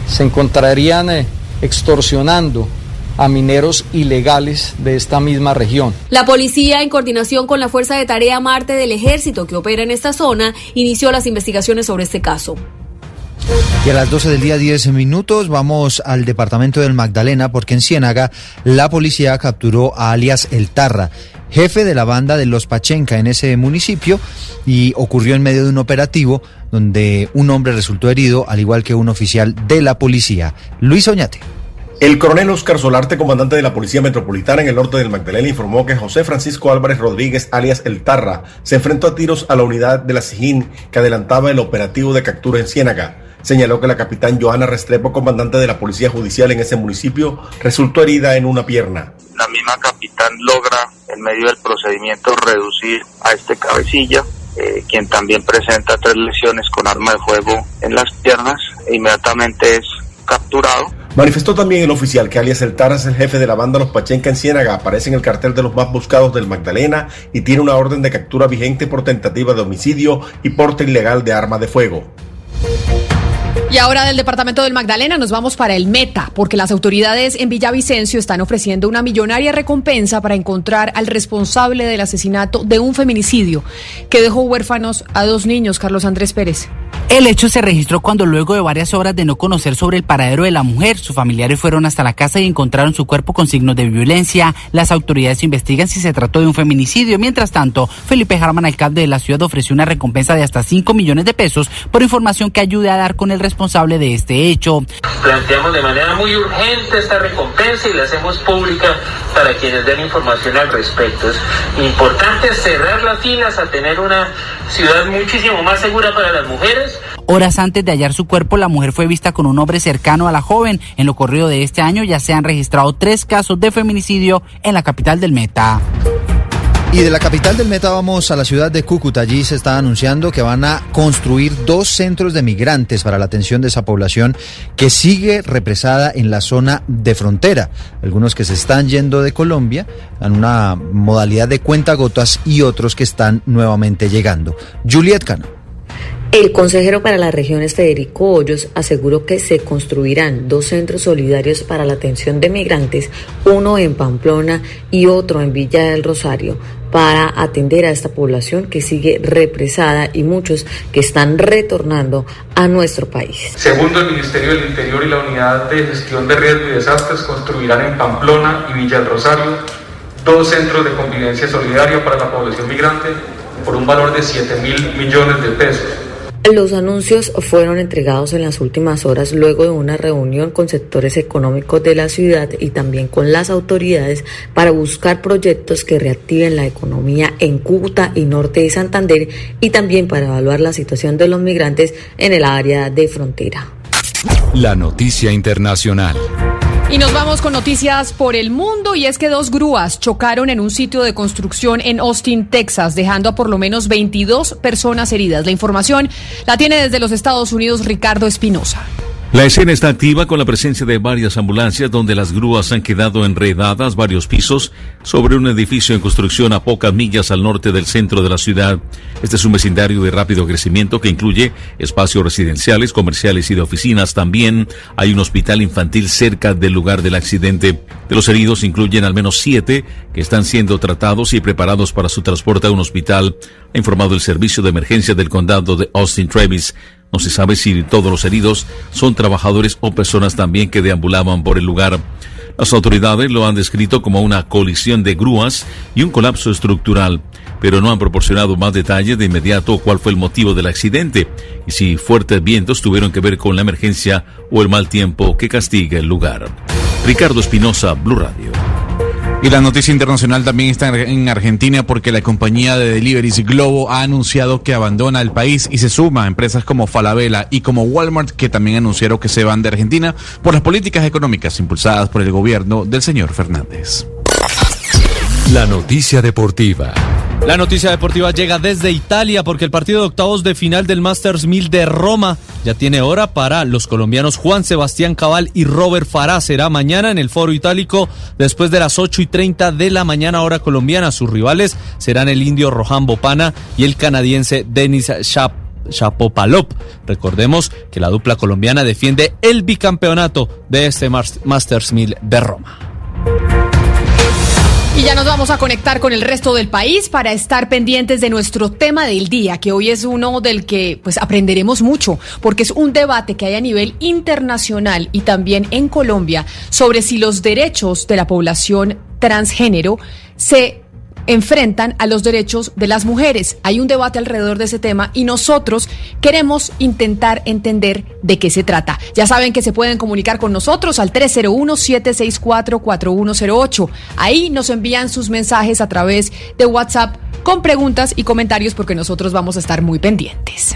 se encontrarían eh, extorsionando a mineros ilegales de esta misma región. La policía, en coordinación con la Fuerza de Tarea Marte del Ejército que opera en esta zona, inició las investigaciones sobre este caso. Y a las 12 del día 10 minutos vamos al departamento del Magdalena porque en Ciénaga la policía capturó a alias El Tarra, jefe de la banda de Los Pachenca en ese municipio y ocurrió en medio de un operativo donde un hombre resultó herido al igual que un oficial de la policía. Luis Oñate. El coronel Oscar Solarte, comandante de la Policía Metropolitana en el norte del Magdalena, informó que José Francisco Álvarez Rodríguez, alias El Tarra, se enfrentó a tiros a la unidad de la SIGIN que adelantaba el operativo de captura en Ciénaga. Señaló que la capitán Joana Restrepo, comandante de la Policía Judicial en ese municipio, resultó herida en una pierna. La misma capitán logra, en medio del procedimiento, reducir a este cabecilla, eh, quien también presenta tres lesiones con arma de fuego en las piernas, e inmediatamente es capturado. Manifestó también el oficial que alias El Tarra es el jefe de la banda Los Pachenca en Ciénaga, aparece en el cartel de los más buscados del Magdalena y tiene una orden de captura vigente por tentativa de homicidio y porte ilegal de arma de fuego. Y ahora del departamento del Magdalena nos vamos para el Meta, porque las autoridades en Villavicencio están ofreciendo una millonaria recompensa para encontrar al responsable del asesinato de un feminicidio que dejó huérfanos a dos niños, Carlos Andrés Pérez. El hecho se registró cuando luego de varias horas de no conocer sobre el paradero de la mujer, sus familiares fueron hasta la casa y encontraron su cuerpo con signos de violencia. Las autoridades investigan si se trató de un feminicidio. Mientras tanto, Felipe Jarman, alcalde de la ciudad, ofreció una recompensa de hasta 5 millones de pesos por información que ayude a dar con el responsable de este hecho. Planteamos de manera muy urgente esta recompensa y la hacemos pública para quienes den información al respecto. Es importante cerrar las filas a tener una ciudad muchísimo más segura para las mujeres Horas antes de hallar su cuerpo, la mujer fue vista con un hombre cercano a la joven. En lo corrido de este año ya se han registrado tres casos de feminicidio en la capital del Meta. Y de la capital del Meta vamos a la ciudad de Cúcuta. Allí se está anunciando que van a construir dos centros de migrantes para la atención de esa población que sigue represada en la zona de frontera. Algunos que se están yendo de Colombia en una modalidad de cuentagotas y otros que están nuevamente llegando. Juliet Cano. El consejero para las regiones Federico Hoyos aseguró que se construirán dos centros solidarios para la atención de migrantes, uno en Pamplona y otro en Villa del Rosario, para atender a esta población que sigue represada y muchos que están retornando a nuestro país. Segundo, el Ministerio del Interior y la Unidad de Gestión de Riesgo y Desastres construirán en Pamplona y Villa del Rosario dos centros de convivencia solidaria para la población migrante por un valor de 7 mil millones de pesos. Los anuncios fueron entregados en las últimas horas luego de una reunión con sectores económicos de la ciudad y también con las autoridades para buscar proyectos que reactiven la economía en Cúcuta y norte de Santander y también para evaluar la situación de los migrantes en el área de frontera. La noticia internacional. Y nos vamos con noticias por el mundo y es que dos grúas chocaron en un sitio de construcción en Austin, Texas, dejando a por lo menos 22 personas heridas. La información la tiene desde los Estados Unidos Ricardo Espinosa. La escena está activa con la presencia de varias ambulancias donde las grúas han quedado enredadas varios pisos sobre un edificio en construcción a pocas millas al norte del centro de la ciudad. Este es un vecindario de rápido crecimiento que incluye espacios residenciales, comerciales y de oficinas. También hay un hospital infantil cerca del lugar del accidente. De los heridos incluyen al menos siete que están siendo tratados y preparados para su transporte a un hospital, ha informado el servicio de emergencia del condado de Austin Travis. No se sabe si todos los heridos son trabajadores o personas también que deambulaban por el lugar. Las autoridades lo han descrito como una colisión de grúas y un colapso estructural, pero no han proporcionado más detalles de inmediato cuál fue el motivo del accidente y si fuertes vientos tuvieron que ver con la emergencia o el mal tiempo que castiga el lugar. Ricardo Espinosa, Blue Radio. Y la noticia internacional también está en Argentina porque la compañía de deliveries Globo ha anunciado que abandona el país y se suma a empresas como Falabella y como Walmart que también anunciaron que se van de Argentina por las políticas económicas impulsadas por el gobierno del señor Fernández. La noticia deportiva. La noticia deportiva llega desde Italia porque el partido de octavos de final del Masters 1000 de Roma ya tiene hora para los colombianos Juan Sebastián Cabal y Robert Farah. Será mañana en el Foro Itálico después de las 8 y 30 de la mañana hora colombiana. Sus rivales serán el indio Rohan Bopana y el canadiense Denis Chap. Chapopalop. Recordemos que la dupla colombiana defiende el bicampeonato de este Masters 1000 de Roma. Y ya nos vamos a conectar con el resto del país para estar pendientes de nuestro tema del día, que hoy es uno del que pues aprenderemos mucho, porque es un debate que hay a nivel internacional y también en Colombia sobre si los derechos de la población transgénero se enfrentan a los derechos de las mujeres. Hay un debate alrededor de ese tema y nosotros queremos intentar entender de qué se trata. Ya saben que se pueden comunicar con nosotros al 301-764-4108. Ahí nos envían sus mensajes a través de WhatsApp con preguntas y comentarios porque nosotros vamos a estar muy pendientes.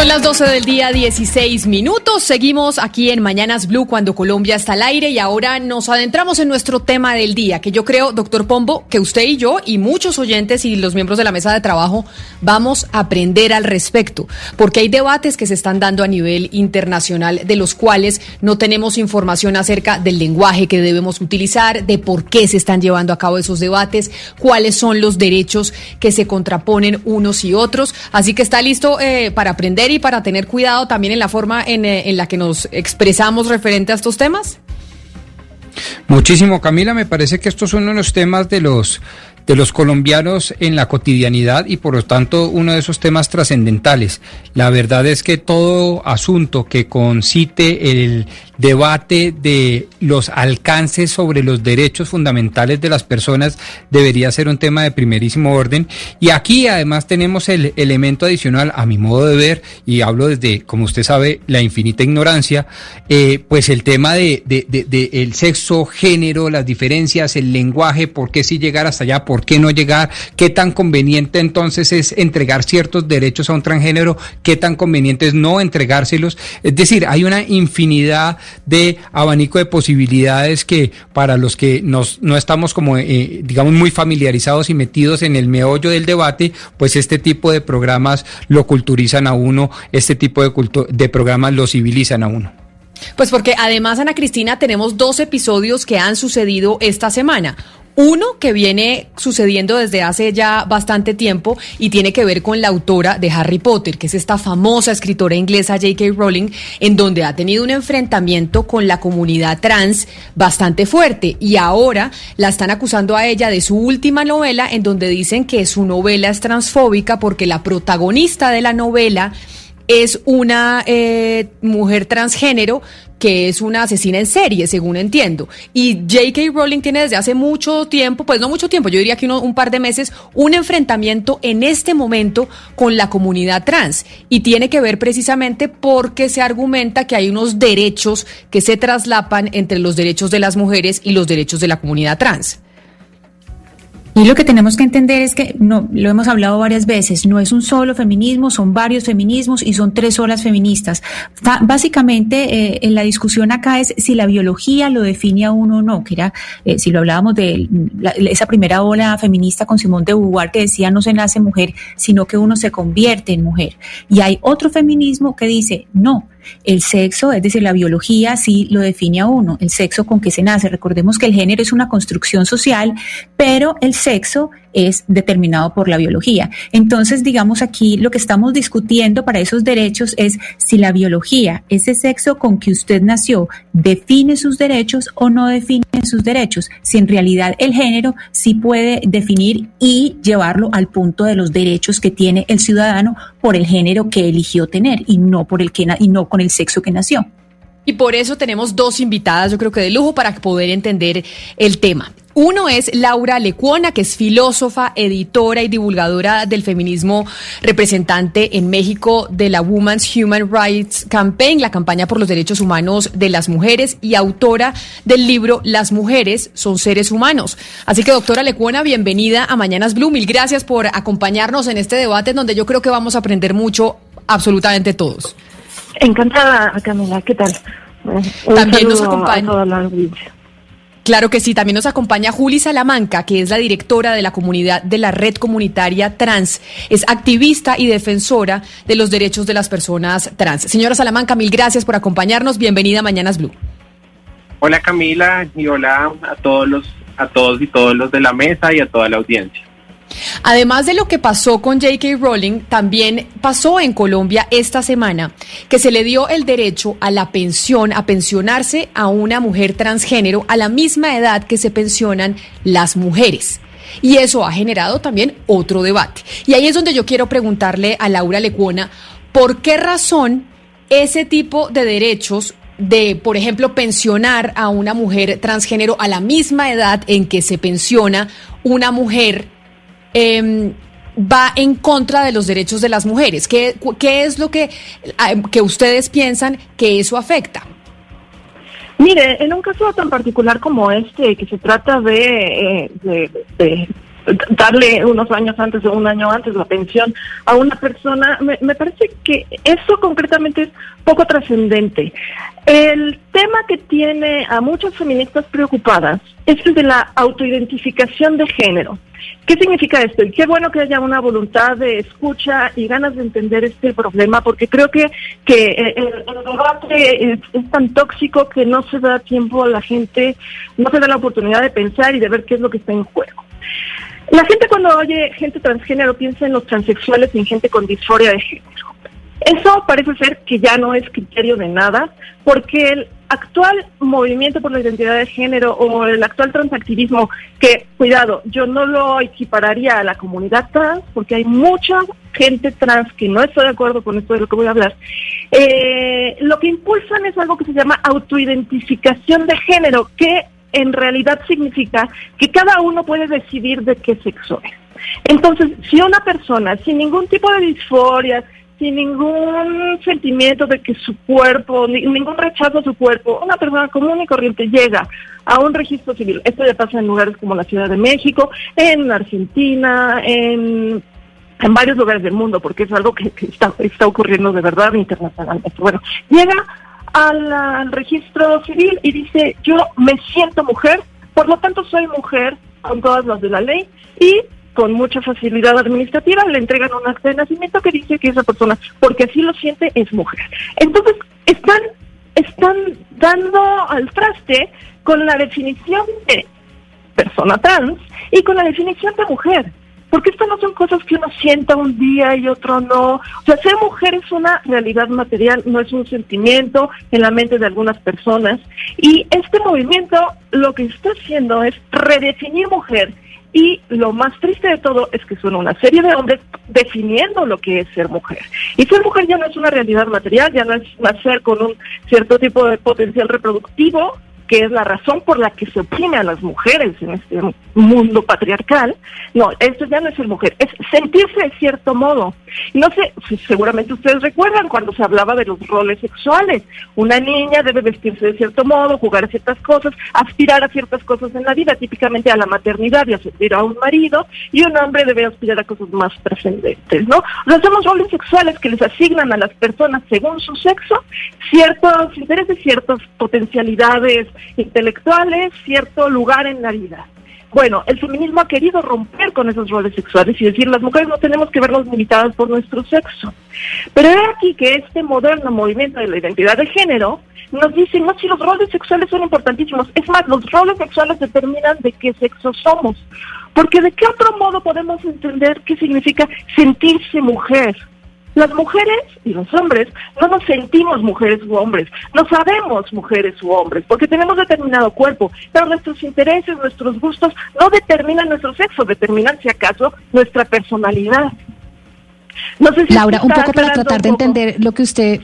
Son las 12 del día, 16 minutos. Seguimos aquí en Mañanas Blue cuando Colombia está al aire y ahora nos adentramos en nuestro tema del día, que yo creo, doctor Pombo, que usted y yo y muchos oyentes y los miembros de la mesa de trabajo vamos a aprender al respecto, porque hay debates que se están dando a nivel internacional de los cuales no tenemos información acerca del lenguaje que debemos utilizar, de por qué se están llevando a cabo esos debates, cuáles son los derechos que se contraponen unos y otros. Así que está listo eh, para aprender y para tener cuidado también en la forma en, eh, en la que nos expresamos referente a estos temas? Muchísimo, Camila, me parece que estos son los temas de los de los colombianos en la cotidianidad y por lo tanto uno de esos temas trascendentales. La verdad es que todo asunto que concite el debate de los alcances sobre los derechos fundamentales de las personas debería ser un tema de primerísimo orden. Y aquí además tenemos el elemento adicional, a mi modo de ver, y hablo desde, como usted sabe, la infinita ignorancia, eh, pues el tema de, de, de, el sexo, género, las diferencias, el lenguaje, por qué sí llegar hasta allá, por qué no llegar, qué tan conveniente entonces es entregar ciertos derechos a un transgénero, qué tan conveniente es no entregárselos. Es decir, hay una infinidad de abanico de posibilidades que para los que nos, no estamos como, eh, digamos, muy familiarizados y metidos en el meollo del debate, pues este tipo de programas lo culturizan a uno, este tipo de, de programas lo civilizan a uno. Pues porque además, Ana Cristina, tenemos dos episodios que han sucedido esta semana. Uno que viene sucediendo desde hace ya bastante tiempo y tiene que ver con la autora de Harry Potter, que es esta famosa escritora inglesa J.K. Rowling, en donde ha tenido un enfrentamiento con la comunidad trans bastante fuerte y ahora la están acusando a ella de su última novela en donde dicen que su novela es transfóbica porque la protagonista de la novela es una eh, mujer transgénero que es una asesina en serie, según entiendo. Y J.K. Rowling tiene desde hace mucho tiempo, pues no mucho tiempo, yo diría que un par de meses, un enfrentamiento en este momento con la comunidad trans. Y tiene que ver precisamente porque se argumenta que hay unos derechos que se traslapan entre los derechos de las mujeres y los derechos de la comunidad trans. Y lo que tenemos que entender es que, no, lo hemos hablado varias veces, no es un solo feminismo, son varios feminismos y son tres olas feministas. básicamente, eh, en la discusión acá es si la biología lo define a uno o no, que era, eh, si lo hablábamos de esa primera ola feminista con Simón de Beauvoir que decía no se nace mujer, sino que uno se convierte en mujer. Y hay otro feminismo que dice, no, el sexo, es decir, la biología sí lo define a uno, el sexo con que se nace. Recordemos que el género es una construcción social, pero el sexo es determinado por la biología. Entonces, digamos aquí, lo que estamos discutiendo para esos derechos es si la biología, ese sexo con que usted nació, define sus derechos o no define sus derechos. Si en realidad el género sí puede definir y llevarlo al punto de los derechos que tiene el ciudadano por el género que eligió tener y no por el que y no con el sexo que nació. Y por eso tenemos dos invitadas, yo creo que de lujo, para poder entender el tema. Uno es Laura Lecuona, que es filósofa, editora y divulgadora del feminismo, representante en México de la Women's Human Rights Campaign, la campaña por los derechos humanos de las mujeres, y autora del libro Las mujeres son seres humanos. Así que, doctora Lecuona, bienvenida a Mañanas Blue. Mil gracias por acompañarnos en este debate donde yo creo que vamos a aprender mucho, absolutamente todos. Encantada, Camila. ¿Qué tal? También nos acompaña. Claro que sí, también nos acompaña Juli Salamanca, que es la directora de la comunidad de la red comunitaria trans. Es activista y defensora de los derechos de las personas trans. Señora Salamanca, mil gracias por acompañarnos. Bienvenida a Mañanas Blue. Hola Camila y hola a todos los a todos y todos los de la mesa y a toda la audiencia. Además de lo que pasó con J.K. Rowling, también pasó en Colombia esta semana que se le dio el derecho a la pensión, a pensionarse a una mujer transgénero a la misma edad que se pensionan las mujeres. Y eso ha generado también otro debate. Y ahí es donde yo quiero preguntarle a Laura Lecuona, ¿por qué razón ese tipo de derechos de, por ejemplo, pensionar a una mujer transgénero a la misma edad en que se pensiona una mujer eh, va en contra de los derechos de las mujeres. ¿Qué, qué es lo que, que ustedes piensan que eso afecta? Mire, en un caso tan particular como este, que se trata de, eh, de, darle unos años antes o un año antes la pensión a una persona, me, parece que eso concretamente es poco trascendente. El tema que tiene a muchas feministas preocupadas es el de la autoidentificación de género. ¿Qué significa esto? Y qué bueno que haya una voluntad de escucha y ganas de entender este problema, porque creo que, que eh, el, debate es, tan tóxico que no se da tiempo a la gente, no se da la oportunidad de pensar y de ver qué es lo que está en juego. La gente cuando oye gente transgénero piensa en los transexuales y en gente con disforia de género. Eso parece ser que ya no es criterio de nada, porque actual movimiento por la identidad de género o el actual transactivismo, que, cuidado, yo no lo equipararía a la comunidad trans, porque hay mucha gente trans que no está de acuerdo con esto de lo que voy a hablar, eh, lo que impulsan es algo que se llama autoidentificación de género, que en realidad significa que cada uno puede decidir de qué sexo es. Entonces, si una persona sin ningún tipo de disforia, sin ningún sentimiento de que su cuerpo, ningún rechazo a su cuerpo, una persona común y corriente llega a un registro civil. Esto ya pasa en lugares como la Ciudad de México, en Argentina, en, en varios lugares del mundo, porque es algo que, está, está ocurriendo de verdad internacionalmente. Bueno, llega al, registro civil y dice, yo me siento mujer, por lo tanto soy mujer con todas las de la ley y con mucha facilidad administrativa le entregan un acta de nacimiento que dice que esa persona, porque así lo siente, es mujer. Entonces, están, están dando al traste con la definición de persona trans y con la definición de mujer. Porque estas no son cosas que uno sienta un día y otro no. O sea, ser mujer es una realidad material, no es un sentimiento en la mente de algunas personas. Y este movimiento lo que está haciendo es redefinir mujer y lo más triste de todo es que son una serie de hombres definiendo lo que es ser mujer. Y ser mujer ya no es una realidad material, ya no es nacer con un cierto tipo de potencial reproductivo, que es la razón por la que se oprime a las mujeres en este mundo patriarcal. No, eso ya no es ser mujer, es sentirse de cierto modo. No sé, seguramente ustedes recuerdan cuando se hablaba de los roles sexuales. Una niña debe vestirse de cierto modo, jugar a ciertas cosas, aspirar a ciertas cosas en la vida, típicamente a la maternidad y a servir a un marido, y un hombre debe aspirar a cosas más trascendentes, ¿no? O sea, somos roles sexuales que les asignan a las personas según su sexo ciertos intereses, ciertas potencialidades intelectuales, cierto lugar en la vida. Bueno, el feminismo ha querido romper con esos roles sexuales y decir las mujeres no tenemos que vernos limitadas por nuestro sexo. Pero es aquí que este moderno movimiento de la identidad de género nos dice, no, si los roles sexuales son importantísimos, es más, los roles sexuales determinan de qué sexo somos. Porque de qué otro modo podemos entender qué significa sentirse mujer. Las mujeres y los hombres no nos sentimos mujeres u hombres, no sabemos mujeres u hombres, porque tenemos determinado cuerpo, pero nuestros intereses, nuestros gustos no determinan nuestro sexo, determinan si acaso nuestra personalidad. No sé si Laura, un poco para tratar de entender lo que usted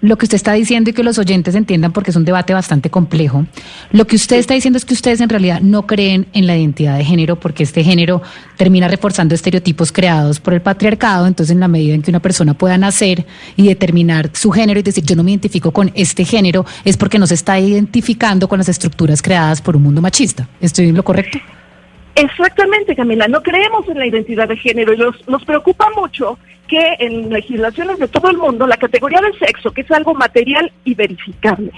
lo que usted está diciendo y que los oyentes entiendan porque es un debate bastante complejo. Lo que usted está diciendo es que ustedes en realidad no creen en la identidad de género porque este género termina reforzando estereotipos creados por el patriarcado. Entonces, en la medida en que una persona pueda nacer y determinar su género y decir yo no me identifico con este género, es porque no se está identificando con las estructuras creadas por un mundo machista. ¿Estoy en lo correcto? Exactamente, Camila. No creemos en la identidad de género y nos preocupa mucho que en legislaciones de todo el mundo la categoría del sexo, que es algo material y verificable,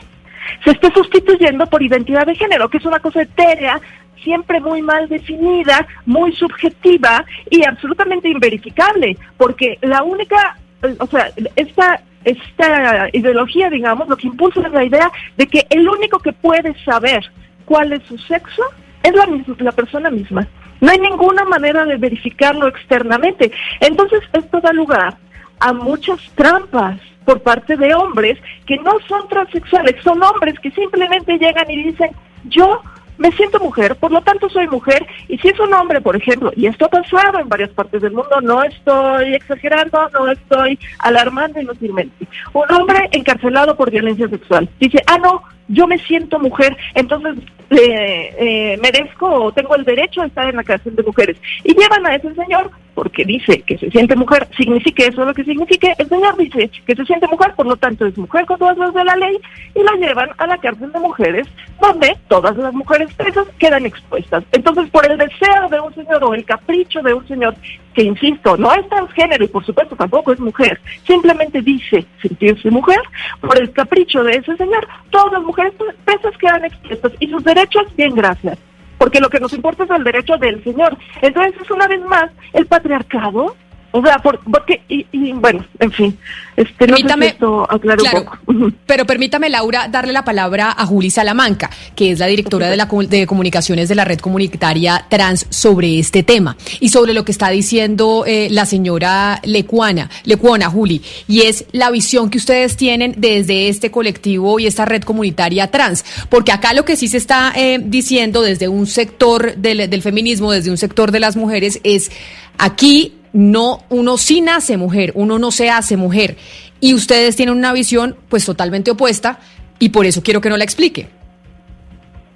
se esté sustituyendo por identidad de género, que es una cosa etérea, siempre muy mal definida, muy subjetiva y absolutamente inverificable, porque la única, o sea, esta esta ideología, digamos, lo que impulsa es la idea de que el único que puede saber cuál es su sexo es la, la persona misma. No hay ninguna manera de verificarlo externamente. Entonces, esto da lugar a muchas trampas por parte de hombres que no son transexuales, son hombres que simplemente llegan y dicen, yo me siento mujer, por lo tanto soy mujer, y si es un hombre, por ejemplo, y esto ha pasado en varias partes del mundo, no estoy exagerando, no estoy alarmando inútilmente, un hombre encarcelado por violencia sexual dice, ah, no, yo me siento mujer, entonces eh, eh, merezco o tengo el derecho a estar en la cárcel de mujeres. Y llevan a ese señor porque dice que se siente mujer, signifique eso lo que signifique, el señor dice que se siente mujer, por lo tanto es mujer con todas las de la ley, y la llevan a la cárcel de mujeres, donde todas las mujeres presas quedan expuestas. Entonces, por el deseo de un señor o el capricho de un señor, que insisto, no es transgénero y por supuesto tampoco es mujer, simplemente dice sentirse mujer, por el capricho de ese señor, todas las mujeres presas quedan expuestas y sus derechos, bien, gracias. Porque lo que nos importa es el derecho del Señor. Entonces es una vez más el patriarcado O sea, por, porque, y, y, bueno, en fin, este, no sé si esto claro, un poco. pero permítame, Laura, darle la palabra a Juli Salamanca, que es la directora de, la, de comunicaciones de la red comunitaria trans sobre este tema y sobre lo que está diciendo eh, la señora Lecuana, Lecuona, Juli, y es la visión que ustedes tienen desde este colectivo y esta red comunitaria trans, porque acá lo que sí se está eh, diciendo desde un sector del, del feminismo, desde un sector de las mujeres, es aquí no, uno sí nace mujer, uno no se hace mujer. Y ustedes tienen una visión pues totalmente opuesta y por eso quiero que no la explique.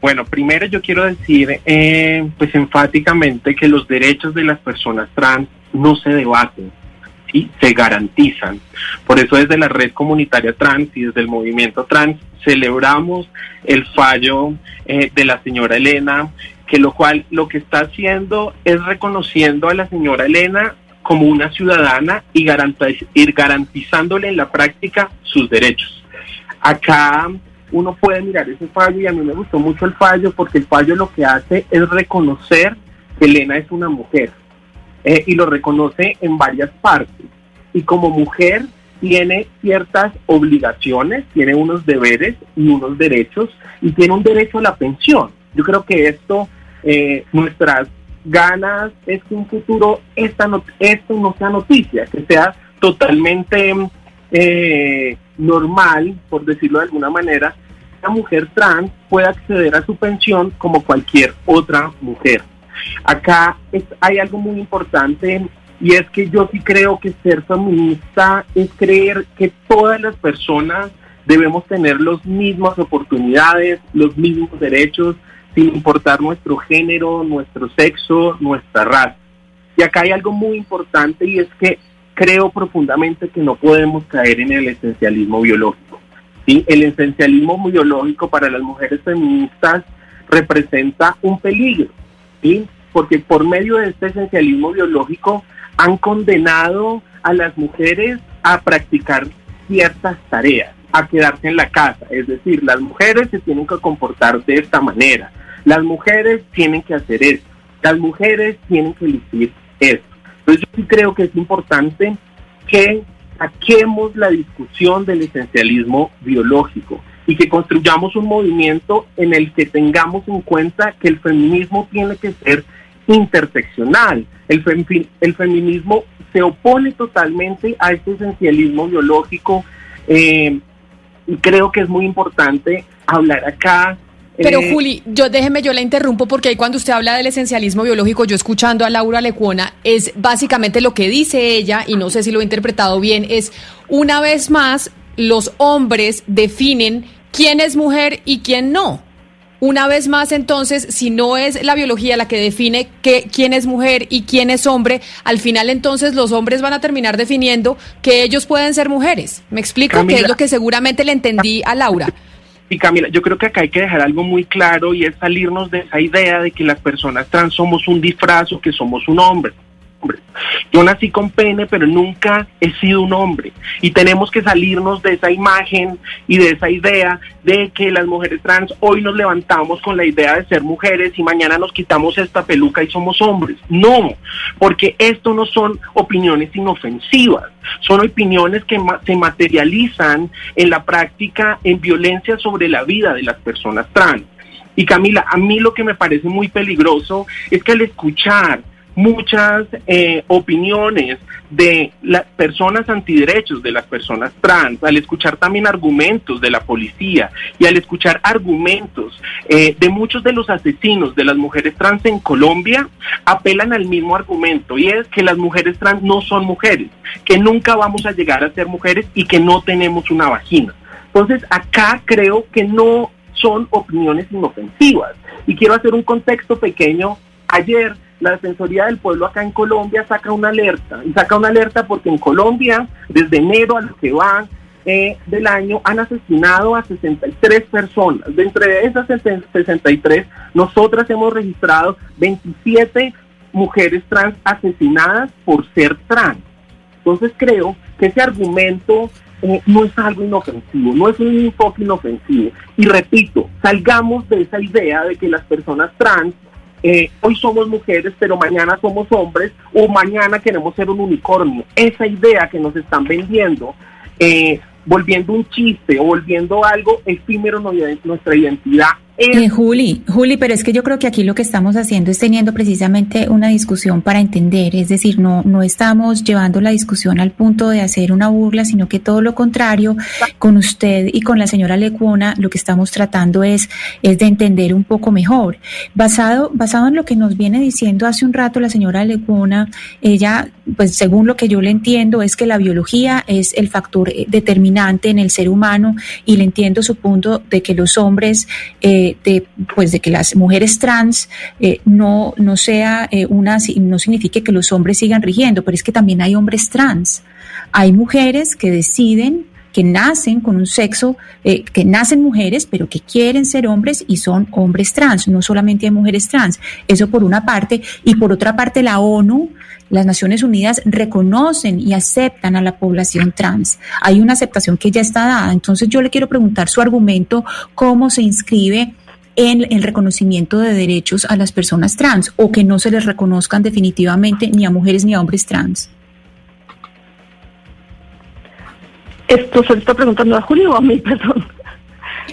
Bueno, primero yo quiero decir, eh, pues enfáticamente que los derechos de las personas trans no se debaten, ¿sí? se garantizan. Por eso desde la red comunitaria trans y desde el movimiento trans celebramos el fallo eh, de la señora Elena, que lo cual lo que está haciendo es reconociendo a la señora Elena como una ciudadana y, garantiz- y garantizándole en la práctica sus derechos. Acá uno puede mirar ese fallo y a mí me gustó mucho el fallo porque el fallo lo que hace es reconocer que Elena es una mujer eh, y lo reconoce en varias partes. Y como mujer tiene ciertas obligaciones, tiene unos deberes y unos derechos y tiene un derecho a la pensión. Yo creo que esto, eh, nuestras ganas es que un futuro esta no, esto no sea noticia, que sea totalmente eh, normal, por decirlo de alguna manera, una mujer trans pueda acceder a su pensión como cualquier otra mujer. Acá es- hay algo muy importante y es que yo sí creo que ser feminista es creer que todas las personas debemos tener las mismas oportunidades, los mismos derechos, sin importar nuestro género, nuestro sexo, nuestra raza. Y acá hay algo muy importante y es que creo profundamente que no podemos caer en el esencialismo biológico. ¿sí? El esencialismo biológico para las mujeres feministas representa un peligro, porque por medio de este esencialismo biológico han condenado a las mujeres a practicar ciertas tareas, a quedarse en la casa. Es decir, las mujeres se tienen que comportar de esta manera, las mujeres tienen que hacer esto, las mujeres tienen que lucir esto. Entonces sí creo que es importante que saquemos la discusión del esencialismo biológico y que construyamos un movimiento en el que tengamos en cuenta que el feminismo tiene que ser interseccional. El feminismo se opone totalmente a este esencialismo biológico eh, y creo que es muy importante hablar acá. Pero eh, Juli, yo déjeme, yo la interrumpo porque ahí cuando usted habla del esencialismo biológico, yo escuchando a Laura Lecuona, es básicamente lo que dice ella, y no sé si lo he interpretado bien, es una vez más los hombres definen quién es mujer y quién no. Una vez más, entonces, si no es la biología la que define que, quién es mujer y quién es hombre, al final entonces los hombres van a terminar definiendo que ellos pueden ser mujeres. ¿Me explico? que es lo que seguramente le entendí a Laura. Y Camila, yo creo que acá hay que dejar algo muy claro y es salirnos de esa idea de que las personas trans somos un disfraz o que somos un hombre. Yo nací con pene, pero nunca he sido un hombre. Y tenemos que salirnos de esa imagen y de esa idea de que las mujeres trans hoy nos levantamos con la idea de ser mujeres y mañana nos quitamos esta peluca y somos hombres. No, porque esto no son opiniones inofensivas, son opiniones que se materializan en la práctica en violencia sobre la vida de las personas trans. Y Camila, a mí lo que me parece muy peligroso es que al escuchar muchas eh, opiniones de las personas antiderechos, de las personas trans, al escuchar también argumentos de la policía y al escuchar argumentos eh, de muchos de los asesinos de las mujeres trans en Colombia, apelan al mismo argumento y es que las mujeres trans no son mujeres, que nunca vamos a llegar a ser mujeres y que no tenemos una vagina. Entonces acá creo que no son opiniones inofensivas. Y quiero hacer un contexto pequeño. Ayer la Defensoría del Pueblo acá en Colombia saca una alerta. Y saca una alerta porque en Colombia, desde enero a lo que va eh, del año, han asesinado a 63 personas. De entre esas 63, nosotras hemos registrado 27 mujeres trans asesinadas por ser trans. Entonces creo que ese argumento eh, no es algo inofensivo, no es un enfoque inofensivo. Y repito, salgamos de esa idea de que las personas trans eh, hoy somos mujeres, pero mañana somos hombres, o mañana queremos ser un unicornio. Esa idea que nos están vendiendo, eh, volviendo un chiste o volviendo algo efímero nuestra identidad eh, Juli, Juli, pero es que yo creo que aquí lo que estamos haciendo es teniendo precisamente una discusión para entender, es decir, no, no estamos llevando la discusión al punto de hacer una burla, sino que todo lo contrario, con usted y con la señora Lecuona, lo que estamos tratando es, es de entender un poco mejor. Basado, basado en lo que nos viene diciendo hace un rato la señora Lecuona, ella, pues según lo que yo le entiendo, es que la biología es el factor eh, determinante en el ser humano y le entiendo su punto de que los hombres eh, de, pues de que las mujeres trans eh, no, no sea eh, una, no signifique que los hombres sigan rigiendo, pero es que también hay hombres trans. Hay mujeres que deciden que nacen con un sexo, eh, que nacen mujeres, pero que quieren ser hombres y son hombres trans, no solamente hay mujeres trans. Eso por una parte. Y por otra parte, la ONU, las Naciones Unidas reconocen y aceptan a la población trans. Hay una aceptación que ya está dada. Entonces yo le quiero preguntar su argumento, cómo se inscribe en el reconocimiento de derechos a las personas trans o que no se les reconozcan definitivamente ni a mujeres ni a hombres trans. Esto se le está preguntando a Julio o a mí, perdón.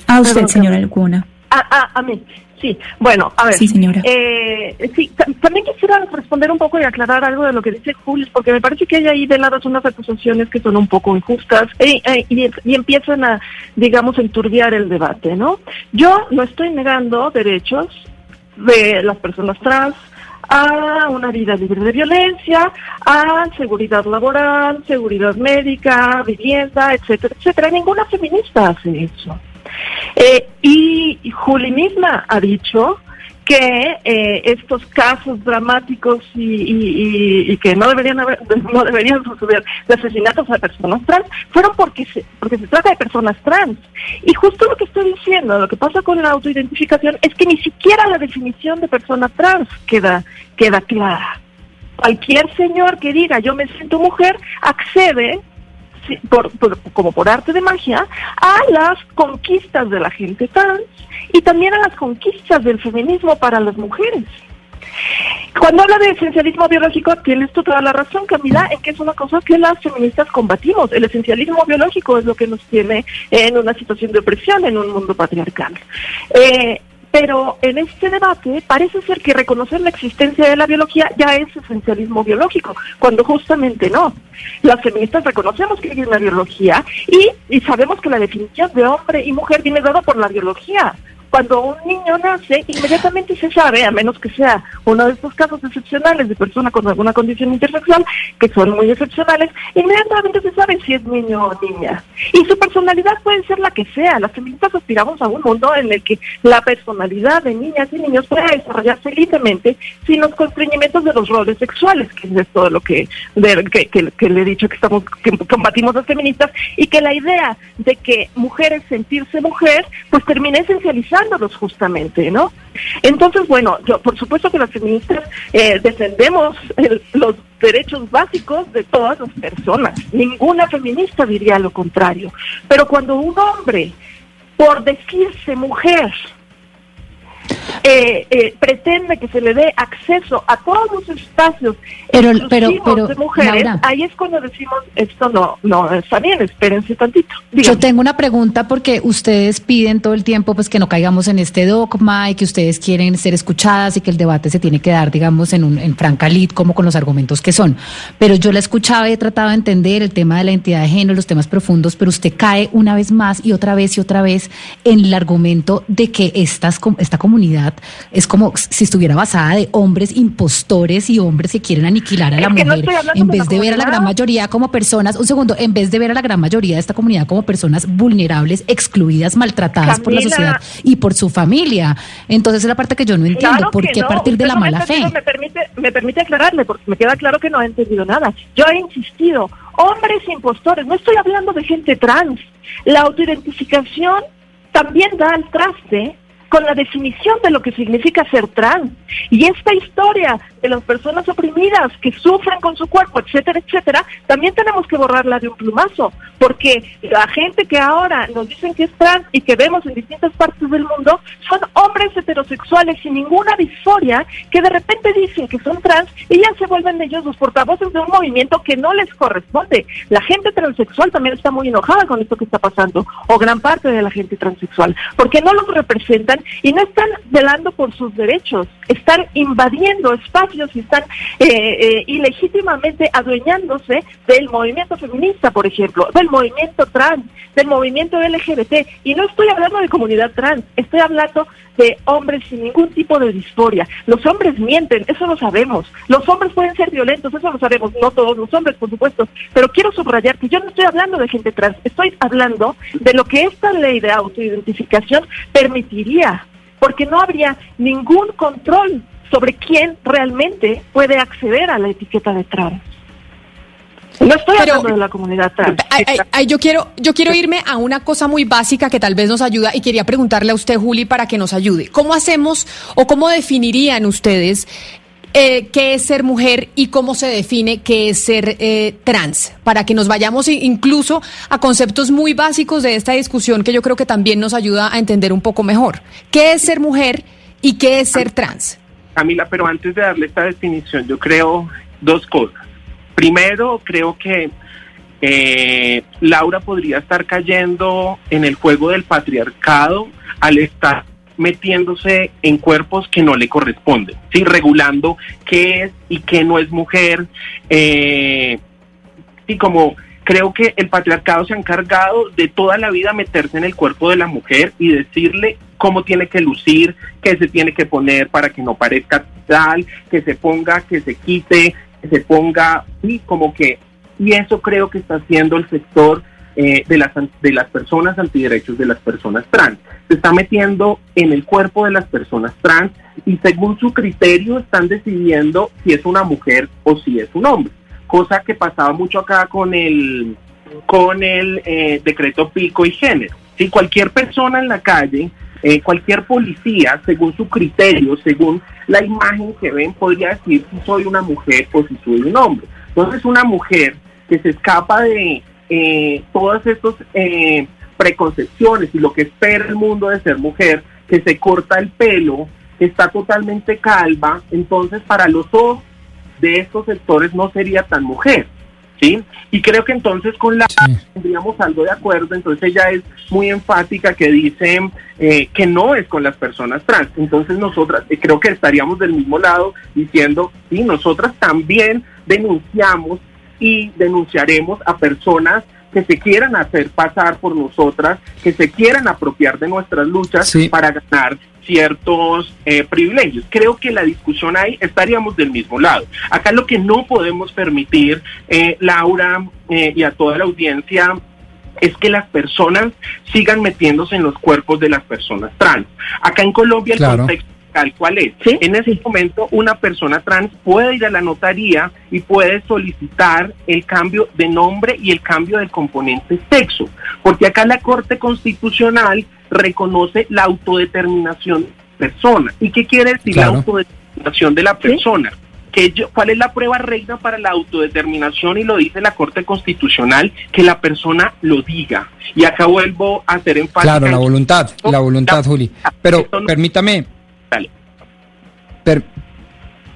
A usted, señora Alguna. A, a, mí, sí. Bueno, a ver. Sí, señora. Eh, sí, también quisiera responder un poco y aclarar algo de lo que dice Julio, porque me parece que hay ahí de lado unas acusaciones que son un poco injustas eh, y, y, empiezan a, digamos, enturbiar el debate, ¿no? Yo no estoy negando derechos de las personas trans, a una vida libre de violencia, a seguridad laboral, seguridad médica, vivienda, etcétera, etcétera. Ninguna feminista hace eso. Eh, y Juli misma ha dicho que eh, estos casos dramáticos y, que no deberían haber, no deberían suceder de asesinatos a personas trans fueron porque se, porque se trata de personas trans. Y justo lo que estoy diciendo lo que pasa con la autoidentificación es que ni siquiera la definición de persona trans queda queda clara. Cualquier señor que diga yo me siento mujer accede por, como por arte de magia, a las conquistas de la gente trans y también a las conquistas del feminismo para las mujeres. Cuando habla de esencialismo biológico, tienes toda la razón, Camila, en que es una cosa que las feministas combatimos. El esencialismo biológico es lo que nos tiene en una situación de opresión en un mundo patriarcal. Eh, pero en este debate parece ser que reconocer la existencia de la biología ya es esencialismo biológico, cuando justamente no. Las feministas reconocemos que hay una biología y, y sabemos que la definición de hombre y mujer viene dada por la biología cuando un niño nace, inmediatamente se sabe, a menos que sea uno de estos casos excepcionales de persona con alguna condición intersexual, que son muy excepcionales, inmediatamente se sabe si es niño o niña. Y su personalidad puede ser la que sea. Las feministas aspiramos a un mundo en el que la personalidad de niñas y niños pueda desarrollarse libremente sin los constreñimientos de los roles sexuales, que es todo lo que, que, le he dicho que estamos que combatimos las feministas, y que la idea de que mujeres sentirse mujer, pues termine justamente, ¿no? Entonces, bueno, yo por supuesto que las feministas eh, defendemos los derechos básicos de todas las personas. Ninguna feminista diría lo contrario. Pero cuando un hombre, por decirse mujer, eh, eh, pretende que se le dé acceso a todos los espacios pero, pero, pero, de mujeres, ahí es cuando decimos esto no, no está bien, espérense tantito. Yo tengo una pregunta porque ustedes piden todo el tiempo pues que no caigamos en este dogma y que ustedes quieren ser escuchadas y que el debate se tiene que dar, digamos, en un en franca como con los argumentos que son. Pero yo la escuchaba y he tratado de entender el tema de la identidad de género, los temas profundos, pero usted cae una vez más y otra vez y otra vez en el argumento de que estas, esta comunidad es como si estuviera basada de hombres impostores y hombres que quieren aniquilar a la mujer, en vez de, ver a la gran mayoría como personas, un segundo, en vez de ver a la gran mayoría de esta comunidad como personas vulnerables, excluidas, maltratadas por la sociedad y por su familia. Entonces es la parte que yo no entiendo, ¿por qué a partir de la mala fe? Me permite, me permite aclararle, porque me queda claro que no ha entendido nada. Yo he insistido, hombres impostores, no estoy hablando de gente trans. La autoidentificación también da al traste con la definición de lo que significa ser trans. Y esta historia de las personas oprimidas que sufren con su cuerpo, etcétera, etcétera, también tenemos que borrarla de un plumazo, porque la gente que ahora nos dicen que es trans y que vemos en distintas partes del mundo son hombres heterosexuales sin ninguna disforia que de repente dicen que son trans y ya se vuelven ellos los portavoces de un movimiento que no les corresponde. La gente transexual también está muy enojada con esto que está pasando, o gran parte de la gente transexual, porque no los representan y no están velando por sus derechos, están invadiendo espacios y están eh, eh, ilegítimamente adueñándose del movimiento feminista, por ejemplo, del movimiento trans, del movimiento LGBT. Y no estoy hablando de comunidad trans, estoy hablando de hombres sin ningún tipo de disforia. Los hombres mienten, eso lo sabemos. Los hombres pueden ser violentos, eso lo sabemos. No todos los hombres, por supuesto. Pero quiero subrayar que yo no estoy hablando de gente trans, estoy hablando de lo que esta ley de autoidentificación permitiría, porque no habría ningún control sobre quién realmente puede acceder a la etiqueta de trans. No estoy hablando de la comunidad trans. yo quiero, yo quiero irme a una cosa muy básica que tal vez nos ayuda y quería preguntarle a usted, Juli, para que nos ayude. ¿Cómo hacemos o cómo definirían ustedes eh, qué es ser mujer y cómo se define qué es ser eh, trans, para que nos vayamos incluso a conceptos muy básicos de esta discusión que yo creo que también nos ayuda a entender un poco mejor. ¿Qué es ser mujer y qué es ser trans? Camila, pero antes de darle esta definición, yo creo dos cosas. Primero, creo que eh, Laura podría estar cayendo en el juego del patriarcado al estar metiéndose en cuerpos que no le corresponden, ¿sí? regulando qué es y qué no es mujer. Eh, y como creo que el patriarcado se ha encargado de toda la vida meterse en el cuerpo de la mujer y decirle cómo tiene que lucir, qué se tiene que poner para que no parezca tal, que se ponga, que se quite, que se ponga, y como que, y eso creo que está haciendo el sector eh, de, las, de las personas antiderechos de las personas trans. Se está metiendo en el cuerpo de las personas trans y según su criterio están decidiendo si es una mujer o si es un hombre, cosa que pasaba mucho acá con el, con el eh, decreto pico y género. Si cualquier persona en la calle eh, cualquier policía, según su criterio, según la imagen que ven, podría decir si soy una mujer o si soy un hombre. Entonces, una mujer que se escapa de eh, todas estas eh, preconcepciones y lo que espera el mundo de ser mujer, que se corta el pelo, que está totalmente calva, entonces para los ojos de estos sectores no sería tan mujer. ¿Sí? Y creo que entonces con la tendríamos algo de acuerdo, entonces ella es muy enfática que dice eh, que no es con las personas trans, entonces nosotras eh, creo que estaríamos del mismo lado diciendo, sí, nosotras también denunciamos y denunciaremos a personas que se quieran hacer pasar por nosotras, que se quieran apropiar de nuestras luchas para ganar ciertos eh, privilegios. Creo que la discusión ahí estaríamos del mismo lado. Acá lo que no podemos permitir, eh, Laura eh, y a toda la audiencia, es que las personas sigan metiéndose en los cuerpos de las personas trans. Acá en Colombia el contexto tal cual es. En ese momento una persona trans puede ir a la notaría y puede solicitar el cambio de nombre y el cambio del componente sexo, porque acá la Corte Constitucional reconoce la autodeterminación de la persona. ¿Y qué quiere decir la autodeterminación de la persona? Que ¿Cuál es la prueba reina para la autodeterminación? Y lo dice la Corte Constitucional, que la persona lo diga. Y acá vuelvo a hacer enfático. Claro, la voluntad, la voluntad, Juli. Pero permítame,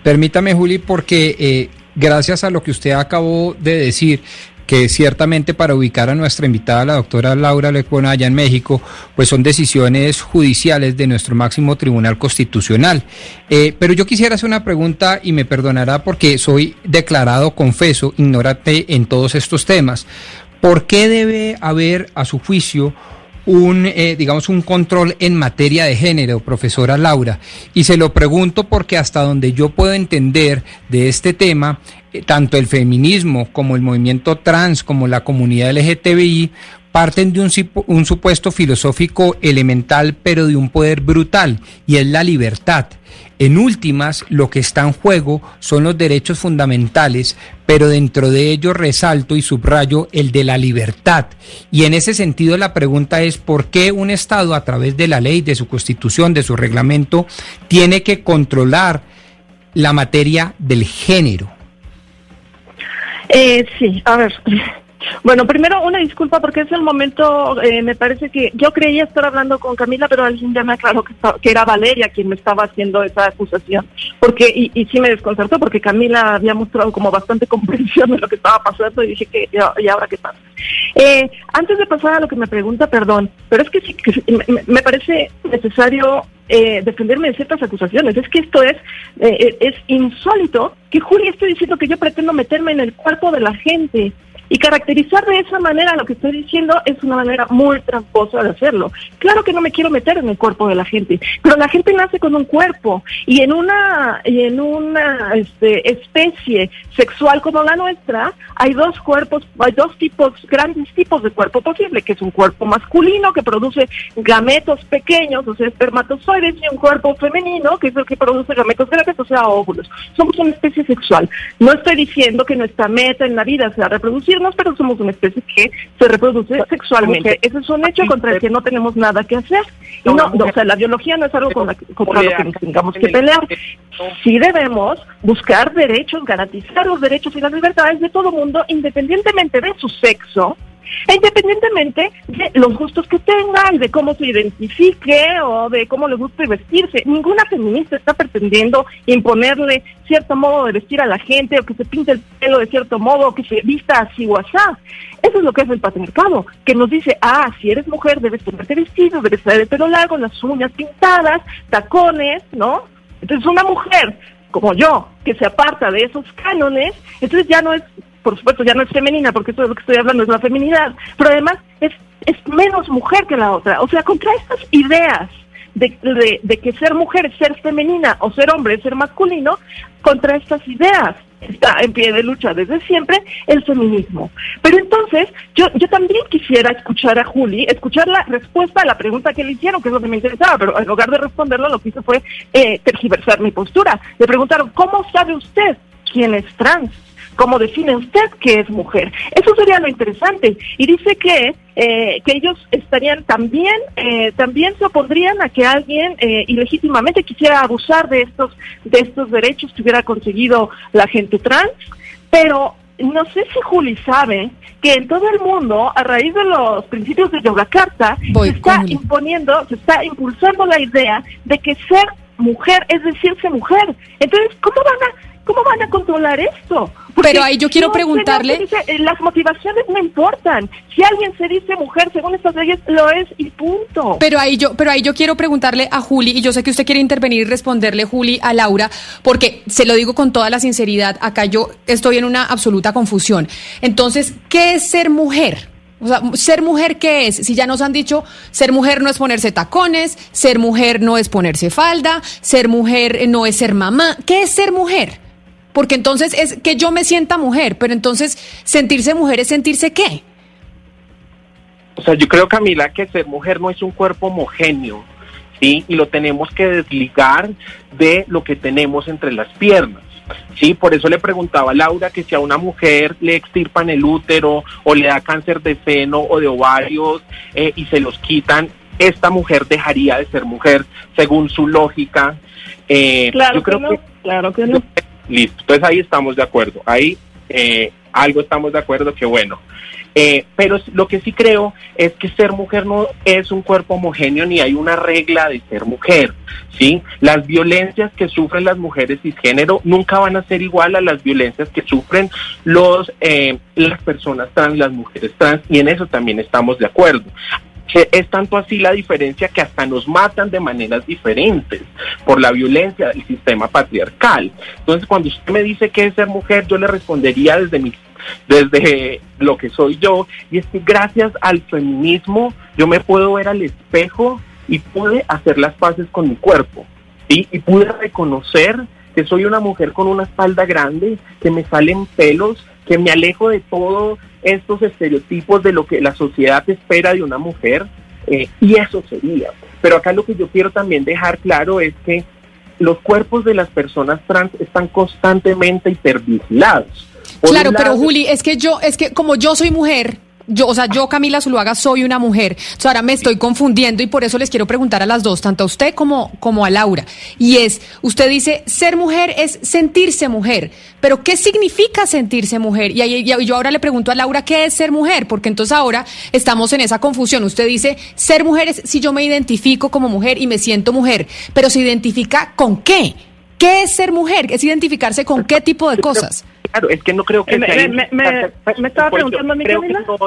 permítame, Juli, porque eh, gracias a lo que usted acabó de decir, que ciertamente para ubicar a nuestra invitada, la doctora Laura Lecuona, allá en México, pues son decisiones judiciales de nuestro máximo tribunal constitucional. Eh, pero yo quisiera hacer una pregunta y me perdonará porque soy declarado, confeso, ignorante en todos estos temas. ¿Por qué debe haber, a su juicio, un, eh, digamos, un control en materia de género, profesora Laura. Y se lo pregunto porque hasta donde yo puedo entender de este tema, eh, tanto el feminismo como el movimiento trans, como la comunidad LGTBI, parten de un, un supuesto filosófico elemental, pero de un poder brutal, y es la libertad. En últimas, lo que está en juego son los derechos fundamentales, pero dentro de ellos resalto y subrayo el de la libertad. Y en ese sentido la pregunta es por qué un Estado a través de la ley, de su constitución, de su reglamento, tiene que controlar la materia del género. Eh, sí, a ver. Bueno, primero una disculpa porque es el momento, eh, me parece que yo creía estar hablando con Camila, pero alguien ya me aclaró que, que era Valeria quien me estaba haciendo esa acusación, porque y, y, sí me desconcertó porque Camila había mostrado como bastante comprensión de lo que estaba pasando y dije que y ahora qué pasa. Eh, antes de pasar a lo que me pregunta, perdón, pero es que sí, que me, me parece necesario eh, defenderme de ciertas acusaciones. Es que esto es, eh, es insólito que Julia esté diciendo que yo pretendo meterme en el cuerpo de la gente. Y caracterizar de esa manera lo que estoy diciendo es una manera muy tramposa de hacerlo. Claro que no me quiero meter en el cuerpo de la gente, pero la gente nace con un cuerpo y en una y en una este, especie sexual como la nuestra hay dos cuerpos, hay dos tipos, grandes tipos de cuerpo posible, que es un cuerpo masculino que produce gametos pequeños, o sea, espermatozoides, y un cuerpo femenino que es el que produce gametos grandes, o sea, óvulos. Somos una especie sexual. No estoy diciendo que nuestra meta en la vida sea reproducir pero somos una especie que se reproduce sexualmente. Ese es un hecho contra el que no tenemos nada que hacer. Y no, o sea, la biología no es algo contra, contra lo que nos tengamos que pelear. Sí debemos buscar derechos, garantizar los derechos y las libertades de todo mundo, independientemente de su sexo, independientemente de los gustos que tenga y de cómo se identifique o de cómo le guste vestirse. Ninguna feminista está pretendiendo imponerle cierto modo de vestir a la gente o que se pinte el pelo de cierto modo o que se vista así o así. Eso es lo que es el patriarcado, que nos dice, ah, si eres mujer debes ponerte vestido, debes traer el pelo largo, las uñas pintadas, tacones, ¿no? Entonces una mujer como yo, que se aparta de esos cánones, entonces ya no es por supuesto ya no es femenina, porque eso de lo que estoy hablando es la feminidad, pero además es, menos mujer que la otra. O sea, contra estas ideas de, que ser mujer es ser femenina o ser hombre es ser masculino, contra estas ideas está en pie de lucha desde siempre el feminismo. Pero entonces, yo, yo también quisiera escuchar a Juli, escuchar la respuesta a la pregunta que le hicieron, que es lo que me interesaba, pero en lugar de responderlo, lo que hizo fue eh, tergiversar mi postura. Le preguntaron, ¿cómo sabe usted quién es trans? ¿Cómo define usted qué es mujer? Eso sería lo interesante. Y dice que, eh, que ellos estarían también, eh, también se opondrían a que alguien eh, ilegítimamente quisiera abusar de estos, de estos derechos que hubiera conseguido la gente trans, pero no sé si Juli sabe que en todo el mundo, a raíz de los principios de Yogyakarta, se está imponiendo, se está impulsando la idea de que ser mujer es decirse mujer. Entonces, ¿cómo van a ¿Cómo van a controlar esto? Porque pero ahí yo quiero preguntarle... Dice, eh, las motivaciones no importan. Si alguien se dice mujer, según estas leyes, lo es y punto. Pero ahí yo, pero ahí yo quiero preguntarle a Juli, y yo sé que usted quiere intervenir y responderle, Juli, a Laura, porque se lo digo con toda la sinceridad, acá yo estoy en una absoluta confusión. Entonces, ¿qué es ser mujer? O sea, ser mujer, ¿qué es? Si ya nos han dicho, ser mujer no es ponerse tacones, ser mujer no es ponerse falda, ser mujer no es ser mamá. ¿Qué es ser mujer? Porque entonces es que yo me sienta mujer, pero entonces sentirse mujer es sentirse qué? O sea, yo creo, Camila, que ser mujer no es un cuerpo homogéneo, ¿sí? Y lo tenemos que desligar de lo que tenemos entre las piernas. Sí, por eso le preguntaba a Laura que si a una mujer le extirpan el útero o le da cáncer de seno o de ovarios eh, y se los quitan, esta mujer dejaría de ser mujer según su lógica. Eh, claro yo creo que, claro que no. Listo, entonces ahí estamos de acuerdo. Ahí eh, algo estamos de acuerdo que bueno. Eh, pero lo que sí creo es que ser mujer no es un cuerpo homogéneo ni hay una regla de ser mujer, ¿sí? Las violencias que sufren las mujeres cisgénero nunca van a ser igual a las violencias que sufren los eh, las personas trans, las mujeres trans, y en eso también estamos de acuerdo es tanto así la diferencia que hasta nos matan de maneras diferentes por la violencia del sistema patriarcal. Entonces, cuando usted me dice que es ser mujer, yo le respondería desde mi desde lo que soy yo, y es que gracias al feminismo yo me puedo ver al espejo y pude hacer las paces con mi cuerpo, y pude reconocer que soy una mujer con una espalda grande, que me salen pelos, que me alejo de todos estos estereotipos de lo que la sociedad espera de una mujer, eh, y eso sería. Pero acá lo que yo quiero también dejar claro es que los cuerpos de las personas trans están constantemente hipervigilados. claro, pero Juli, es que yo, es que como yo soy mujer, yo, o sea, yo Camila Zuluaga soy una mujer. Entonces ahora me estoy confundiendo y por eso les quiero preguntar a las dos, tanto a usted como, como a Laura. Y es, usted dice, ser mujer es sentirse mujer, pero ¿qué significa sentirse mujer? Y, ahí- y yo ahora le pregunto a Laura, ¿qué es ser mujer? Porque entonces ahora estamos en esa confusión. Usted dice, ser mujer es si yo me identifico como mujer y me siento mujer, pero se identifica con qué? ¿Qué es ser mujer? Es identificarse con qué tipo de cosas. Claro, es que no creo que Eh, me- sea me- me- estaba preguntando a mí, creo que, no,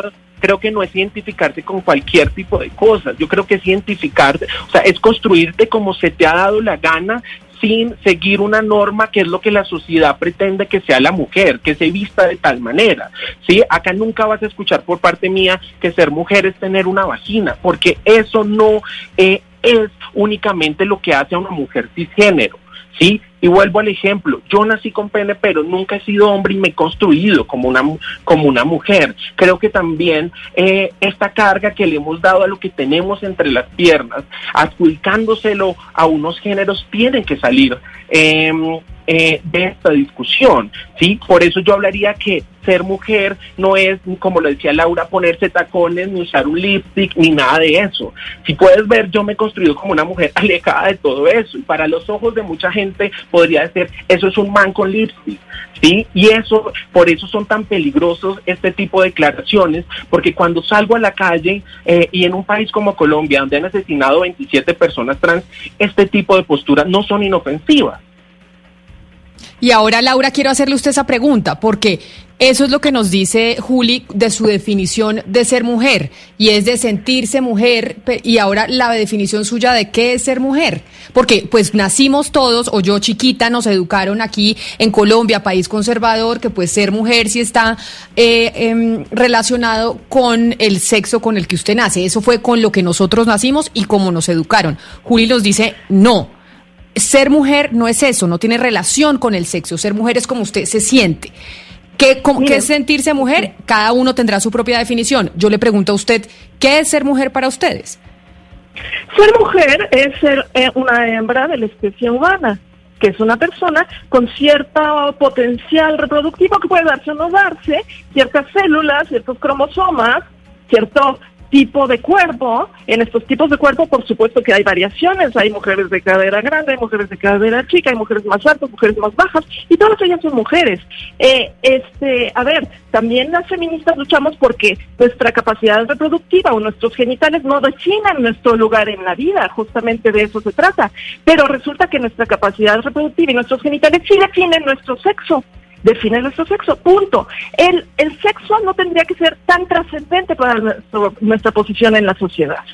creo que no es identificarse con cualquier tipo de cosas. Yo creo que es identificarte, o sea, es construirte como se te ha dado la gana sin seguir una norma que es lo que la sociedad pretende que sea la mujer, que se vista de tal manera. Sí, acá nunca vas a escuchar por parte mía que ser mujer es tener una vagina, porque eso no eh, es únicamente lo que hace a una mujer cisgénero. Y vuelvo al ejemplo, yo nací con pene, pero nunca he sido hombre y me he construido como una, como una mujer. Creo que también eh, esta carga que le hemos dado a lo que tenemos entre las piernas, adjudicándoselo a unos géneros, tienen que salir eh, eh, de esta discusión, ¿sí? Por eso yo hablaría que ser mujer no es, como lo decía Laura, ponerse tacones, ni usar un lipstick, ni nada de eso. Si puedes ver, yo me he construido como una mujer alejada de todo eso. Y para los ojos de mucha gente podría ser, eso es un man con lipstick, ¿sí? Y eso, por eso son tan peligrosos este tipo de declaraciones, porque cuando salgo a la calle eh, y en un país como Colombia, donde han asesinado 27 personas trans, este tipo de posturas no son inofensivas. Y ahora, Laura, quiero hacerle usted esa pregunta, porque eso es lo que nos dice Juli de su definición de ser mujer, y es de sentirse mujer, y ahora la definición suya de qué es ser mujer. Porque pues nacimos todos, o yo chiquita, nos educaron aquí en Colombia, país conservador, que pues ser mujer sí está eh, em, relacionado con el sexo con el que usted nace. Eso fue con lo que nosotros nacimos y como nos educaron. Juli nos dice, no ser mujer no es eso, no tiene relación con el sexo. Ser mujer es como usted se siente. ¿Qué, cómo- qué es sentirse mujer? Cada uno tendrá su propia definición. Yo le pregunto a usted, ¿qué es ser mujer para ustedes? Ser mujer es ser eh, una hembra de la especie humana, que es una persona con cierto potencial reproductivo que puede darse o no darse, ciertas células, ciertos cromosomas, cierto tipo de cuerpo. En estos tipos de cuerpo, por supuesto que hay variaciones. Hay mujeres de cadera grande, hay mujeres de cadera chica, hay mujeres más altas, mujeres más bajas, y todas ellas son mujeres. Eh, este, a ver, también las feministas luchamos porque nuestra capacidad reproductiva o nuestros genitales no definen nuestro lugar en la vida, justamente de eso se trata. Pero resulta que nuestra capacidad reproductiva y nuestros genitales sí definen nuestro sexo define nuestro sexo, punto. El, el sexo no tendría que ser tan trascendente para nuestro- nuestra posición en la sociedad,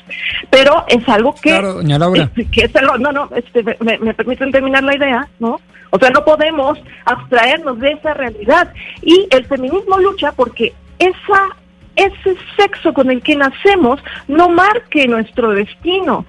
pero es algo que... Claro, doña Laura. es- que es algo, no, no, este, me- me, permiten terminar la idea, ¿no? O sea, no podemos abstraernos de esa realidad. Y el feminismo lucha porque esa, ese sexo con el que nacemos no marque nuestro destino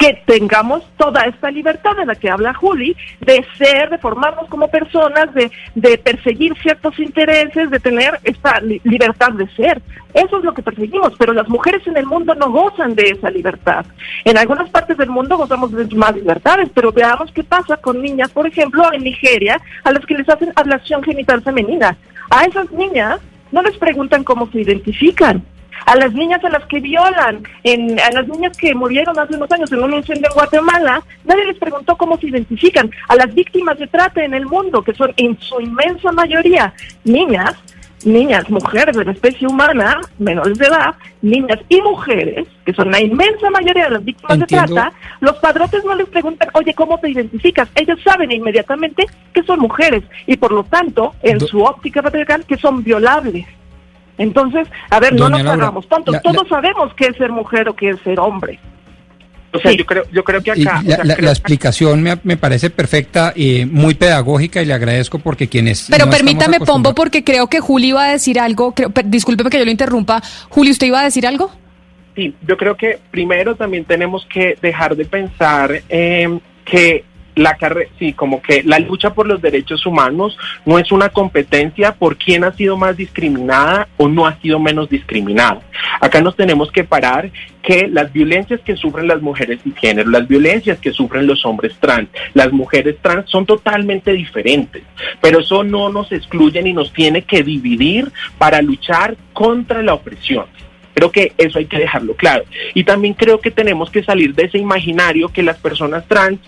que tengamos toda esta libertad de la que habla Juli, de ser, de formarnos como personas, de, de perseguir ciertos intereses, de tener esta li- libertad de ser. Eso es lo que perseguimos, pero las mujeres en el mundo no gozan de esa libertad. En algunas partes del mundo gozamos de más libertades, pero veamos qué pasa con niñas, por ejemplo, en Nigeria, a las que les hacen ablación genital femenina. A esas niñas no les preguntan cómo se identifican a las niñas a las que violan, en, a las niñas que murieron hace unos años en un incendio en Guatemala, nadie les preguntó cómo se identifican, a las víctimas de trata en el mundo, que son en su inmensa mayoría niñas, niñas, mujeres de la especie humana, menores de edad, niñas y mujeres, que son la inmensa mayoría de las víctimas Entiendo. de trata, los padrotes no les preguntan, oye, ¿cómo te identificas? Ellos saben inmediatamente que son mujeres y por lo tanto, en Do- su óptica patriarcal, que son violables. Entonces, a ver, no nos Laura, hagamos tontos, la- todos sabemos qué es ser mujer o qué es ser hombre. O sea, yo creo, yo creo que Y acá... o la, sea, la- creo la explicación me, me parece perfecta y muy pedagógica y le agradezco porque quienes Pero no permítame, Pombo, porque creo que Juli iba a decir algo. Creo, per- discúlpeme que yo lo interrumpa. Juli, ¿usted iba a decir algo? Sí, yo creo que primero también tenemos que dejar de pensar eh, que la carrera, sí, como que la lucha por los derechos humanos no es una competencia por quién ha sido más discriminada o no ha sido menos discriminada. Acá nos tenemos que parar que las violencias que sufren las mujeres y género, las violencias que sufren los hombres trans, las mujeres trans son totalmente diferentes, pero eso no nos excluye ni nos tiene que dividir para luchar contra la opresión. Creo que eso hay que dejarlo claro. Y también creo que tenemos que salir de ese imaginario que las personas trans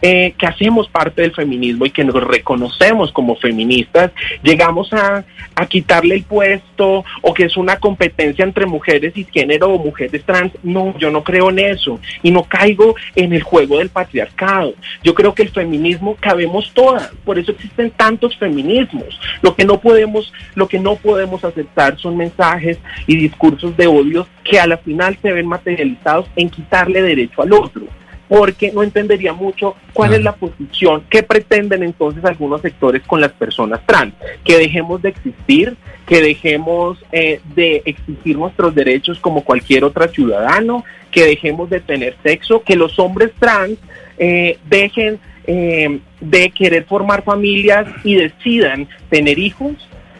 eh, que hacemos parte del feminismo y que nos reconocemos como feministas, llegamos a, a, quitarle el puesto o que es una competencia entre mujeres y género o mujeres trans. No, yo no creo en eso y no caigo en el juego del patriarcado. Yo creo que el feminismo cabemos todas, por eso existen tantos feminismos. Lo que no podemos, lo que no podemos aceptar son mensajes y discursos de odio que a la final se ven materializados en quitarle derecho al otro porque no entendería mucho cuál es la posición que pretenden entonces algunos sectores con las personas trans, que dejemos de existir, que dejemos eh, de exigir nuestros derechos como cualquier otro ciudadano, que dejemos de tener sexo, que los hombres trans eh, dejen eh, de querer formar familias y decidan tener hijos.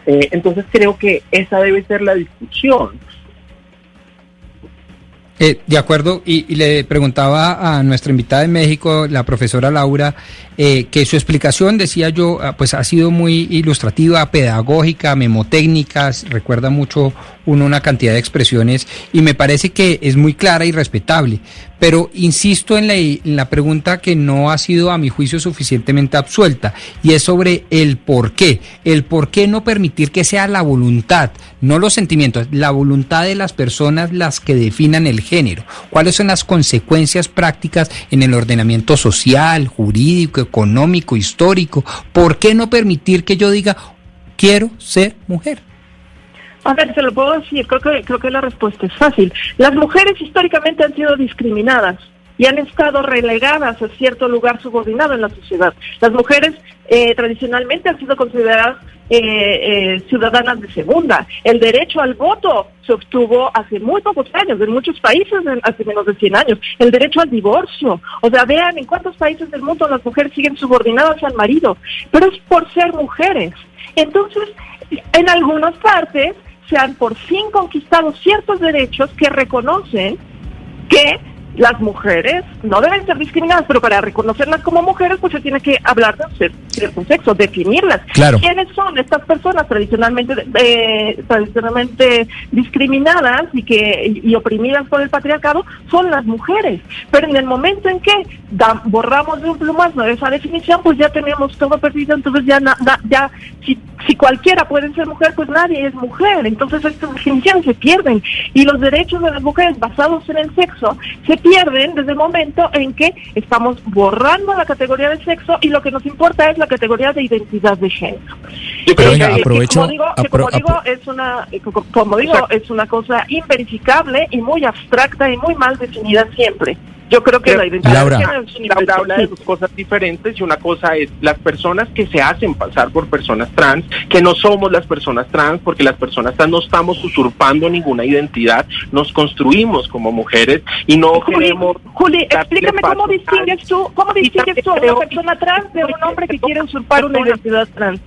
entonces creo que esa debe ser la discusión. Eh, de acuerdo, y, le preguntaba a nuestra invitada de México, la profesora Laura, eh, que su explicación, decía yo, ah, pues ha sido muy ilustrativa, pedagógica, memotécnica, recuerda mucho uno una cantidad de expresiones y me parece que es muy clara y respetable. Pero insisto en la, pregunta que no ha sido a mi juicio suficientemente absuelta y es sobre el por qué. El por qué no permitir que sea la voluntad, no los sentimientos, la voluntad de las personas las que definan el género. ¿Cuáles son las consecuencias prácticas en el ordenamiento social, jurídico, económico, histórico? ¿Por qué no permitir que yo diga, quiero ser mujer? A ver, se lo puedo decir, creo que, creo que la respuesta es fácil. Las mujeres históricamente han sido discriminadas y han estado relegadas a cierto lugar subordinado en la sociedad. Las mujeres eh, tradicionalmente han sido consideradas eh, eh, ciudadanas de segunda. El derecho al voto se obtuvo hace muy pocos años, en muchos países hace menos de 100 años. El derecho al divorcio. O sea, vean en cuántos países del mundo las mujeres siguen subordinadas al marido, pero es por ser mujeres. Entonces, en algunas partes se han por fin conquistado ciertos derechos que reconocen que las mujeres no deben ser discriminadas, pero para reconocerlas como mujeres, pues se tiene que hablar de cierto sexo, definirlas. ¿Quiénes son estas personas tradicionalmente eh, tradicionalmente discriminadas y que y oprimidas por el patriarcado? Son las mujeres. Pero en el momento en que borramos de un plumazo esa definición, pues ya tenemos todo perdido, entonces ya, ya si, si cualquiera puede ser mujer, pues nadie es mujer. Entonces estas definiciones se pierden y los derechos de las mujeres basados en el sexo se pierden pierden desde el momento en que estamos borrando la categoría de sexo y lo que nos importa es la categoría de identidad de género. Pero venga, aprovecho, como digo, como digo es una como digo es una cosa inverificable y muy abstracta y muy mal definida siempre. Yo creo que la identidad Laura. Laura habla de dos cosas diferentes y una cosa es las personas que se hacen pasar por personas trans, que no somos las personas trans, porque las personas trans no estamos usurpando ninguna identidad, nos construimos como mujeres y no queremos... Juli, explícame cómo distingues tú, cómo distingues tú a una persona trans de un hombre que quiere usurpar una identidad trans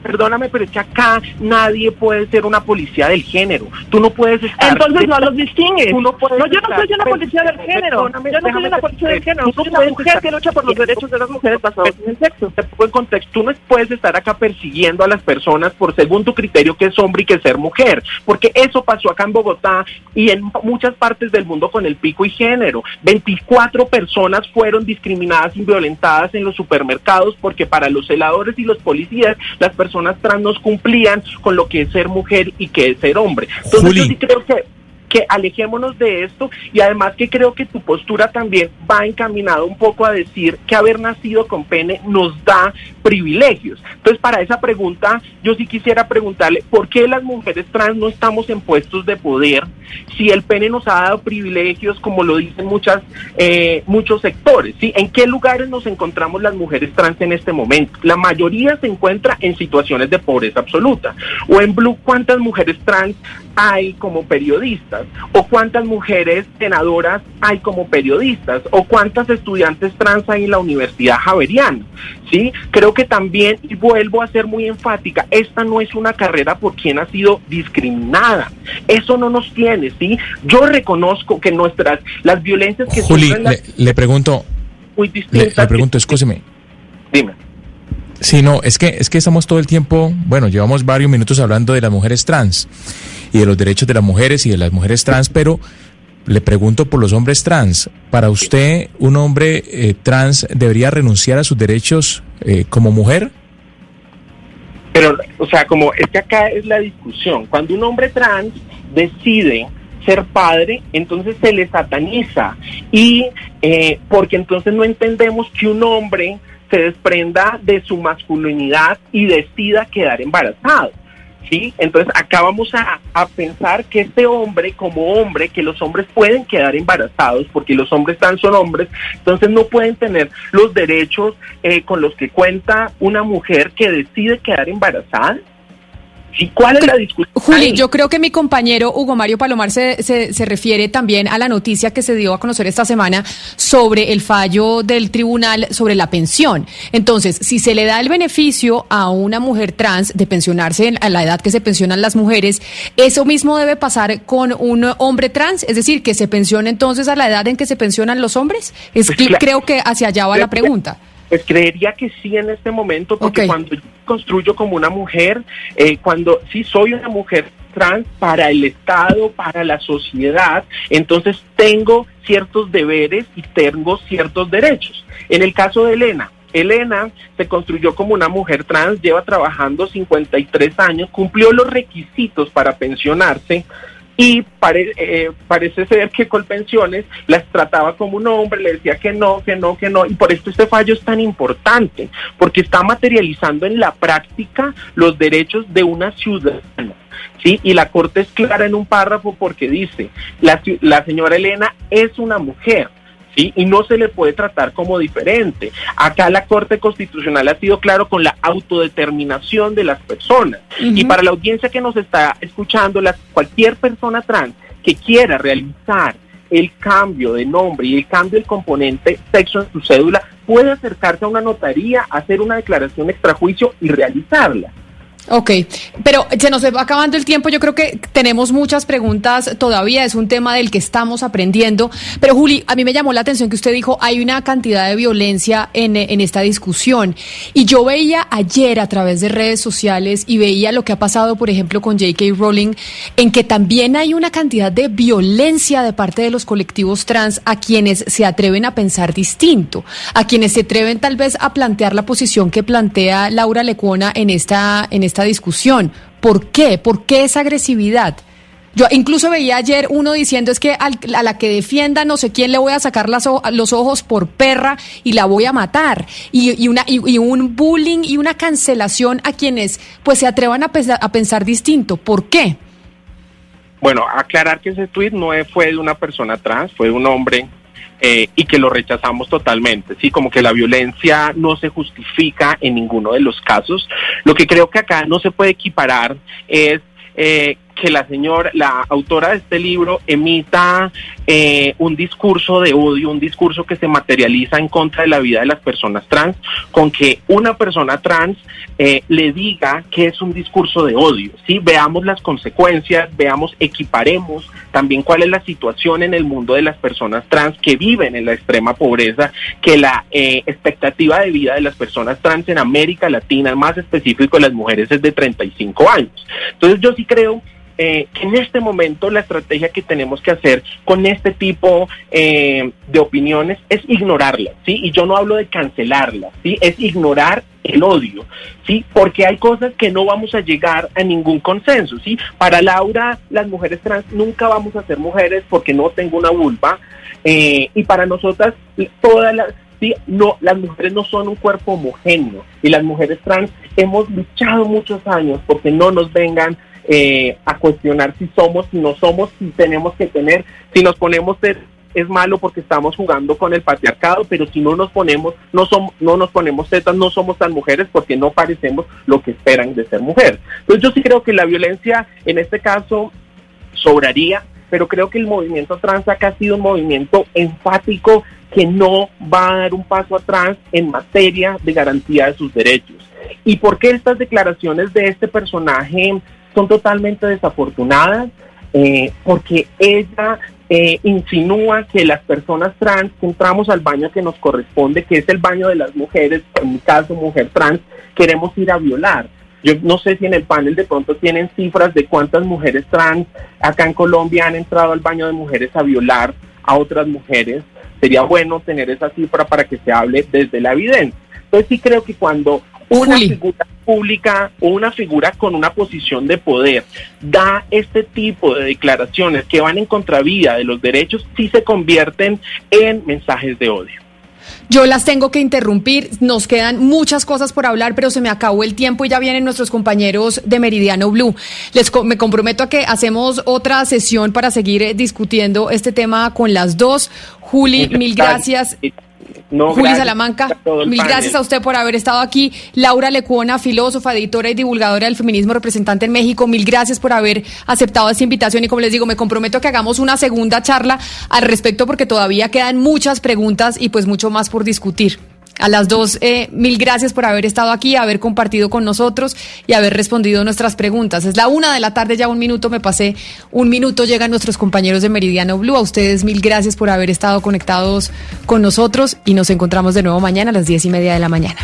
perdóname, pero es que acá nadie puede ser una policía del género. Tú no puedes estar... Entonces no los distingues. no, yo no soy una policía del género. Yo no soy una policía del género. Soy una mujer que lucha por los derechos de las mujeres basados en el sexo. En contexto, tú no puedes estar acá persiguiendo a las personas por según tu criterio que es hombre y que ser mujer. Porque eso pasó acá en Bogotá y en muchas partes del mundo con el pico y género. 24 personas fueron discriminadas y violentadas en los supermercados porque para los celadores y los policías las personas personas trans nos cumplían con lo que es ser mujer y que es ser hombre. Entonces yo sí creo que que alejémonos de esto y además que creo que tu postura también va encaminada un poco a decir que haber nacido con pene nos da privilegios. Entonces, para esa pregunta, yo sí quisiera preguntarle, ¿por qué las mujeres trans no estamos en puestos de poder si el pene nos ha dado privilegios, como lo dicen muchas, eh, muchos sectores? ¿sí? ¿En qué lugares nos encontramos las mujeres trans en este momento? La mayoría se encuentra en situaciones de pobreza absoluta. O en Blue, ¿cuántas mujeres trans hay como periodistas? o cuántas mujeres senadoras hay como periodistas o cuántas estudiantes trans hay en la Universidad Javeriana. ¿sí? Creo que también, y vuelvo a ser muy enfática, esta no es una carrera por quien ha sido discriminada. Eso no nos tiene, ¿sí? Yo reconozco que nuestras, las violencias que Juli, las- le, le pregunto, muy le pregunto, escúcheme. Dime. Sí, no, es que, es que estamos todo el tiempo, bueno, llevamos varios minutos hablando de las mujeres trans y de los derechos de las mujeres y de las mujeres trans, pero le pregunto por los hombres trans. ¿Para usted un hombre eh, trans debería renunciar a sus derechos eh, como mujer? Pero, o sea, como es que acá es la discusión. Cuando un hombre trans decide ser padre, entonces se le sataniza. Y eh, porque entonces no entendemos que un hombre se desprenda de su masculinidad y decida quedar embarazado. ¿Sí? Entonces acá vamos a, a pensar que este hombre, como hombre, que los hombres pueden quedar embarazados porque los hombres trans son hombres, entonces no pueden tener los derechos eh, con los que cuenta una mujer que decide quedar embarazada. ¿Sí? ¿Cuál es la discusión? Juli, yo creo que mi compañero Hugo Mario Palomar se, se, se refiere también a la noticia que se dio a conocer esta semana sobre el fallo del tribunal sobre la pensión. Entonces, si se le da el beneficio a una mujer trans de pensionarse en- a la edad que se pensionan las mujeres, eso mismo debe pasar con un hombre trans, es decir, que se pensione entonces a la edad en que se pensionan los hombres. Es Pues claro. creo que hacia allá va la pregunta. Pues creería que sí en este momento, porque cuando yo construyo como una mujer, eh, cuando sí soy una mujer trans para el Estado, para la sociedad, entonces tengo ciertos deberes y tengo ciertos derechos. En el caso de Elena, Elena se construyó como una mujer trans, lleva trabajando 53 años, cumplió los requisitos para pensionarse y pare- eh, parece ser que Colpensiones las trataba como un hombre, le decía que no, que no, que no, y por esto este fallo es tan importante, porque está materializando en la práctica los derechos de una ciudadana. ¿Sí? Y la Corte es clara en un párrafo porque dice, la, la señora Elena es una mujer, ¿sí? Y no se le puede tratar como diferente. Acá la Corte Constitucional ha sido claro con la autodeterminación de las personas. Y para la audiencia que nos está escuchando, las, cualquier persona trans que quiera realizar el cambio de nombre y el cambio del componente sexo en su cédula puede acercarse a una notaría, hacer una declaración extrajuicio y realizarla. Ok, pero se nos va acabando el tiempo. Yo creo que tenemos muchas preguntas todavía. Es un tema del que estamos aprendiendo. Pero Juli, a mí me llamó la atención que usted dijo hay una cantidad de violencia en, en esta discusión. Y yo veía ayer a través de redes sociales y veía lo que ha pasado, por ejemplo, con J.K. Rowling, en que también hay una cantidad de violencia de parte de los colectivos trans a quienes se atreven a pensar distinto, a quienes se atreven tal vez a plantear la posición que plantea Laura Lecuona en esta, en discusión. ¿Por qué? ¿Por qué esa agresividad? Yo incluso veía ayer uno diciendo es que al- a la que defienda no sé quién le voy a sacar las los ojos por perra y la voy a matar. Y, y una, y, un bullying y una cancelación a quienes pues se atrevan a pensar, a pensar distinto. ¿Por qué? Bueno, aclarar que ese tweet no fue de una persona trans, fue de un hombre eh, y que lo rechazamos totalmente, sí, como que la violencia no se justifica en ninguno de los casos. Lo que creo que acá no se puede equiparar es eh, que la señora, la autora de este libro emita eh, un discurso de odio, un discurso que se materializa en contra de la vida de las personas trans, con que una persona trans eh, le diga que es un discurso de odio. ¿sí? Veamos las consecuencias, veamos, equiparemos también cuál es la situación en el mundo de las personas trans que viven en la extrema pobreza, que la eh, expectativa de vida de las personas trans en América Latina, más específico de las mujeres, es de 35 años. Entonces yo sí creo eh, que en este momento la estrategia que tenemos que hacer con este tipo eh, de opiniones es ignorarlas, ¿sí? Y yo no hablo de cancelarlas, ¿sí? Es ignorar el odio, ¿sí? Porque hay cosas que no vamos a llegar a ningún consenso, ¿sí? Para Laura, las mujeres trans nunca vamos a ser mujeres porque no tengo una vulva, eh, y para nosotras, todas las... Sí, no, las mujeres no son un cuerpo homogéneo y las mujeres trans hemos luchado muchos años porque no nos vengan eh, a cuestionar si somos, si no somos, si tenemos que tener, si nos ponemos ser es malo porque estamos jugando con el patriarcado, pero si no nos ponemos, no somos, no nos ponemos tetas, no somos tan mujeres porque no parecemos lo que esperan de ser mujer. Entonces yo sí creo que la violencia en este caso sobraría pero creo que el movimiento trans acá ha sido un movimiento enfático que no va a dar un paso atrás en materia de garantía de sus derechos. ¿Y por qué estas declaraciones de este personaje son totalmente desafortunadas? Eh, porque ella eh, insinúa que las personas trans entramos al baño que nos corresponde, que es el baño de las mujeres, en mi caso mujer trans, queremos ir a violar. Yo no sé si en el panel de pronto tienen cifras de cuántas mujeres trans acá en Colombia han entrado al baño de mujeres a violar a otras mujeres. Sería bueno tener esa cifra para que se hable desde la evidencia. Entonces sí creo que cuando una figura pública o una figura con una posición de poder da este tipo de declaraciones que van en contravía de los derechos, sí se convierten en mensajes de odio. Yo las tengo que interrumpir, nos quedan muchas cosas por hablar, pero se me acabó el tiempo y ya vienen nuestros compañeros de Meridiano Blue. Les me comprometo a que hacemos otra sesión para seguir eh, discutiendo este tema con las dos. Juli, mil gracias. Juli Salamanca, mil gracias a usted por haber estado aquí. Laura Lecuona, filósofa, editora y divulgadora del feminismo, representante en México, mil gracias por haber aceptado esta invitación y como les digo, me comprometo a que hagamos una segunda charla al respecto porque todavía quedan muchas preguntas y pues mucho más por discutir. A las dos, eh, mil gracias por haber estado aquí, haber compartido con nosotros y haber respondido nuestras preguntas. Es la una de la tarde, ya un minuto me pasé, un minuto llegan nuestros compañeros de Meridiano Blue. A ustedes mil gracias por haber estado conectados con nosotros y nos encontramos de nuevo mañana a las diez y media de la mañana.